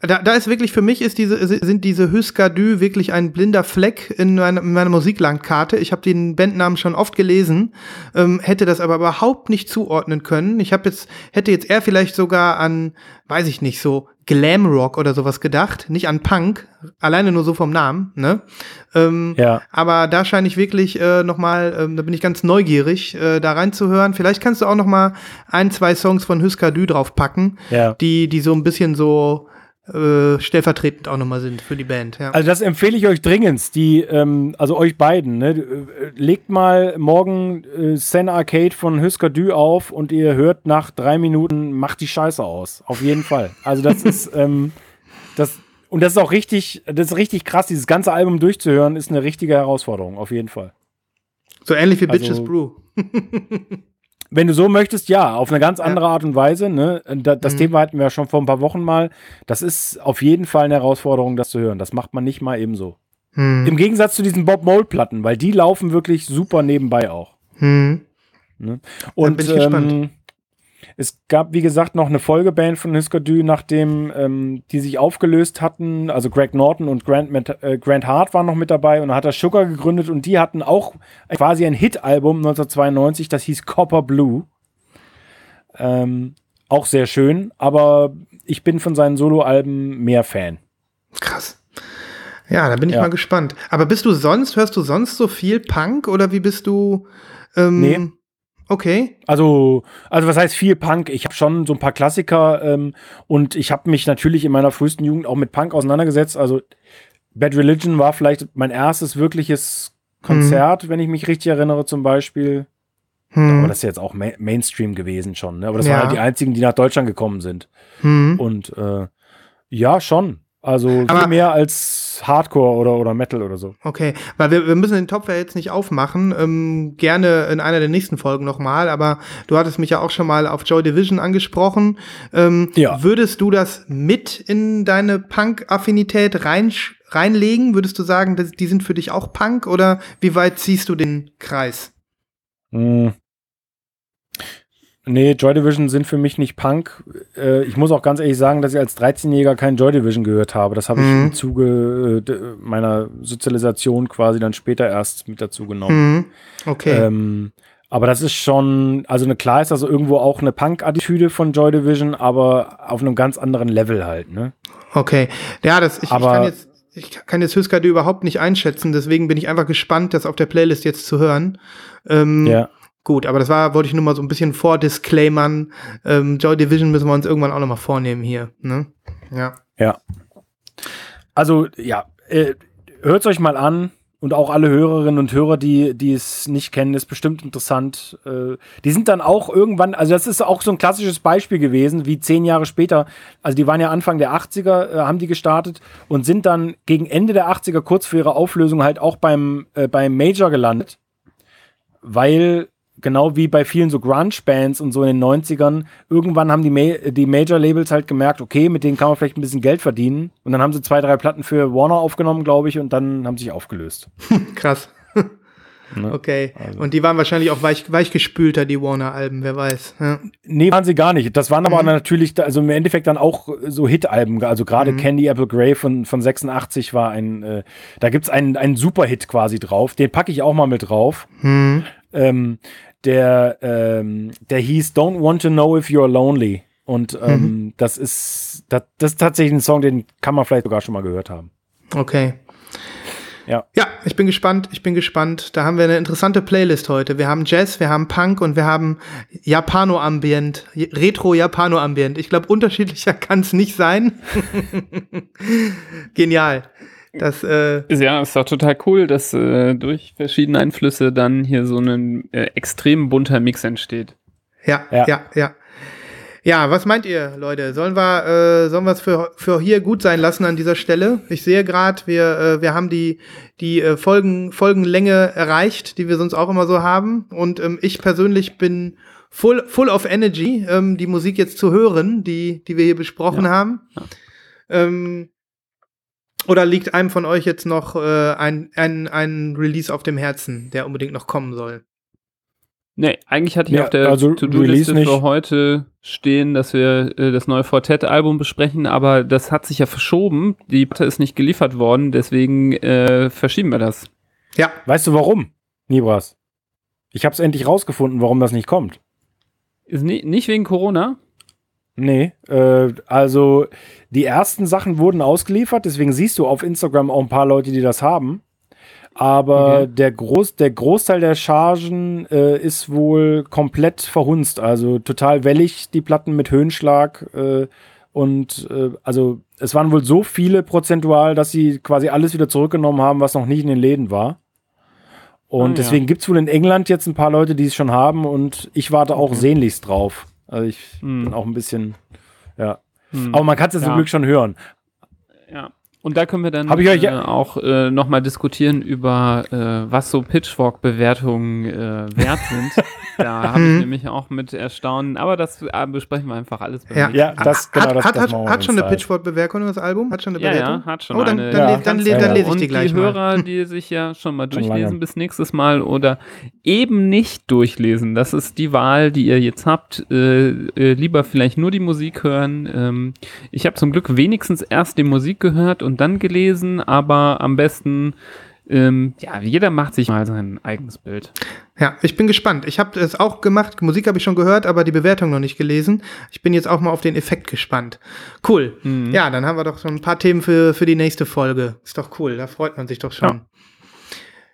da, da ist wirklich für mich ist diese sind diese Husker Du wirklich ein blinder Fleck in meiner, in meiner Musiklandkarte. Ich habe den Bandnamen schon oft gelesen, ähm, hätte das aber überhaupt nicht zuordnen können. Ich habe jetzt hätte jetzt eher vielleicht sogar an, weiß ich nicht, so Glamrock oder sowas gedacht, nicht an Punk, alleine nur so vom Namen, ne? Ähm, Ja. aber da scheine ich wirklich äh, noch mal, ähm, da bin ich ganz neugierig, äh, da reinzuhören. Vielleicht kannst du auch noch mal ein, zwei Songs von Husker Du draufpacken Ja. die, die so ein bisschen so äh, stellvertretend auch nochmal sind für die Band. Ja. Also das empfehle ich euch dringend, die, ähm, also euch beiden, ne? Äh, Legt mal morgen äh, Sen Arcade von Husker Du auf und ihr hört nach drei Minuten, macht die Scheiße aus. Auf jeden Fall. Also das ist, ähm, das, und das ist auch richtig, das ist richtig krass, dieses ganze Album durchzuhören, ist eine richtige Herausforderung, auf jeden Fall. so ähnlich wie also- Bitches Brew. Wenn du so möchtest, ja, auf eine ganz andere Art und Weise. Ne? Da, das Mhm. Thema hatten wir ja schon vor ein paar Wochen mal. Das ist auf jeden Fall eine Herausforderung, das zu hören. Das macht man nicht mal ebenso. Hm. Im Gegensatz zu diesen Bob Mold-Platten, weil die laufen wirklich super nebenbei auch. Hm. Und bin ich gespannt. ähm, es gab, wie gesagt, noch eine Folgeband von Husker Du, nachdem ähm, die sich aufgelöst hatten. Also Greg Norton und Grant, äh, Grant Hart waren noch mit dabei und dann hat er Sugar gegründet und die hatten auch quasi ein Hit-Album 1992, das hieß Copper Blue. Ähm, auch sehr schön, aber ich bin von seinen Soloalben mehr Fan. Krass. Ja, da bin ich Ja. mal gespannt. Aber bist du sonst, hörst du sonst so viel Punk oder wie bist du? Ähm, Nee. Okay. Also, also was heißt viel Punk? Ich habe schon so ein paar Klassiker ähm, und ich habe mich natürlich in meiner frühesten Jugend auch mit Punk auseinandergesetzt. Also Bad Religion war vielleicht mein erstes wirkliches Konzert, wenn ich mich richtig erinnere, zum Beispiel. Hm. Aber das ist jetzt auch Ma Mainstream gewesen schon. Ne? Aber das Ja. waren halt die einzigen, die nach Deutschland gekommen sind. hm. Und äh, ja, schon. Also Aber- viel mehr als Hardcore oder, oder Metal oder so. Okay, weil wir, wir müssen den Topf ja jetzt nicht aufmachen. Ähm, gerne in einer der nächsten Folgen nochmal, aber du hattest mich ja auch schon mal auf Joy Division angesprochen. Ähm, Ja. Würdest du das mit in deine Punk-Affinität rein, reinlegen? Würdest du sagen, dass, die sind für dich auch Punk oder wie weit ziehst du den Kreis? Hm. Nee, Joy Division sind für mich nicht Punk. Äh, ich muss auch ganz ehrlich sagen, dass ich als 13-Jähriger kein Joy Division gehört habe. Das habe ich Mhm. im Zuge äh, meiner Sozialisation quasi dann später erst mit dazu genommen. Hm. Okay. Ähm, aber das ist schon, also eine, klar ist also irgendwo auch eine Punk-Attitüde von Joy Division, aber auf einem ganz anderen Level halt, ne? Okay. Ja, das, ich, ich Aber- kann jetzt, ich kann jetzt Hüskade überhaupt nicht einschätzen, deswegen bin ich einfach gespannt, das auf der Playlist jetzt zu hören. Ähm, Ja. Gut, aber das war, wollte ich nur mal so ein bisschen vordisclaimern. Ähm, Joy Division müssen wir uns irgendwann auch noch mal vornehmen hier. Ne? Ja. Ja. Also, ja, äh, hört euch mal an. Und auch alle Hörerinnen und Hörer, die, die es nicht kennen, ist bestimmt interessant. Äh, die sind dann auch irgendwann, also das ist auch so ein klassisches Beispiel gewesen, wie zehn Jahre später. Also die waren ja Anfang der 80er, äh, haben die gestartet und sind dann gegen Ende der 80er, kurz vor ihrer Auflösung, halt auch beim, äh, beim Major gelandet. Weil genau wie bei vielen so Grunge-Bands und so in den 90ern, irgendwann haben die, Ma die Major-Labels halt gemerkt, okay, mit denen kann man vielleicht ein bisschen Geld verdienen. Und dann haben sie zwei, drei Platten für Warner aufgenommen, glaube ich, und dann haben sie sich aufgelöst. Krass. Ne? Okay. Also. Und die waren wahrscheinlich auch weich, weichgespülter, die Warner-Alben, wer weiß. Ja. Nee, waren sie gar nicht. Das waren aber Mhm. natürlich, also im Endeffekt dann auch so Hit-Alben. Also gerade Mhm. Candy Apple Grey von, von 86 war ein, äh, da gibt's einen, einen Super-Hit quasi drauf. Den packe ich auch mal mit drauf. Hm. Ähm, der, ähm, der hieß Don't Want to Know If You're Lonely. Und ähm, Mhm. das ist das, das ist tatsächlich ein Song, den kann man vielleicht sogar schon mal gehört haben. Okay. Ja. Ja, ich bin gespannt, ich bin gespannt. Da haben wir eine interessante Playlist heute. Wir haben Jazz, wir haben Punk und wir haben Japano-Ambient, Retro-Japano-Ambient. Ich glaube, unterschiedlicher kann es nicht sein. Genial. Das, äh, Ja, ist doch total cool, dass äh, durch verschiedene Einflüsse dann hier so ein äh, extrem bunter Mix entsteht. ja, ja, Ja. ja, ja. was meint ihr, Leute? Sollen wir, äh, sollen wir es für, für hier gut sein lassen an dieser Stelle? Ich sehe gerade, wir, äh, wir haben die, die äh, Folgen, Folgenlänge erreicht, die wir sonst auch immer so haben. Und ähm, ich persönlich bin full, full of energy, ähm, die Musik jetzt zu hören, die, die wir hier besprochen haben. Ähm, oder liegt einem von euch jetzt noch äh, ein, ein, ein Release auf dem Herzen, der unbedingt noch kommen soll? Nee, eigentlich hatte ich Ja, auf der also To-Do-Liste für heute stehen, dass wir äh, das neue Fortet-Album besprechen, aber das hat sich ja verschoben. Die Platte ist nicht geliefert worden, deswegen äh, verschieben wir das. Ja, Weißt du warum, Nibras? Ich habe es endlich rausgefunden, warum das nicht kommt. Ist ni nicht wegen Corona? Nee, äh, also die ersten Sachen wurden ausgeliefert, deswegen siehst du auf Instagram auch ein paar Leute, die das haben. Aber Okay. der, Groß, der Großteil der Chargen äh, ist wohl komplett verhunzt. Also total wellig, die Platten mit Höhenschlag. Äh, und äh, also es waren wohl so viele prozentual, dass sie quasi alles wieder zurückgenommen haben, was noch nicht in den Läden war. Und Ah, ja. deswegen gibt es wohl in England jetzt ein paar Leute, die es schon haben. Und ich warte auch sehnlichst drauf. Also ich Hm. bin auch ein bisschen, ja. Hm. Aber man kann es ja zum. Glück schon hören. Ja. Und da können wir dann Hab ich euch äh, ja- auch äh, nochmal diskutieren über, äh, was so Pitchfork-Bewertungen äh, wert sind. da habe ich Mhm. nämlich auch mit Erstaunen, aber das äh, besprechen wir einfach alles Ja. Ja, das, genau, hat, das, hat, das hat, hat schon eine. Pitchfork-Bewertung, das Album? Hat schon eine Ja, Bewertung? ja, hat schon Oh, dann, eine. dann, Ja, dann, le- dann lese ich die Und gleich die mal. Hörer, die sich ja schon mal durchlesen bis nächstes Mal oder eben nicht durchlesen, das ist die Wahl, die ihr jetzt habt. Äh, äh, lieber vielleicht nur die Musik hören. Ähm, ich habe zum Glück wenigstens erst die Musik gehört und dann gelesen, aber am besten Ähm, ja, jeder macht sich mal sein eigenes Bild. Ja, ich bin gespannt. Ich habe es auch gemacht. Musik habe ich schon gehört, aber die Bewertung noch nicht gelesen. Ich bin jetzt auch mal auf den Effekt gespannt. Cool. Mhm. Ja, dann haben wir doch so ein paar Themen für, für die nächste Folge. Ist doch cool. Da freut man sich doch schon.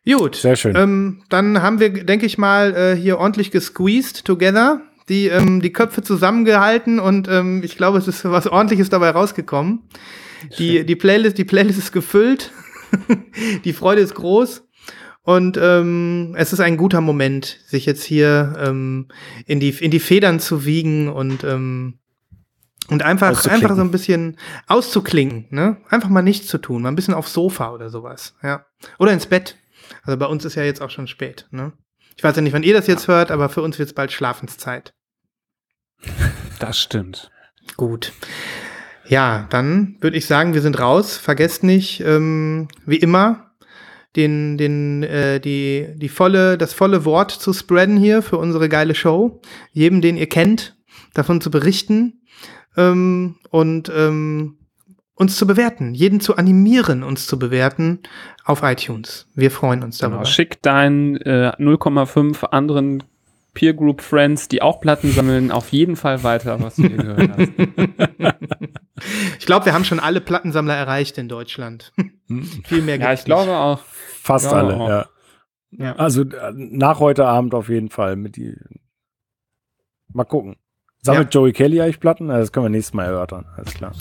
Gut. Sehr schön. Ähm, dann haben wir, denke ich mal, äh, hier ordentlich gesqueezed together. Die, ähm, die Köpfe zusammengehalten und ähm, ich glaube, es ist was ordentliches dabei rausgekommen. Die, die Playlist, die Playlist ist gefüllt. die Freude ist groß. Und ähm, es ist ein guter Moment, sich jetzt hier ähm, in, die, in die Federn zu wiegen und, ähm, und einfach, einfach so ein bisschen auszuklinken. Ne? Einfach mal nichts zu tun, mal ein bisschen aufs Sofa oder sowas. Ja. Oder ins Bett. Also bei uns ist ja jetzt auch schon spät. Ne? Ich weiß ja nicht, wann ihr das jetzt hört, aber für uns wird es bald Schlafenszeit. Das stimmt. Gut. Ja, dann würde ich sagen, wir sind raus. Vergesst nicht, ähm, wie immer, den, den, äh, die, die volle, das volle Wort zu spreaden hier für unsere geile Show. Jedem, den ihr kennt, davon zu berichten ähm, und ähm, uns zu bewerten. Jeden zu animieren, uns zu bewerten auf iTunes. Wir freuen uns darüber. Genau. Schick deinen äh, 0,5 anderen Peer Group Friends, die auch Platten sammeln, auf jeden Fall weiter, was du hier gehört hast. Ich glaube, wir haben schon alle Plattensammler erreicht in Deutschland. Viel mehr Ja, gibt's ich glaube auch. Fast Ja, alle, auch. ja. Ja. Also äh, nach heute Abend auf jeden Fall mit die. Mal gucken. Sammelt Joey Kelly eigentlich Platten? Das können wir nächstes Mal erörtern. Alles klar.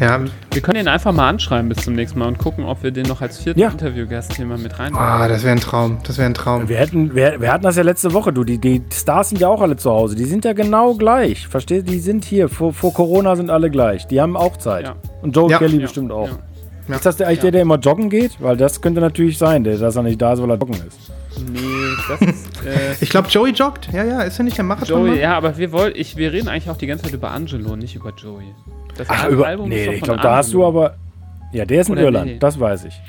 Ja, Wir können ihn einfach mal anschreiben bis zum nächsten Mal und gucken, ob wir den noch als vierten Ja. Interviewgast hier mal mit rein. Ah, das wäre ein Traum. Das wäre ein Traum. Wir, hätten, wir, wir hatten das ja letzte Woche, du. Die, die Stars sind ja auch alle zu Hause. Die sind ja genau gleich. Verstehst du? Die sind hier. Vor, vor Corona sind alle gleich. Die haben auch Zeit. Ja. Und Joey Ja. Kelly Ja, bestimmt auch. ja. Ja. Ist das der, eigentlich der, der immer joggen geht? Weil das könnte natürlich sein, der, dass er nicht da ist, weil er joggen ist. Nee, das ist. Äh, Ich glaube, Joey joggt. Ja, ja, ist er nicht der Marathon? Joey, ja, aber wir wollen, ich, wir reden eigentlich auch die ganze Zeit über Angelo, nicht über Joey. Das Ach, über, Album nee, ich glaube, da hast du aber. Ja, der ist in Oder Irland, nee. das weiß ich.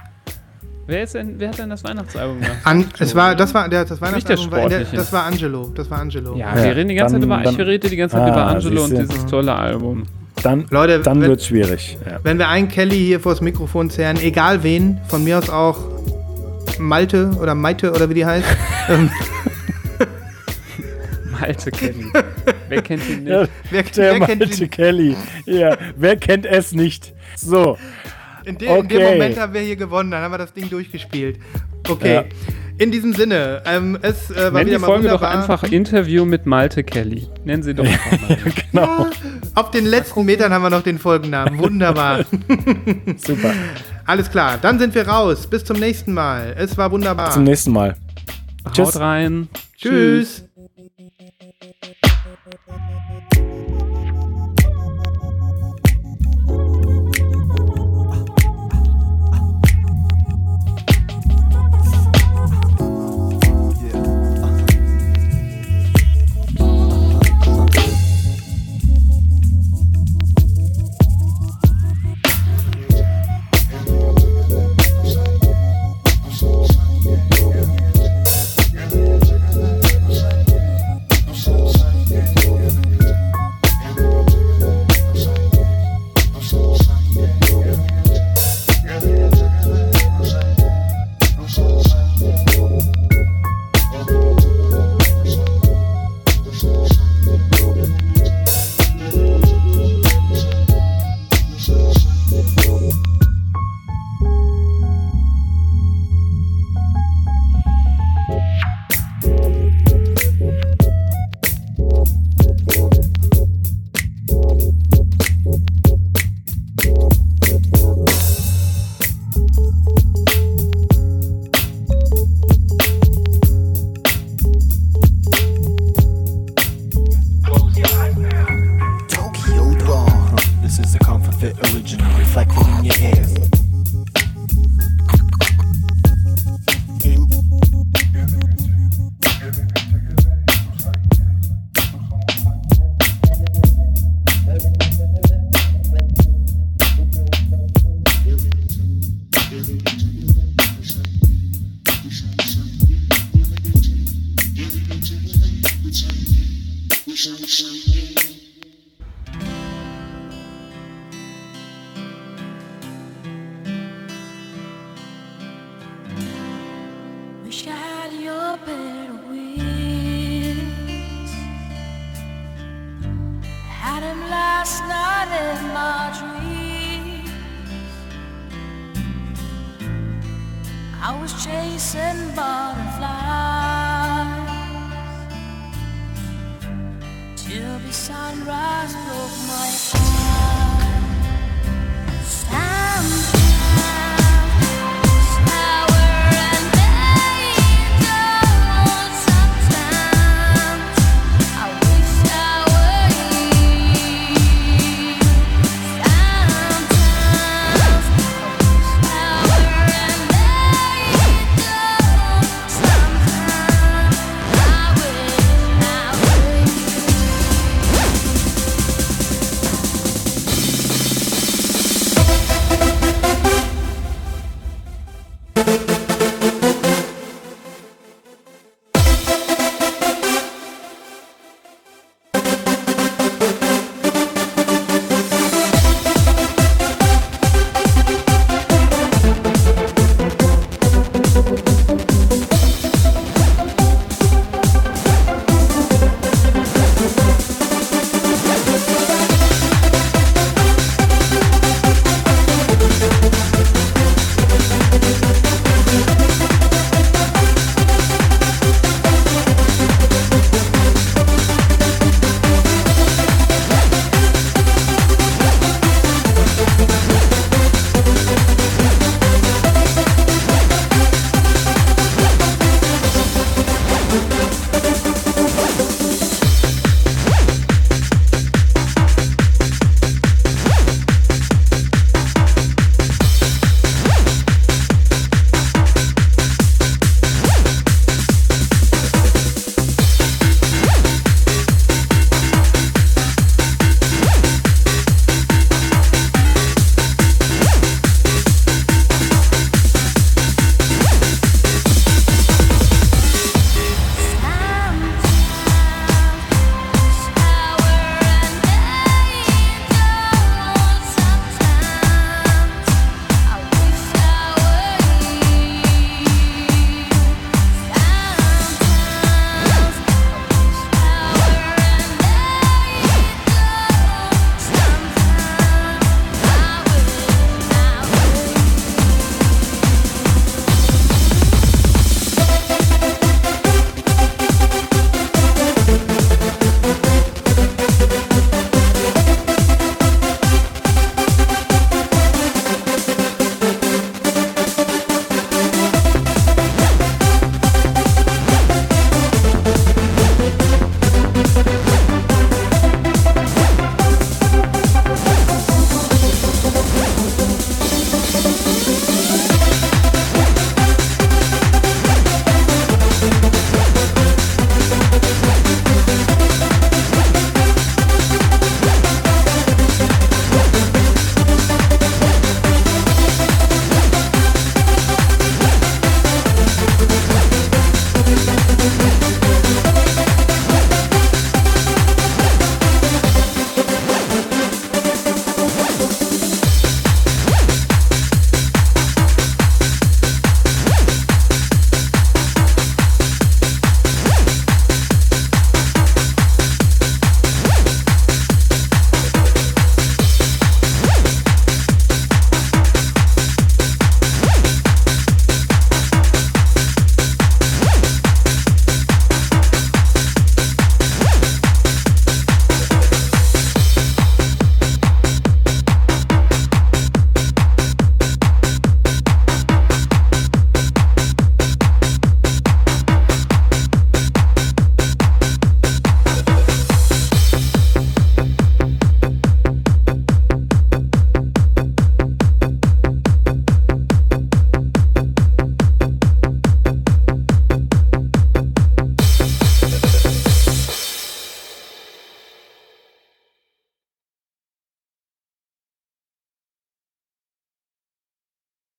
Wer, ist denn, wer hat denn das Weihnachtsalbum gemacht? An, es war, das war, der, das der war der, Sportliche. das war Angelo. Das war Angelo. Ja, Ja, wir reden die ganze dann- Zeit über, dann- ich rede die ganze Zeit Ah, über Angelo und dieses tolle Album. Dann, Leute, dann wird es schwierig. Ja. Wenn wir einen Kelly hier vors Mikrofon zerren, egal wen, von mir aus auch Malte oder Maite oder wie die heißt. ähm, Malte Kelly. Wer kennt ihn nicht? Ja, wer, der wer kennt Malte ihn? Kelly. Ja, wer kennt es nicht? So, In, de, in dem Okay. Moment haben wir hier gewonnen, dann haben wir das Ding durchgespielt. Okay. Ja. In diesem Sinne, ähm, es äh, war Nenn wieder die mal Folge doch einfach Interview mit Malte Kelly. Nennen sie doch einfach mal. genau. Auf den letzten Metern haben wir noch den Folgennamen. Wunderbar. Super. Alles klar, dann sind wir raus. Bis zum nächsten Mal. Es war wunderbar. Zum nächsten Mal. Tschüss. Haut rein. Tschüss. Tschüss.